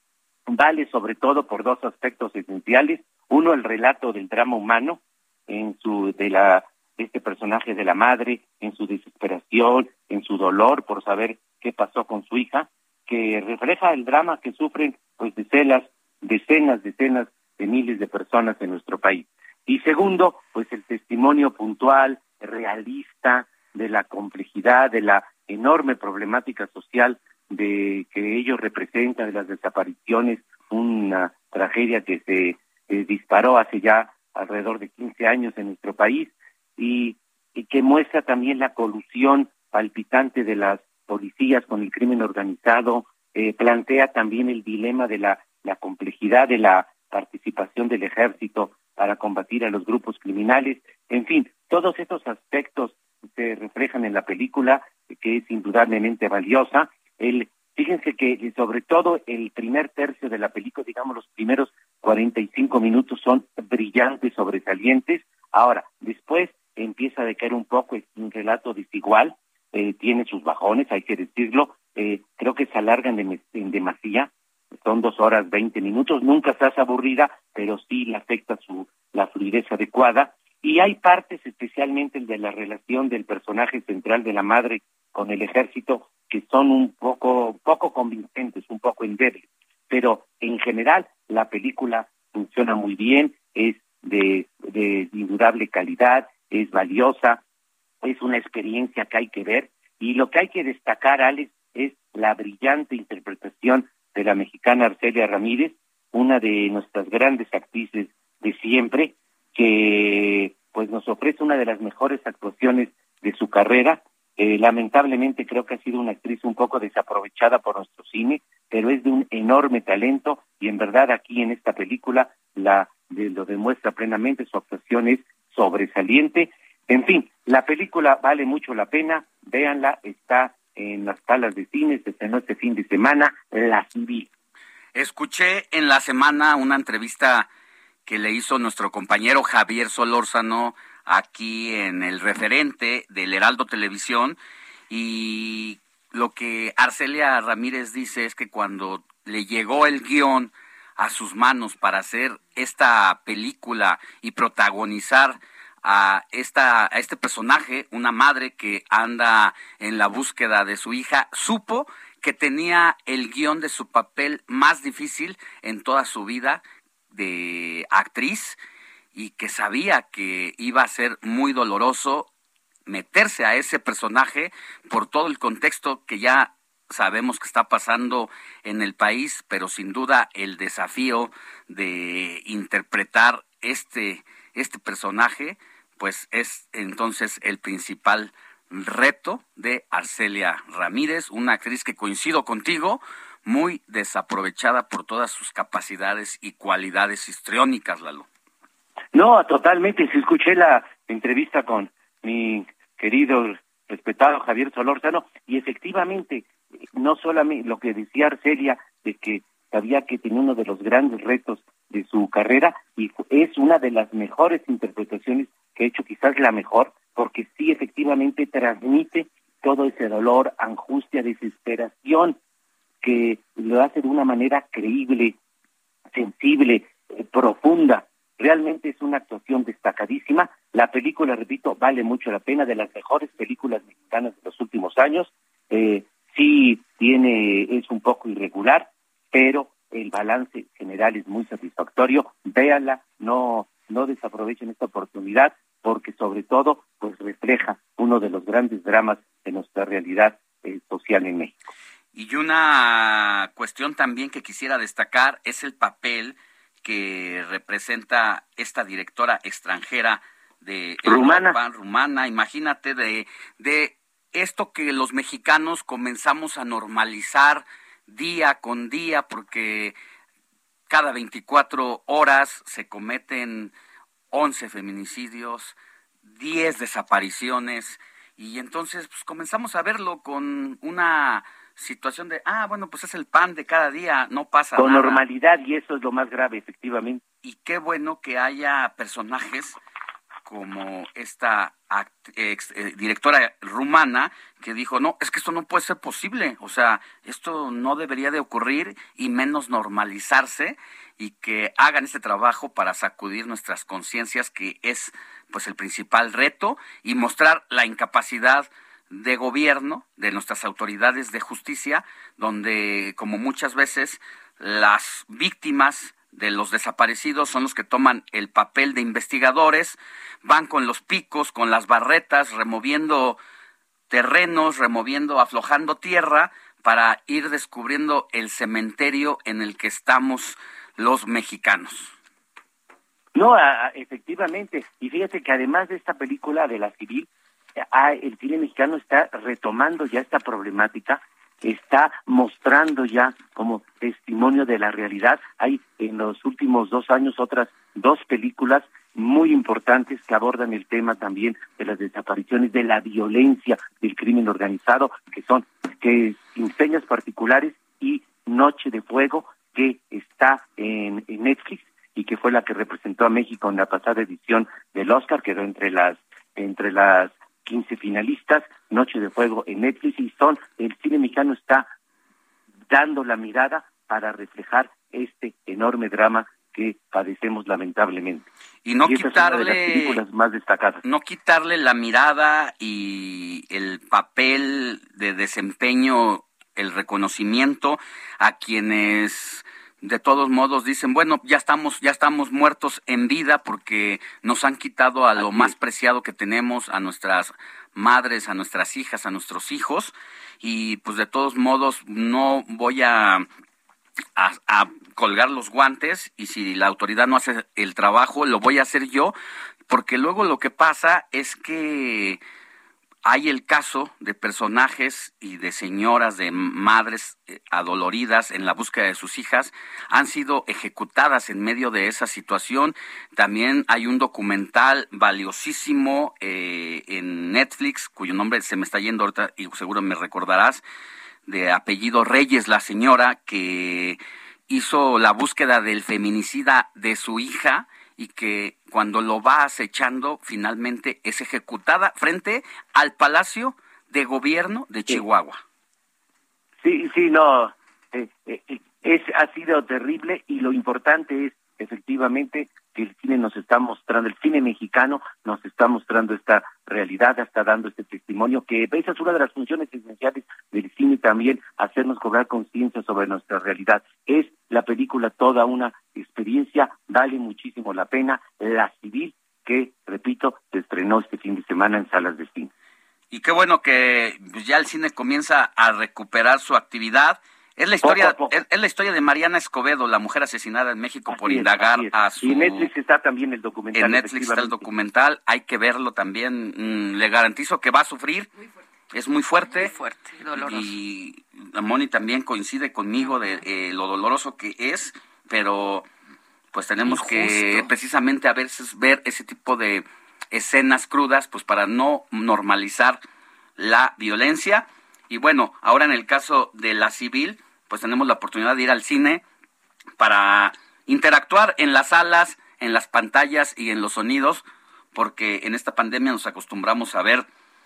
vale sobre todo por dos aspectos esenciales. Uno, el relato del drama humano en su de la este personaje de la madre, en su desesperación, en su dolor por saber qué pasó con su hija, que refleja el drama que sufren pues decenas, decenas, decenas de miles de personas en nuestro país. Y segundo, pues el testimonio puntual, realista de la complejidad, de la enorme problemática social de que ellos representan, de las desapariciones, una tragedia que se eh, disparó hace ya alrededor de 15 años en nuestro país y, y que muestra también la colusión palpitante de las policías con el crimen organizado, eh, plantea también el dilema de la, la complejidad de la participación del ejército para combatir a los grupos criminales. En fin, todos estos aspectos se reflejan en la película, que es indudablemente valiosa. El, fíjense que sobre todo el primer tercio de la película, digamos los primeros 45 minutos son brillantes, sobresalientes. Ahora, después empieza a decaer un poco, es un relato desigual, eh, tiene sus bajones, hay que decirlo. Eh, creo que se alargan en demasía, son dos horas veinte minutos, nunca estás aburrida, pero sí le afecta su la fluidez adecuada. Y hay partes, especialmente el de la relación del personaje central de la madre con el ejército, que son un poco, poco convincentes, un poco endebles. Pero en general la película funciona muy bien, es de, de indudable calidad, es valiosa, es una experiencia que hay que ver. Y lo que hay que destacar, Alex, es la brillante interpretación de la mexicana Arcelia Ramírez, una de nuestras grandes actrices de siempre, que pues nos ofrece una de las mejores actuaciones de su carrera. Eh, lamentablemente creo que ha sido una actriz un poco desaprovechada por nuestro cine, pero es de un enorme talento y en verdad aquí en esta película la de, lo demuestra plenamente, su actuación es sobresaliente. En fin, la película vale mucho la pena, véanla, está en las salas de cine, se estrenó este fin de semana, La Civil. Escuché en la semana una entrevista que le hizo nuestro compañero Javier Solórzano aquí en el referente del Heraldo Televisión. Y lo que Arcelia Ramírez dice es que cuando le llegó el guion a sus manos para hacer esta película y protagonizar a esta a este personaje, una madre que anda en la búsqueda de su hija, supo que tenía el guion de su papel más difícil en toda su vida, de actriz y que sabía que iba a ser muy doloroso meterse a ese personaje por todo el contexto que ya sabemos que está pasando en el país, pero sin duda el desafío de interpretar este, este personaje, pues es entonces el principal reto de Arcelia Ramírez, una actriz que coincido contigo, muy desaprovechada por todas sus capacidades y cualidades histriónicas, Lalo. No, totalmente. Si escuché la entrevista con mi querido, respetado Javier Solórzano, y efectivamente, no solamente lo que decía Arcelia, de que sabía que tenía uno de los grandes retos de su carrera, y es una de las mejores interpretaciones que ha hecho, quizás la mejor, porque sí efectivamente transmite todo ese dolor, angustia, desesperación que lo hace de una manera creíble, sensible, eh, profunda. Realmente es una actuación destacadísima. La película, repito, vale mucho la pena, de las mejores películas mexicanas de los últimos años. Eh, sí tiene, es un poco irregular, pero el balance general es muy satisfactorio. Véanla, no, no desaprovechen esta oportunidad, porque sobre todo, pues refleja uno de los grandes dramas de nuestra realidad eh, social en México. Y una cuestión también que quisiera destacar es el papel que representa esta directora extranjera de rumana. rumana. Imagínate de, de esto que los mexicanos comenzamos a normalizar día con día, porque cada 24 horas se cometen 11 feminicidios, 10 desapariciones, y entonces pues, comenzamos a verlo con una situación de, ah, bueno, pues es el pan de cada día, no pasa Con nada. normalidad, y eso es lo más grave, efectivamente. Y qué bueno que haya personajes como esta act- ex- eh, directora rumana que dijo, no, es que esto no puede ser posible, o sea, esto no debería de ocurrir y menos normalizarse y que hagan este trabajo para sacudir nuestras conciencias, que es pues el principal reto y mostrar la incapacidad de gobierno de nuestras autoridades de justicia, donde como muchas veces las víctimas de los desaparecidos son los que toman el papel de investigadores, van con los picos, con las barretas, removiendo terrenos, removiendo, aflojando tierra para ir descubriendo el cementerio en el que estamos los mexicanos. No, a- efectivamente. Y fíjate que además de esta película de la civil, el cine mexicano está retomando ya esta problemática, está mostrando ya como testimonio de la realidad. Hay en los últimos dos años otras dos películas muy importantes que abordan el tema también de las desapariciones, de la violencia, del crimen organizado, que son que Inseñas Particulares y Noche de Fuego, que está en, en Netflix y que fue la que representó a México en la pasada edición del Oscar, quedó entre las entre las 15 finalistas, Noche de Fuego en Netflix y son el cine mexicano está dando la mirada para reflejar este enorme drama que padecemos lamentablemente. Y no de las quitarle películas más destacadas. no quitarle la mirada y el papel de desempeño, el reconocimiento a quienes de todos modos dicen, bueno, ya estamos ya estamos muertos en vida porque nos han quitado a lo más preciado que tenemos, a nuestras madres, a nuestras hijas, a nuestros hijos. Y pues de todos modos no voy a a, a colgar los guantes y si la autoridad no hace el trabajo, lo voy a hacer yo, porque luego lo que pasa es que hay el caso de personajes y de señoras, de madres eh, adoloridas en la búsqueda de sus hijas, han sido ejecutadas en medio de esa situación. También hay un documental valiosísimo eh, en Netflix, cuyo nombre se me está yendo ahorita y seguro me recordarás, de apellido Reyes, la señora que hizo la búsqueda del feminicida de su hija y que cuando lo va acechando finalmente es ejecutada frente al Palacio de Gobierno de Chihuahua. Sí, sí, no, eh, eh, eh, es ha sido terrible y lo importante es efectivamente que el cine nos está mostrando, el cine mexicano nos está mostrando esta realidad, está dando este testimonio, que esa es una de las funciones esenciales del cine también, hacernos cobrar conciencia sobre nuestra realidad. Es la película toda una experiencia, vale muchísimo la pena, La Civil, que, repito, se estrenó este fin de semana en salas de cine. Y qué bueno que ya el cine comienza a recuperar su actividad. Es la historia, Poco a poco. es, es la historia de Mariana Escobedo, la mujer asesinada en México por es, indagar a su Y en Netflix está también el documental. En Netflix está el documental, hay que verlo también. Mm, le garantizo que va a sufrir. Es muy fuerte. fuerte, doloroso. Y Moni también coincide conmigo de eh, lo doloroso que es, pero pues tenemos que precisamente a veces ver ese tipo de escenas crudas, pues para no normalizar la violencia. Y bueno, ahora en el caso de la civil, pues tenemos la oportunidad de ir al cine para interactuar en las salas, en las pantallas y en los sonidos, porque en esta pandemia nos acostumbramos a ver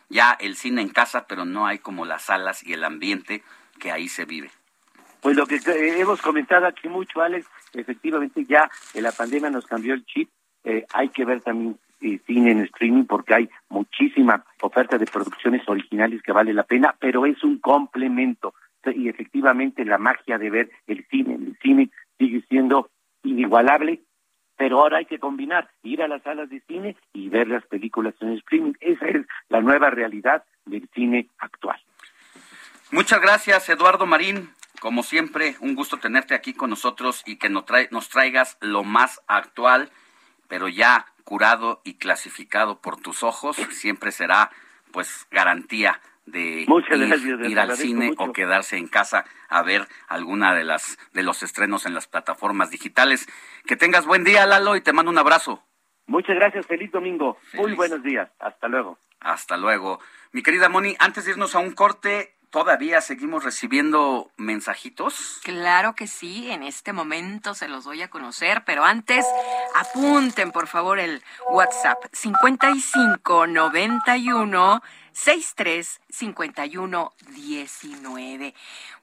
ya el cine en casa, pero no hay como las salas y el ambiente que ahí se vive. Pues lo que eh, hemos comentado aquí mucho, Alex, efectivamente ya la pandemia nos cambió el chip. Eh, hay que ver también eh, cine en streaming porque hay muchísima oferta de producciones originales que vale la pena, pero es un complemento. Y efectivamente la magia de ver el cine, el cine sigue siendo inigualable, pero ahora hay que combinar, ir a las salas de cine y ver las películas en streaming. Esa es la nueva realidad del cine actual. Muchas gracias, Eduardo Marín. Como siempre, un gusto tenerte aquí con nosotros y que nos, traigas lo más actual, pero ya curado y clasificado por tus ojos. Siempre será, pues, garantía de Muchas ir, gracias, les ir al cine mucho. o quedarse en casa a ver alguna de las de los estrenos en las plataformas digitales. Que tengas buen día, Lalo, y te mando un abrazo. Muchas gracias, feliz domingo. Muy buenos días. Hasta luego. Hasta luego. Mi querida Moni, antes de irnos a un corte, todavía seguimos recibiendo mensajitos. Claro que sí, en este momento se los voy a conocer, pero antes apunten por favor el WhatsApp 55 91 63 51 19.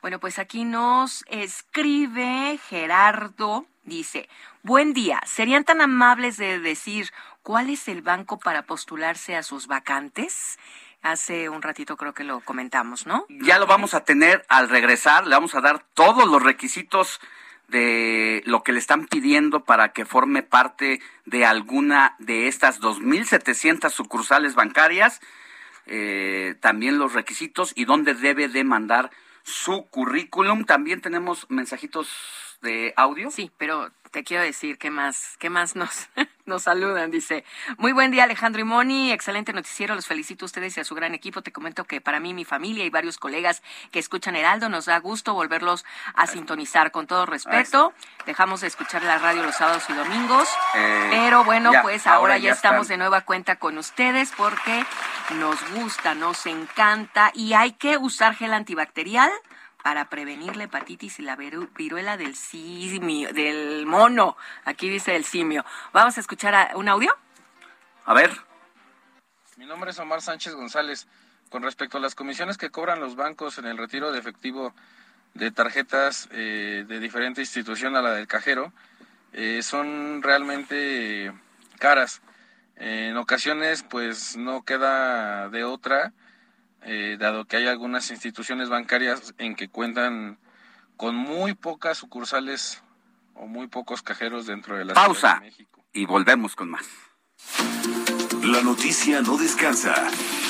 Bueno, pues aquí nos escribe Gerardo, dice, buen día, ¿serían tan amables de decir cuál es el banco para postularse a sus vacantes? Hace un ratito creo que lo comentamos, ¿no? Ya lo vamos a tener al regresar, le vamos a dar todos los requisitos de lo que le están pidiendo para que forme parte de alguna de estas 2.700 sucursales bancarias, eh, también los requisitos y dónde debe de mandar su currículum. También tenemos mensajitos de audio. Sí, pero te quiero decir qué más, qué más nos, nos saludan. Dice, muy buen día Alejandro y Moni, excelente noticiero, los felicito a ustedes y a su gran equipo. Te comento que para mí, mi familia y varios colegas que escuchan Heraldo, nos da gusto volverlos a sintonizar con todo respeto. Dejamos de escuchar la radio los sábados y domingos, Eh, pero bueno, ya, pues ahora, ahora ya, ya estamos de nueva cuenta con ustedes porque nos gusta, nos encanta y hay que usar gel antibacterial para prevenir la hepatitis y la viru- viruela del simio, del mono. Aquí dice el simio. Vamos a escuchar a- un audio. A ver. Mi nombre es Omar Sánchez González. Con respecto a las comisiones que cobran los bancos en el retiro de efectivo de tarjetas eh, de diferente institución a la del cajero, eh, son realmente caras. en ocasiones, pues no queda de otra, eh, dado que hay algunas instituciones bancarias en que cuentan con muy pocas sucursales o muy pocos cajeros dentro de la Ciudad de Pausa México. y volvemos con más. La noticia no descansa.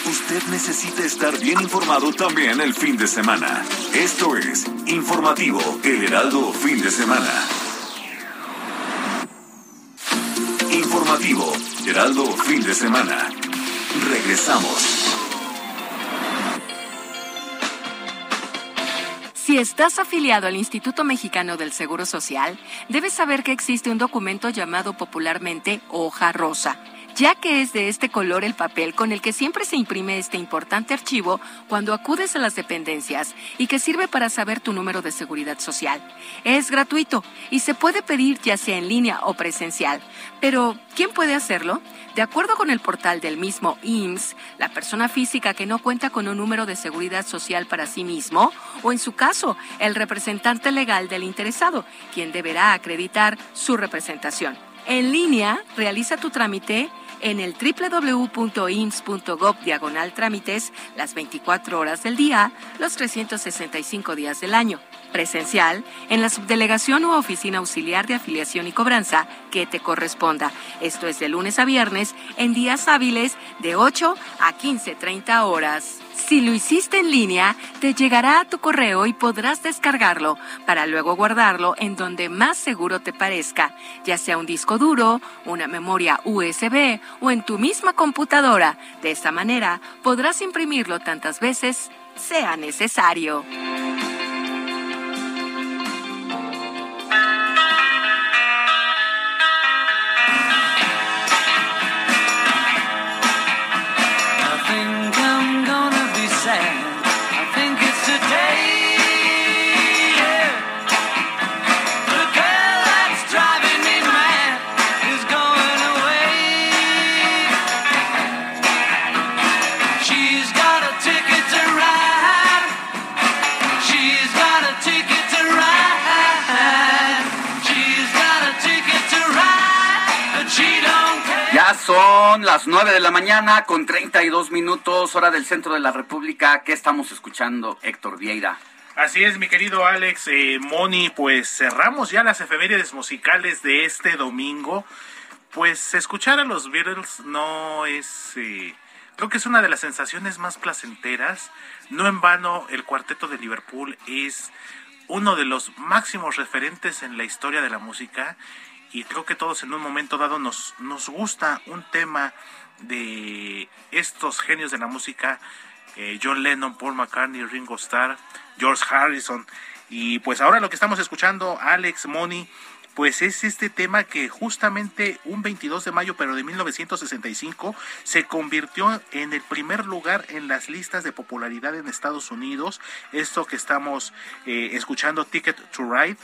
Usted necesita estar bien informado también el fin de semana. Esto es Informativo El Heraldo Fin de Semana. Informativo Heraldo Fin de Semana. Regresamos. Si estás afiliado al Instituto Mexicano del Seguro Social, debes saber que existe un documento llamado popularmente hoja rosa, ya que es de este color el papel con el que siempre se imprime este importante archivo cuando acudes a las dependencias y que sirve para saber tu número de seguridad social. Es gratuito y se puede pedir ya sea en línea o presencial. Pero, ¿quién puede hacerlo? De acuerdo con el portal del mismo IMSS, la persona física que no cuenta con un número de seguridad social para sí mismo, o en su caso, el representante legal del interesado, quien deberá acreditar su representación. En línea, realiza tu trámite en el www.ins.gov diagonal trámites las 24 horas del día, los 365 días del año. Presencial en la subdelegación u oficina auxiliar de afiliación y cobranza que te corresponda. Esto es de lunes a viernes en días hábiles de 8 a 15.30 horas. Si lo hiciste en línea, te llegará a tu correo y podrás descargarlo para luego guardarlo en donde más seguro te parezca, ya sea un disco duro, una memoria USB o en tu misma computadora. De esta manera podrás imprimirlo tantas veces sea necesario. Las 9 de la mañana con 32 minutos, hora del centro de la República. ¿Qué estamos escuchando, Héctor Vieira? Así es, mi querido Alex, eh, Moni, pues cerramos ya las efemérides musicales de este domingo. Pues escuchar a los Beatles no es, eh, creo que es una de las sensaciones más placenteras. No en vano, el cuarteto de Liverpool es uno de los máximos referentes en la historia de la música y creo que todos en un momento dado nos, nos gusta un tema de estos genios de la música eh, John Lennon, Paul McCartney, Ringo Starr, George Harrison. Y pues ahora lo que estamos escuchando, Alex Money, pues es este tema que justamente un 22 de mayo, pero de 1965, se convirtió en el primer lugar en las listas de popularidad en Estados Unidos. Esto que estamos eh, escuchando, Ticket to Ride.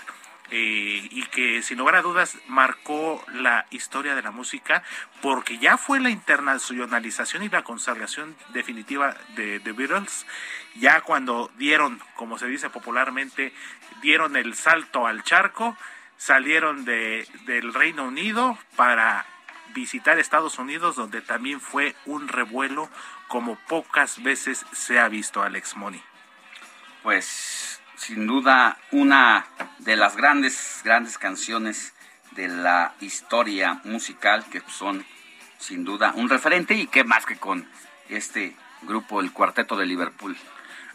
Eh, y que sin lugar a dudas marcó la historia de la música porque ya fue la internacionalización y la consagración definitiva de The Beatles ya cuando dieron como se dice popularmente dieron el salto al charco salieron de, del Reino Unido para visitar Estados Unidos, donde también fue un revuelo como pocas veces se ha visto, Alex Money. Pues sin duda una de las grandes, grandes canciones de la historia musical que son sin duda un referente y qué más que con este grupo, el Cuarteto de Liverpool.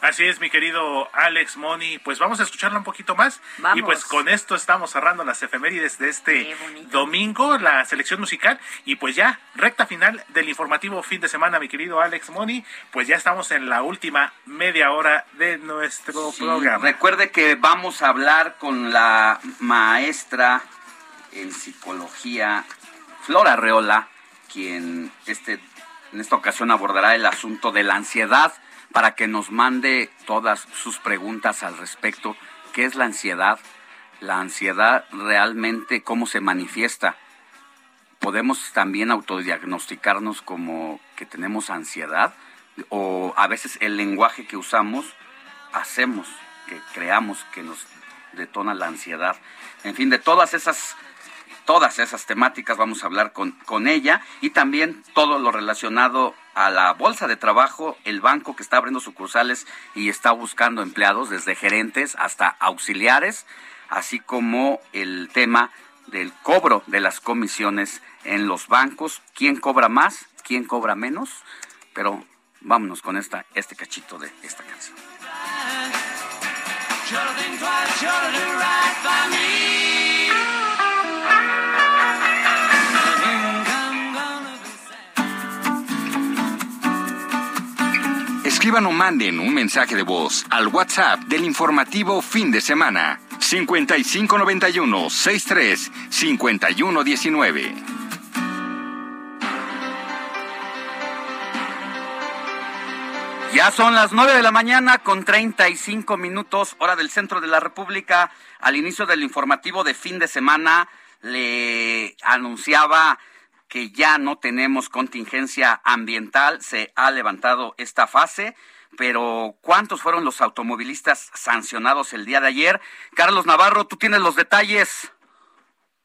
Así es, mi querido Alex Money. Pues vamos a escucharla un poquito más. Vamos. Y pues con esto estamos cerrando las efemérides de este domingo, la selección musical. Y pues ya, recta final del informativo fin de semana, mi querido Alex Money. Pues ya estamos en la última media hora de nuestro Sí, programa. Recuerde que vamos a hablar con la maestra en psicología, Flora Reola, quien este, en esta ocasión abordará el asunto de la ansiedad para que nos mande todas sus preguntas al respecto. ¿Qué es la ansiedad? La ansiedad realmente, ¿cómo se manifiesta? podemos también autodiagnosticarnos como que tenemos ansiedad o a veces el lenguaje que usamos hacemos que creamos que nos detona la ansiedad. En fin, de todas esas todas esas temáticas vamos a hablar con, con ella y también todo lo relacionado a la bolsa de trabajo, el banco que está abriendo sucursales y está buscando empleados desde gerentes hasta auxiliares, así como el tema del cobro de las comisiones en los bancos, quién cobra más, quién cobra menos, pero vámonos con esta este cachito de esta canción. Escriban o manden un mensaje de voz al WhatsApp del informativo fin de semana 5591 63 5119. Ya son las 9 de la mañana con 35 minutos, hora del centro de la República. Al inicio del informativo de fin de semana le anunciaba que ya no tenemos contingencia ambiental, se ha levantado esta fase, pero ¿cuántos fueron los automovilistas sancionados el día de ayer? Carlos Navarro, tú tienes los detalles.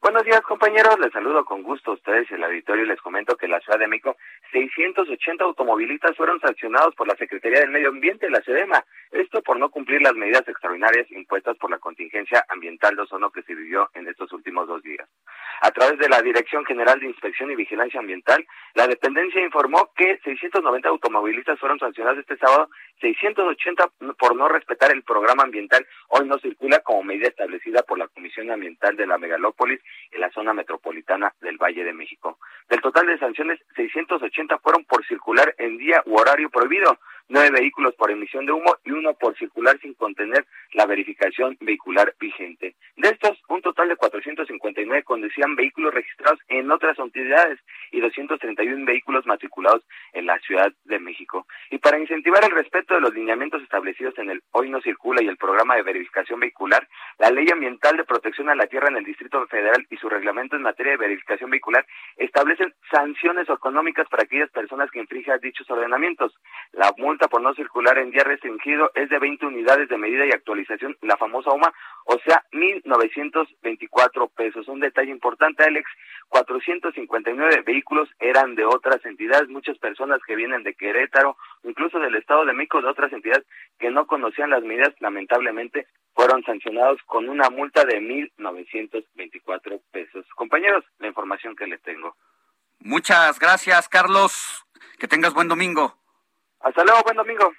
Buenos días, compañeros. Les saludo con gusto a ustedes el auditorio. y Les comento que la Ciudad de México 680 automovilistas fueron sancionados por la Secretaría del Medio Ambiente, la SEDEMA. Esto por no cumplir las medidas extraordinarias impuestas por la contingencia ambiental de ozono que se vivió en estos últimos dos días. A través de la Dirección General de Inspección y Vigilancia Ambiental, la dependencia informó que 690 automovilistas fueron sancionados este sábado, 680 por no respetar el programa ambiental Hoy no circula como medida establecida por la Comisión Ambiental de la Megalópolis en la zona metropolitana del Valle de México. Del total de sanciones, 680 fueron por circular en día u horario prohibido, nueve vehículos por emisión de humo y uno por circular sin contener la verificación vehicular vigente. De estos, un total de 459 conducían vehículos registrados en otras entidades y 231 vehículos matriculados en la Ciudad de México. Y para incentivar el respeto de los lineamientos establecidos en el Hoy no circula y el programa de verificación vehicular, la Ley Ambiental de Protección a la Tierra en el Distrito Federal y su reglamento en materia de verificación vehicular establecen sanciones económicas para aquellas personas que infrinjan dichos ordenamientos. La multa por no circular en día restringido es de 20 unidades de medida y actualización, la famosa UMA, o sea, 1.924 pesos. Un detalle importante, Alex, 459 vehículos eran de otras entidades, muchas personas que vienen de Querétaro, incluso del Estado de México, de otras entidades que no conocían las medidas, lamentablemente fueron sancionados con una multa de 1.924 pesos. Compañeros, la información que les tengo. Muchas gracias, Carlos. Que tengas buen domingo. Hasta luego, buen domingo.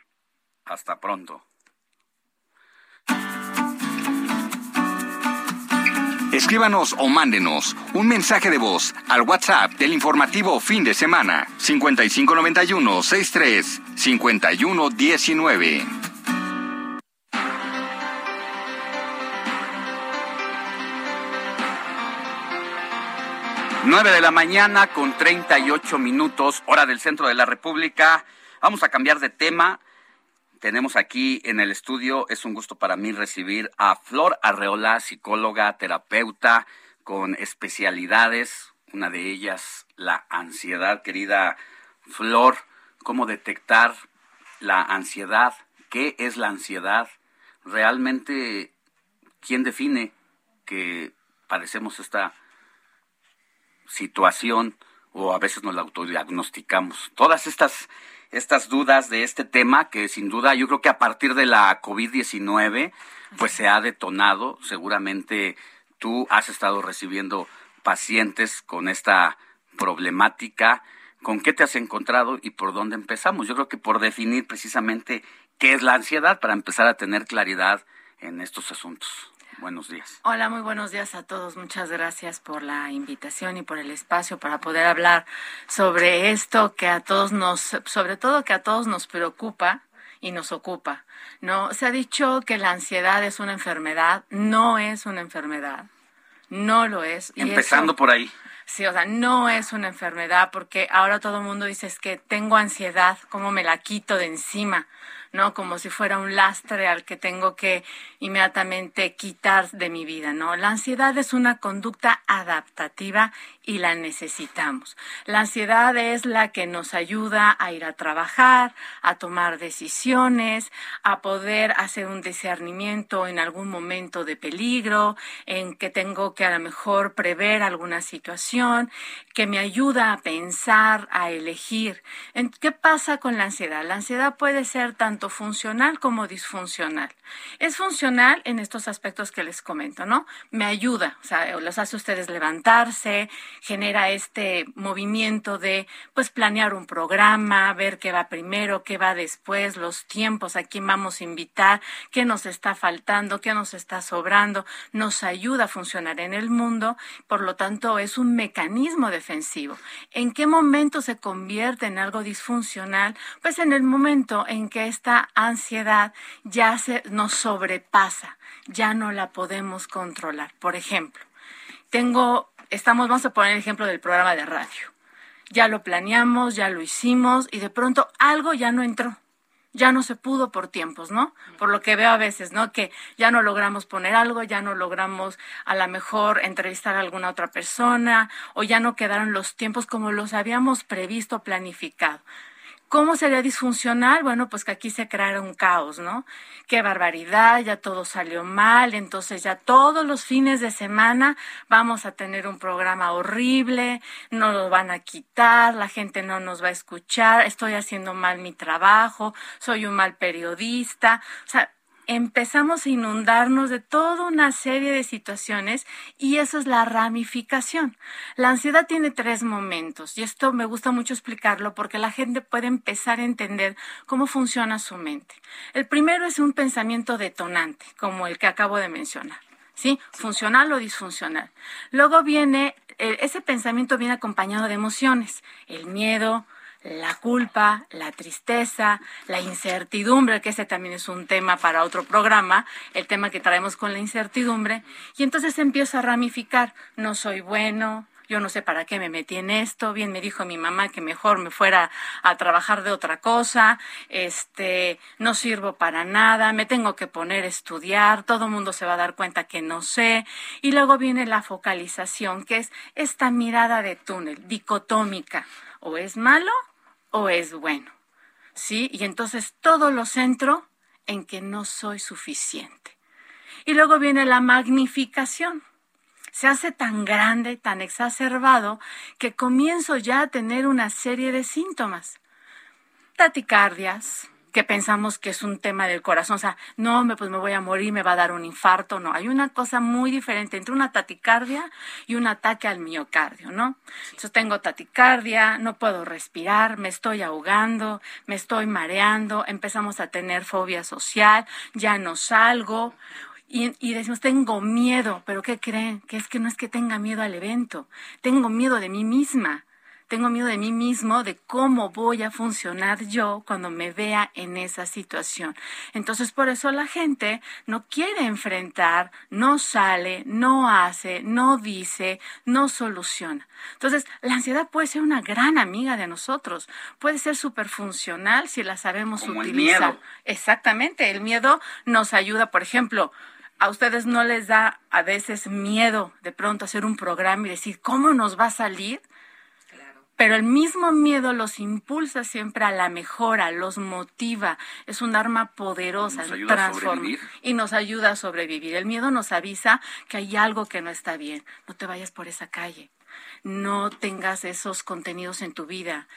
Hasta pronto. Escríbanos o mándenos un mensaje de voz al WhatsApp del informativo fin de semana 5591 63 5119. 9 de la mañana con 38 minutos, hora del centro de la República. Vamos a cambiar de tema. Tenemos aquí en el estudio, es un gusto para mí recibir a Flor Arreola, psicóloga, terapeuta con especialidades, una de ellas la ansiedad. Querida Flor, ¿cómo detectar la ansiedad? ¿Qué es la ansiedad? ¿Realmente quién define que padecemos esta situación o a veces nos la autodiagnosticamos. Todas estas, estas dudas de este tema que sin duda yo creo que a partir de la COVID-19 pues se ha detonado. Seguramente tú has estado recibiendo pacientes con esta problemática. ¿Con qué te has encontrado y por dónde empezamos? Yo creo que por definir precisamente qué es la ansiedad para empezar a tener claridad en estos asuntos. Buenos días. Hola, muy buenos días a todos. Muchas gracias por la invitación y por el espacio para poder hablar sobre esto que a todos nos, sobre todo que a todos nos preocupa y nos ocupa. No, se ha dicho que la ansiedad es una enfermedad, no es una enfermedad. No lo es. Y Empezando por ahí. Sí, o sea, no es una enfermedad porque ahora todo el mundo dice es que tengo ansiedad, ¿cómo me la quito de encima? ¿No? Como si fuera un lastre al que tengo que inmediatamente quitar de mi vida, ¿no? La ansiedad es una conducta adaptativa y la necesitamos. La ansiedad es la que nos ayuda a ir a trabajar, a tomar decisiones, a poder hacer un discernimiento en algún momento de peligro, en que tengo que a lo mejor prever alguna situación, que me ayuda a pensar, a elegir. ¿Qué pasa con la ansiedad? La ansiedad puede ser tanto funcional como disfuncional. Es funcional en estos aspectos que les comento, ¿no? Me ayuda, o sea, los hace ustedes levantarse, genera este movimiento de pues planear un programa, ver qué va primero, qué va después, los tiempos, a quién vamos a invitar, qué nos está faltando, qué nos está sobrando, nos ayuda a funcionar en el mundo, por lo tanto es un mecanismo defensivo. ¿En qué momento se convierte en algo disfuncional? Pues en el momento en que esta ansiedad ya se nos sobrepasa, ya no la podemos controlar. Por ejemplo, tengo estamos, vamos a poner el ejemplo del programa de radio. Ya lo planeamos, ya lo hicimos y de pronto algo ya no entró. Ya no se pudo por tiempos, ¿no? Por lo que veo a veces, ¿no? Que ya no logramos poner algo, ya no logramos a lo mejor entrevistar a alguna otra persona o ya no quedaron los tiempos como los habíamos previsto, planificado. ¿Cómo sería disfuncional? Bueno, pues que aquí se creara un caos, ¿no? Qué barbaridad, ya todo salió mal, entonces ya todos los fines de semana vamos a tener un programa horrible, no lo van a quitar, la gente no nos va a escuchar, estoy haciendo mal mi trabajo, soy un mal periodista, o sea, empezamos a inundarnos de toda una serie de situaciones y eso es la ramificación. La ansiedad tiene tres momentos y esto me gusta mucho explicarlo porque la gente puede empezar a entender cómo funciona su mente. El primero es un pensamiento detonante, como el que acabo de mencionar. ¿Sí? Funcional o disfuncional. Luego viene, eh, ese pensamiento viene acompañado de emociones, el miedo, la culpa, la tristeza, la incertidumbre, que ese también es un tema para otro programa, el tema que traemos con la incertidumbre, y entonces empieza a ramificar, no soy bueno, yo no sé para qué me metí en esto, bien me dijo mi mamá que mejor me fuera a trabajar de otra cosa, este, no sirvo para nada, me tengo que poner a estudiar, todo el mundo se va a dar cuenta que no sé, y luego viene la focalización, que es esta mirada de túnel, dicotómica, o es malo o es bueno. ¿Sí? Y entonces todo lo centro en que no soy suficiente. Y luego viene la magnificación. Se hace tan grande, tan exacerbado, que comienzo ya a tener una serie de síntomas. Taticardias, que pensamos que es un tema del corazón, o sea, no, me, pues me voy a morir, me va a dar un infarto, no, hay una cosa muy diferente entre una taticardia y un ataque al miocardio, ¿no? Yo tengo taticardia, no puedo respirar, me estoy ahogando, me estoy mareando, empezamos a tener fobia social, ya no salgo, y, y decimos, tengo miedo, pero ¿qué creen? Que es que no es que tenga miedo al evento, tengo miedo de mí misma tengo miedo de mí mismo, de cómo voy a funcionar yo cuando me vea en esa situación. Entonces, por eso la gente no quiere enfrentar, no sale, no hace, no dice, no soluciona. Entonces, la ansiedad puede ser una gran amiga de nosotros, puede ser súper funcional si la sabemos Como el utilizar. miedo. Exactamente, el miedo nos ayuda, por ejemplo, a ustedes no les da a veces miedo de pronto hacer un programa y decir, ¿cómo nos va a salir? Pero el mismo miedo los impulsa siempre a la mejora, los motiva. Es un arma poderosa, Nos ayuda transforma y nos ayuda a sobrevivir. El miedo nos avisa que hay algo que no está bien. No te vayas por esa calle. No tengas esos contenidos en tu vida.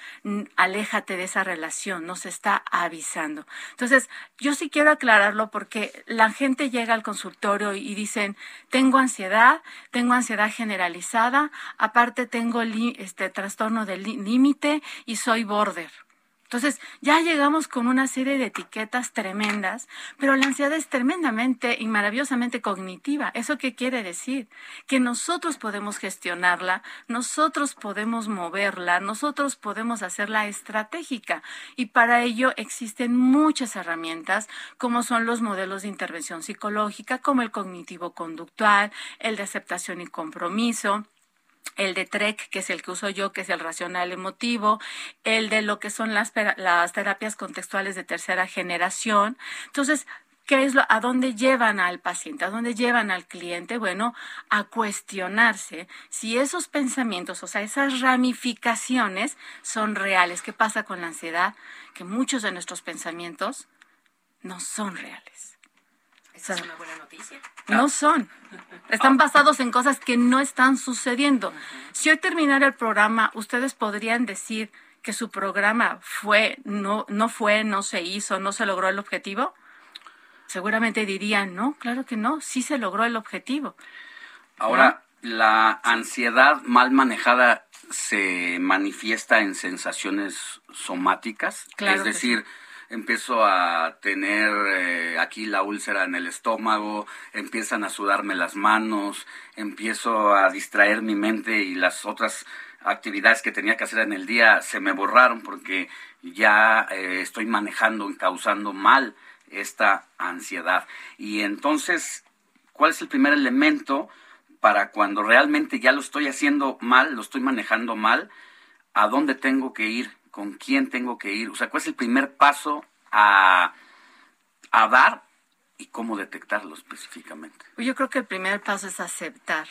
Aléjate de esa relación. Nos está avisando. Entonces, yo sí quiero aclararlo porque la gente llega al consultorio y dicen, tengo ansiedad, tengo ansiedad generalizada, aparte tengo este trastorno del lí- límite y soy border. Entonces, ya llegamos con una serie de etiquetas tremendas, pero la ansiedad es tremendamente y maravillosamente cognitiva. ¿Eso qué quiere decir? Que nosotros podemos gestionarla, nosotros podemos moverla, nosotros podemos hacerla estratégica. Y para ello existen muchas herramientas, como son los modelos de intervención psicológica, como el cognitivo-conductual, el de aceptación y compromiso el de TREC, que es el que uso yo, que es el racional emotivo, el de lo que son las, las terapias contextuales de tercera generación. Entonces, ¿qué es lo, a dónde llevan al paciente? ¿A dónde llevan al cliente? Bueno, a cuestionarse si esos pensamientos, o sea, esas ramificaciones son reales. ¿Qué pasa con la ansiedad? Que muchos de nuestros pensamientos no son reales. Esa es una buena noticia. No son. Están basados en cosas que no están sucediendo. Si hoy terminara el programa, ustedes podrían decir que su programa fue, no, no fue, no se hizo, no se logró el objetivo. Seguramente dirían, no, claro que no, sí se logró el objetivo. Ahora, la ansiedad mal manejada se manifiesta en sensaciones somáticas, Claro es decir, empiezo a tener eh, aquí la úlcera en el estómago, empiezan a sudarme las manos, empiezo a distraer mi mente y las otras actividades que tenía que hacer en el día se me borraron porque ya eh, estoy manejando y causando mal esta ansiedad. Y entonces, ¿cuál es el primer elemento para cuando realmente ya lo estoy haciendo mal, lo estoy manejando mal? ¿A dónde tengo que ir? ¿Con quién tengo que ir? O sea, ¿cuál es el primer paso a, a dar y cómo detectarlo específicamente? Pues Yo creo que el primer paso es aceptar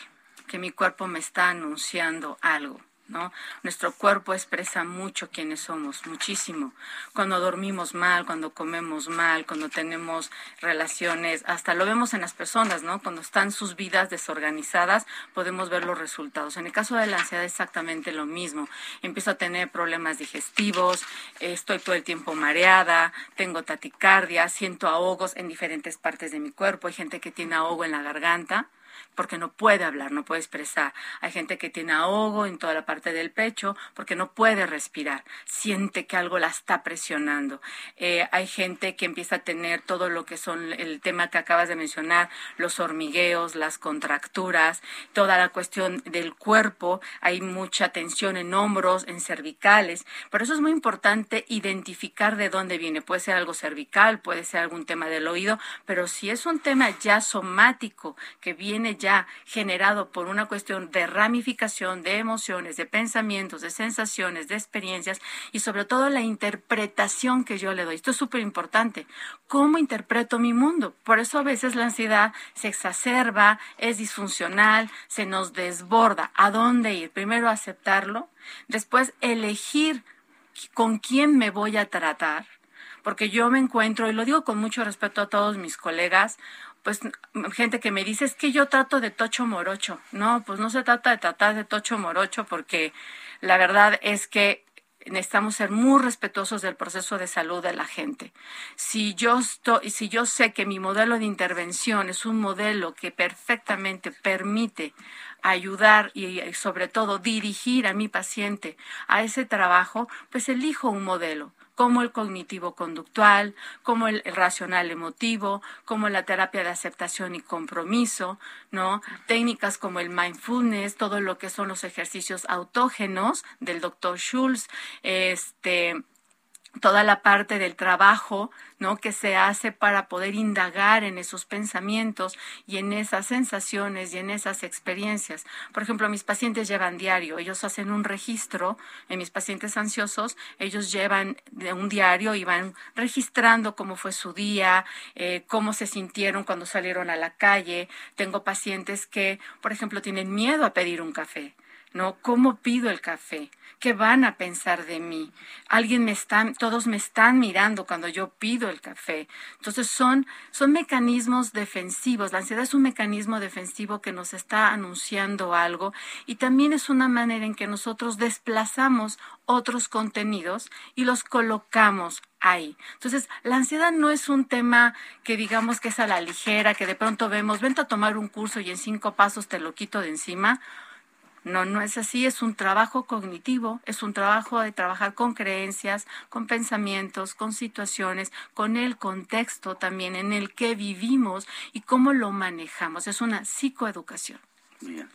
que mi cuerpo me está anunciando algo. ¿No? Nuestro cuerpo expresa mucho quiénes somos, muchísimo. Cuando dormimos mal, cuando comemos mal, cuando tenemos relaciones, hasta lo vemos en las personas, ¿no? Cuando están sus vidas desorganizadas, podemos ver los resultados. En el caso de la ansiedad, exactamente lo mismo. Empiezo a tener problemas digestivos, estoy todo el tiempo mareada, tengo taticardia, siento ahogos en diferentes partes de mi cuerpo. Hay gente que tiene ahogo en la garganta porque no puede hablar, no puede expresar. Hay gente que tiene ahogo en toda la parte del pecho porque no puede respirar, siente que algo la está presionando. Eh, hay gente que empieza a tener todo lo que son el tema que acabas de mencionar, los hormigueos, las contracturas, toda la cuestión del cuerpo. Hay mucha tensión en hombros, en cervicales. Por eso es muy importante identificar de dónde viene. Puede ser algo cervical, puede ser algún tema del oído, pero si es un tema ya somático que viene ya generado por una cuestión de ramificación de emociones, de pensamientos, de sensaciones, de experiencias y sobre todo la interpretación que yo le doy. Esto es súper importante. ¿Cómo interpreto mi mundo? Por eso a veces la ansiedad se exacerba, es disfuncional, se nos desborda. ¿A dónde ir? Primero aceptarlo, después elegir con quién me voy a tratar porque yo me encuentro, y lo digo con mucho respeto a todos mis colegas, pues gente que me dice es que yo trato de tocho morocho. No, pues no se trata de tratar de tocho morocho porque la verdad es que necesitamos ser muy respetuosos del proceso de salud de la gente. Si yo estoy, si yo sé que mi modelo de intervención es un modelo que perfectamente permite ayudar y sobre todo dirigir a mi paciente a ese trabajo, pues elijo un modelo como el cognitivo conductual, como el, el racional emotivo, como la terapia de aceptación y compromiso, ¿no? Técnicas como el mindfulness, todo lo que son los ejercicios autógenos del doctor Schulz, este toda la parte del trabajo, ¿no? que se hace para poder indagar en esos pensamientos y en esas sensaciones y en esas experiencias. Por ejemplo, mis pacientes llevan diario, ellos hacen un registro, en mis pacientes ansiosos, ellos llevan un diario y van registrando cómo fue su día, eh, cómo se sintieron cuando salieron a la calle. Tengo pacientes que, por ejemplo, tienen miedo a pedir un café. ¿No? ¿Cómo pido el café? ¿Qué van a pensar de mí? Alguien me están, todos me están mirando cuando yo pido el café. Entonces son, son mecanismos defensivos. La ansiedad es un mecanismo defensivo que nos está anunciando algo y también es una manera en que nosotros desplazamos otros contenidos y los colocamos ahí. Entonces, la ansiedad no es un tema que digamos que es a la ligera, que de pronto vemos, vente a tomar un curso y en cinco pasos te lo quito de encima. No, no es así, es un trabajo cognitivo, es un trabajo de trabajar con creencias, con pensamientos, con situaciones, con el contexto también en el que vivimos y cómo lo manejamos. Es una psicoeducación. Bien.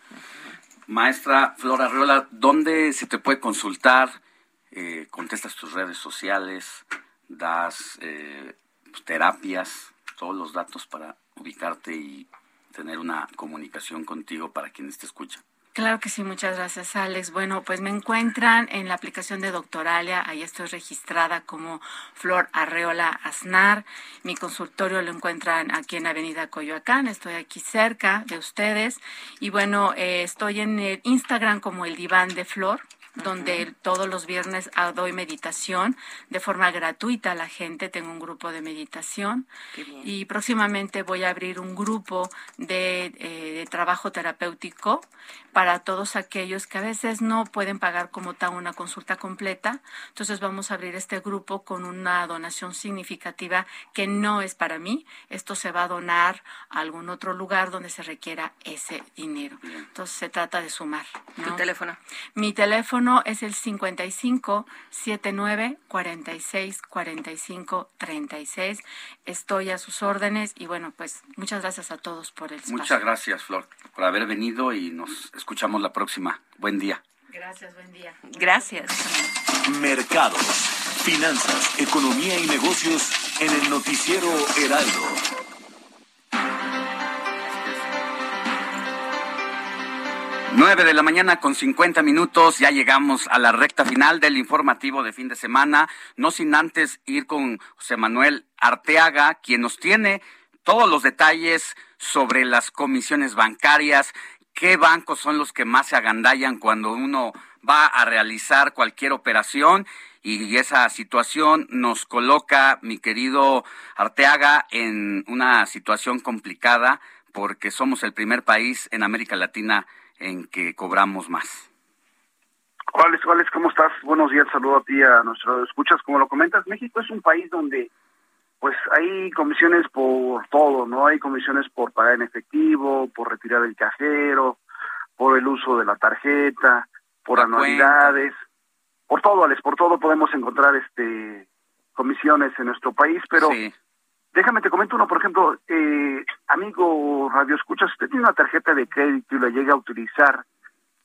Maestra Flora Arreola, ¿dónde se te puede consultar? Eh, ¿Contestas tus redes sociales? ¿Das eh, pues, terapias? Todos los datos para ubicarte y tener una comunicación contigo para quienes te escuchan. Claro que sí, muchas gracias, Alex. Bueno, pues me encuentran en la aplicación de Doctoralia, ahí estoy registrada como Flor Arreola Aznar. Mi consultorio lo encuentran aquí en Avenida Coyoacán, estoy aquí cerca de ustedes. Y bueno, eh, estoy en el Instagram como el diván de Flor donde todos los viernes ah, doy meditación de forma gratuita a la gente. Tengo un grupo de meditación y próximamente voy a abrir un grupo de, eh, de trabajo terapéutico para todos aquellos que a veces no pueden pagar como tal una consulta completa. Entonces vamos a abrir este grupo con una donación significativa que no es para mí. Esto se va a donar a algún otro lugar donde se requiera ese dinero. Entonces se trata de sumar. ¿Tu teléfono? Mi teléfono es el 55 79 46 45 36. Estoy a sus órdenes y bueno, pues muchas gracias a todos por el espacio. Muchas gracias, Flor, por haber venido y nos escuchamos la próxima. Buen día. Gracias, buen día. Gracias. Mercados, finanzas, economía y negocios en el noticiero Heraldo. Nueve de la mañana con 50 minutos, ya llegamos a la recta final del informativo de fin de semana, no sin antes ir con José Manuel Arteaga, quien nos tiene todos los detalles sobre las comisiones bancarias, qué bancos son los que más se agandallan cuando uno va a realizar cualquier operación y esa situación nos coloca, mi querido Arteaga, en una situación complicada porque somos el primer país en América Latina en que cobramos más. Alex, Alex, ¿cómo estás? Buenos días, saludo a ti, a nuestros escuchas. Como lo comentas, México es un país donde pues hay comisiones por todo, ¿no? Hay comisiones por pagar en efectivo, por retirar el cajero, por el uso de la tarjeta, por anualidades, por todo, Alex, por todo podemos encontrar este comisiones en nuestro país, pero déjame te comento uno, por ejemplo, eh, amigo Radio Escuchas, usted tiene una tarjeta de crédito y la llega a utilizar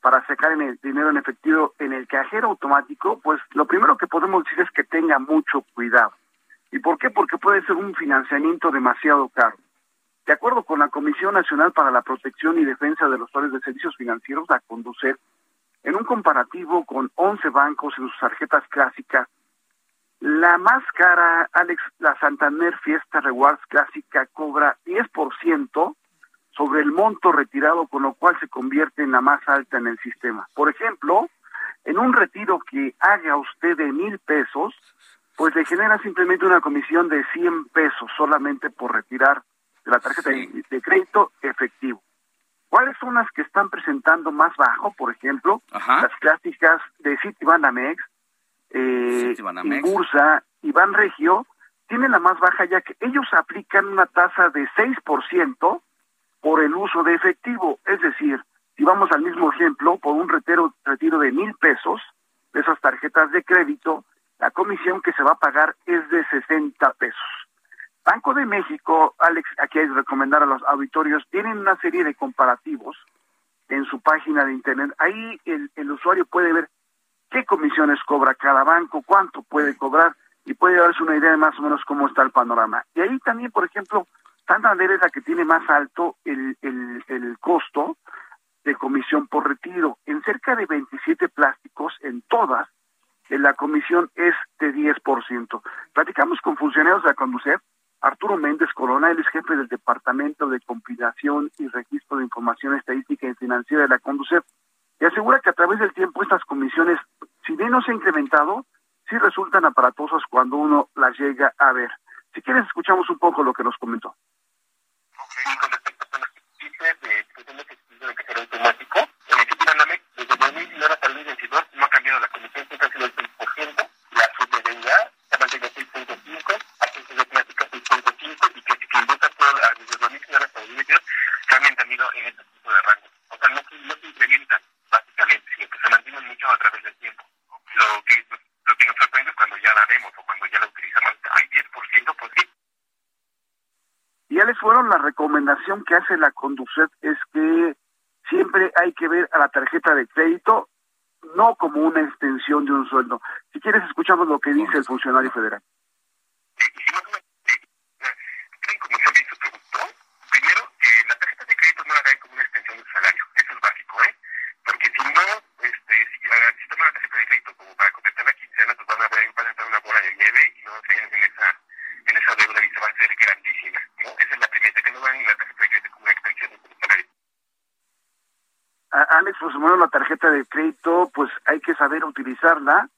para sacar en el dinero en efectivo en el cajero automático, pues lo primero que podemos decir es que tenga mucho cuidado. ¿Y por qué? Porque puede ser un financiamiento demasiado caro. De acuerdo con la Comisión Nacional para la Protección y Defensa de los Usuarios de Servicios Financieros, la Conducef, en un comparativo con 11 bancos en sus tarjetas clásicas, la más cara, Alex, la Santander Fiesta Rewards Clásica cobra 10% sobre el monto retirado, con lo cual se convierte en la más alta en el sistema. Por ejemplo, en un retiro que haga usted de mil pesos, pues le genera simplemente una comisión de 100 pesos solamente por retirar de la tarjeta de, de crédito efectivo. ¿Cuáles son las que están presentando más bajo? Por ejemplo, las clásicas de Citibanamex, eh, Bursa y Banregio tienen la más baja ya que ellos aplican una tasa de 6% por el uso de efectivo, es decir, Si vamos al mismo ejemplo, por un retiro, retiro de mil pesos de esas tarjetas de crédito, la comisión que se va a pagar es de 60 pesos. Banco de México, Alex, aquí hay que recomendar a los auditorios, tienen una serie de comparativos en su página de internet. Ahí el, el usuario puede ver qué comisiones cobra cada banco, cuánto puede cobrar y puede darse una idea de más o menos cómo está el panorama. Y ahí también, por ejemplo, Santander es la que tiene más alto el, el, el costo de comisión por retiro. En cerca de 27 plásticos, en todas, la comisión es de 10%. Platicamos con funcionarios de la Conducef, Arturo Méndez Corona, él es jefe del Departamento de Compilación y Registro de Información Estadística y Financiera de la Conducef, y asegura que a través del tiempo estas comisiones, si bien no se ha incrementado, sí resultan aparatosas cuando uno las llega a ver. Si quieres, escuchamos un poco lo que nos comentó. automático. En el sitio Banamex, desde 2019 hasta el 2022 no ha cambiado la comisión, siempre ha sido el 6%, la subdeuda se ha mantenido 6.5, agencias de plática 6.5 y que si invitas todo desde 2019 hasta el 2022 se han mantenido en este tipo de rango. O sea, no, no se incrementan básicamente, sino que se mantienen mucho a través del tiempo. Lo que, lo que nos sorprende es cuando ya la vemos o cuando ya la utilizamos, hay 10%, pues sí, ya les fueron la recomendación que hace la Conducet es que siempre hay que ver a la tarjeta de crédito no como una extensión de un sueldo. Si quieres, escuchamos lo que dice el funcionario federal. primero, que la tarjeta de crédito no la vean como una extensión del salario. Eso es básico, ¿eh? Porque si no, este, si, ah, si toman la tarjeta de crédito como para completar la quincena, pues van a, ver, van a entrar una bola de nieve y no se en esa, en esa deuda y se va a hacer grandísima, ¿no? Esa es la primera, que no vean la tarjeta de crédito como una extensión del salario. A- Alex, pues bueno, la tarjeta de crédito, pues hay que saber utilizarla.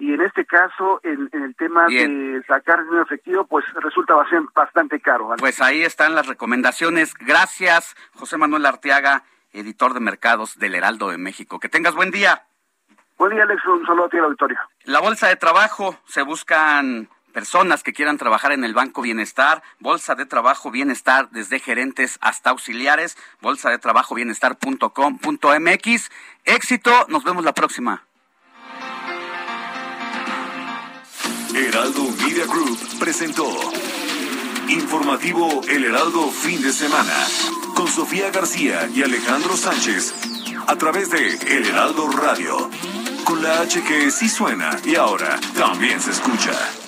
Y en este caso, en, en el tema de sacar dinero efectivo, pues resulta bastante, caro. Pues ahí están las recomendaciones. Gracias, José Manuel Arteaga, editor de mercados del Heraldo de México. Que tengas buen día. Buen día, Alex. Un saludo a ti al auditorio. La bolsa de trabajo, se buscan personas que quieran trabajar en el Banco Bienestar, bolsa de trabajo bienestar desde gerentes hasta auxiliares, bolsa de trabajo bienestar.com.mx. Éxito, nos vemos la próxima. Heraldo Media Group presentó Informativo El Heraldo Fin de Semana con Sofía García y Alejandro Sánchez a través de El Heraldo Radio con la H que sí suena y ahora también se escucha.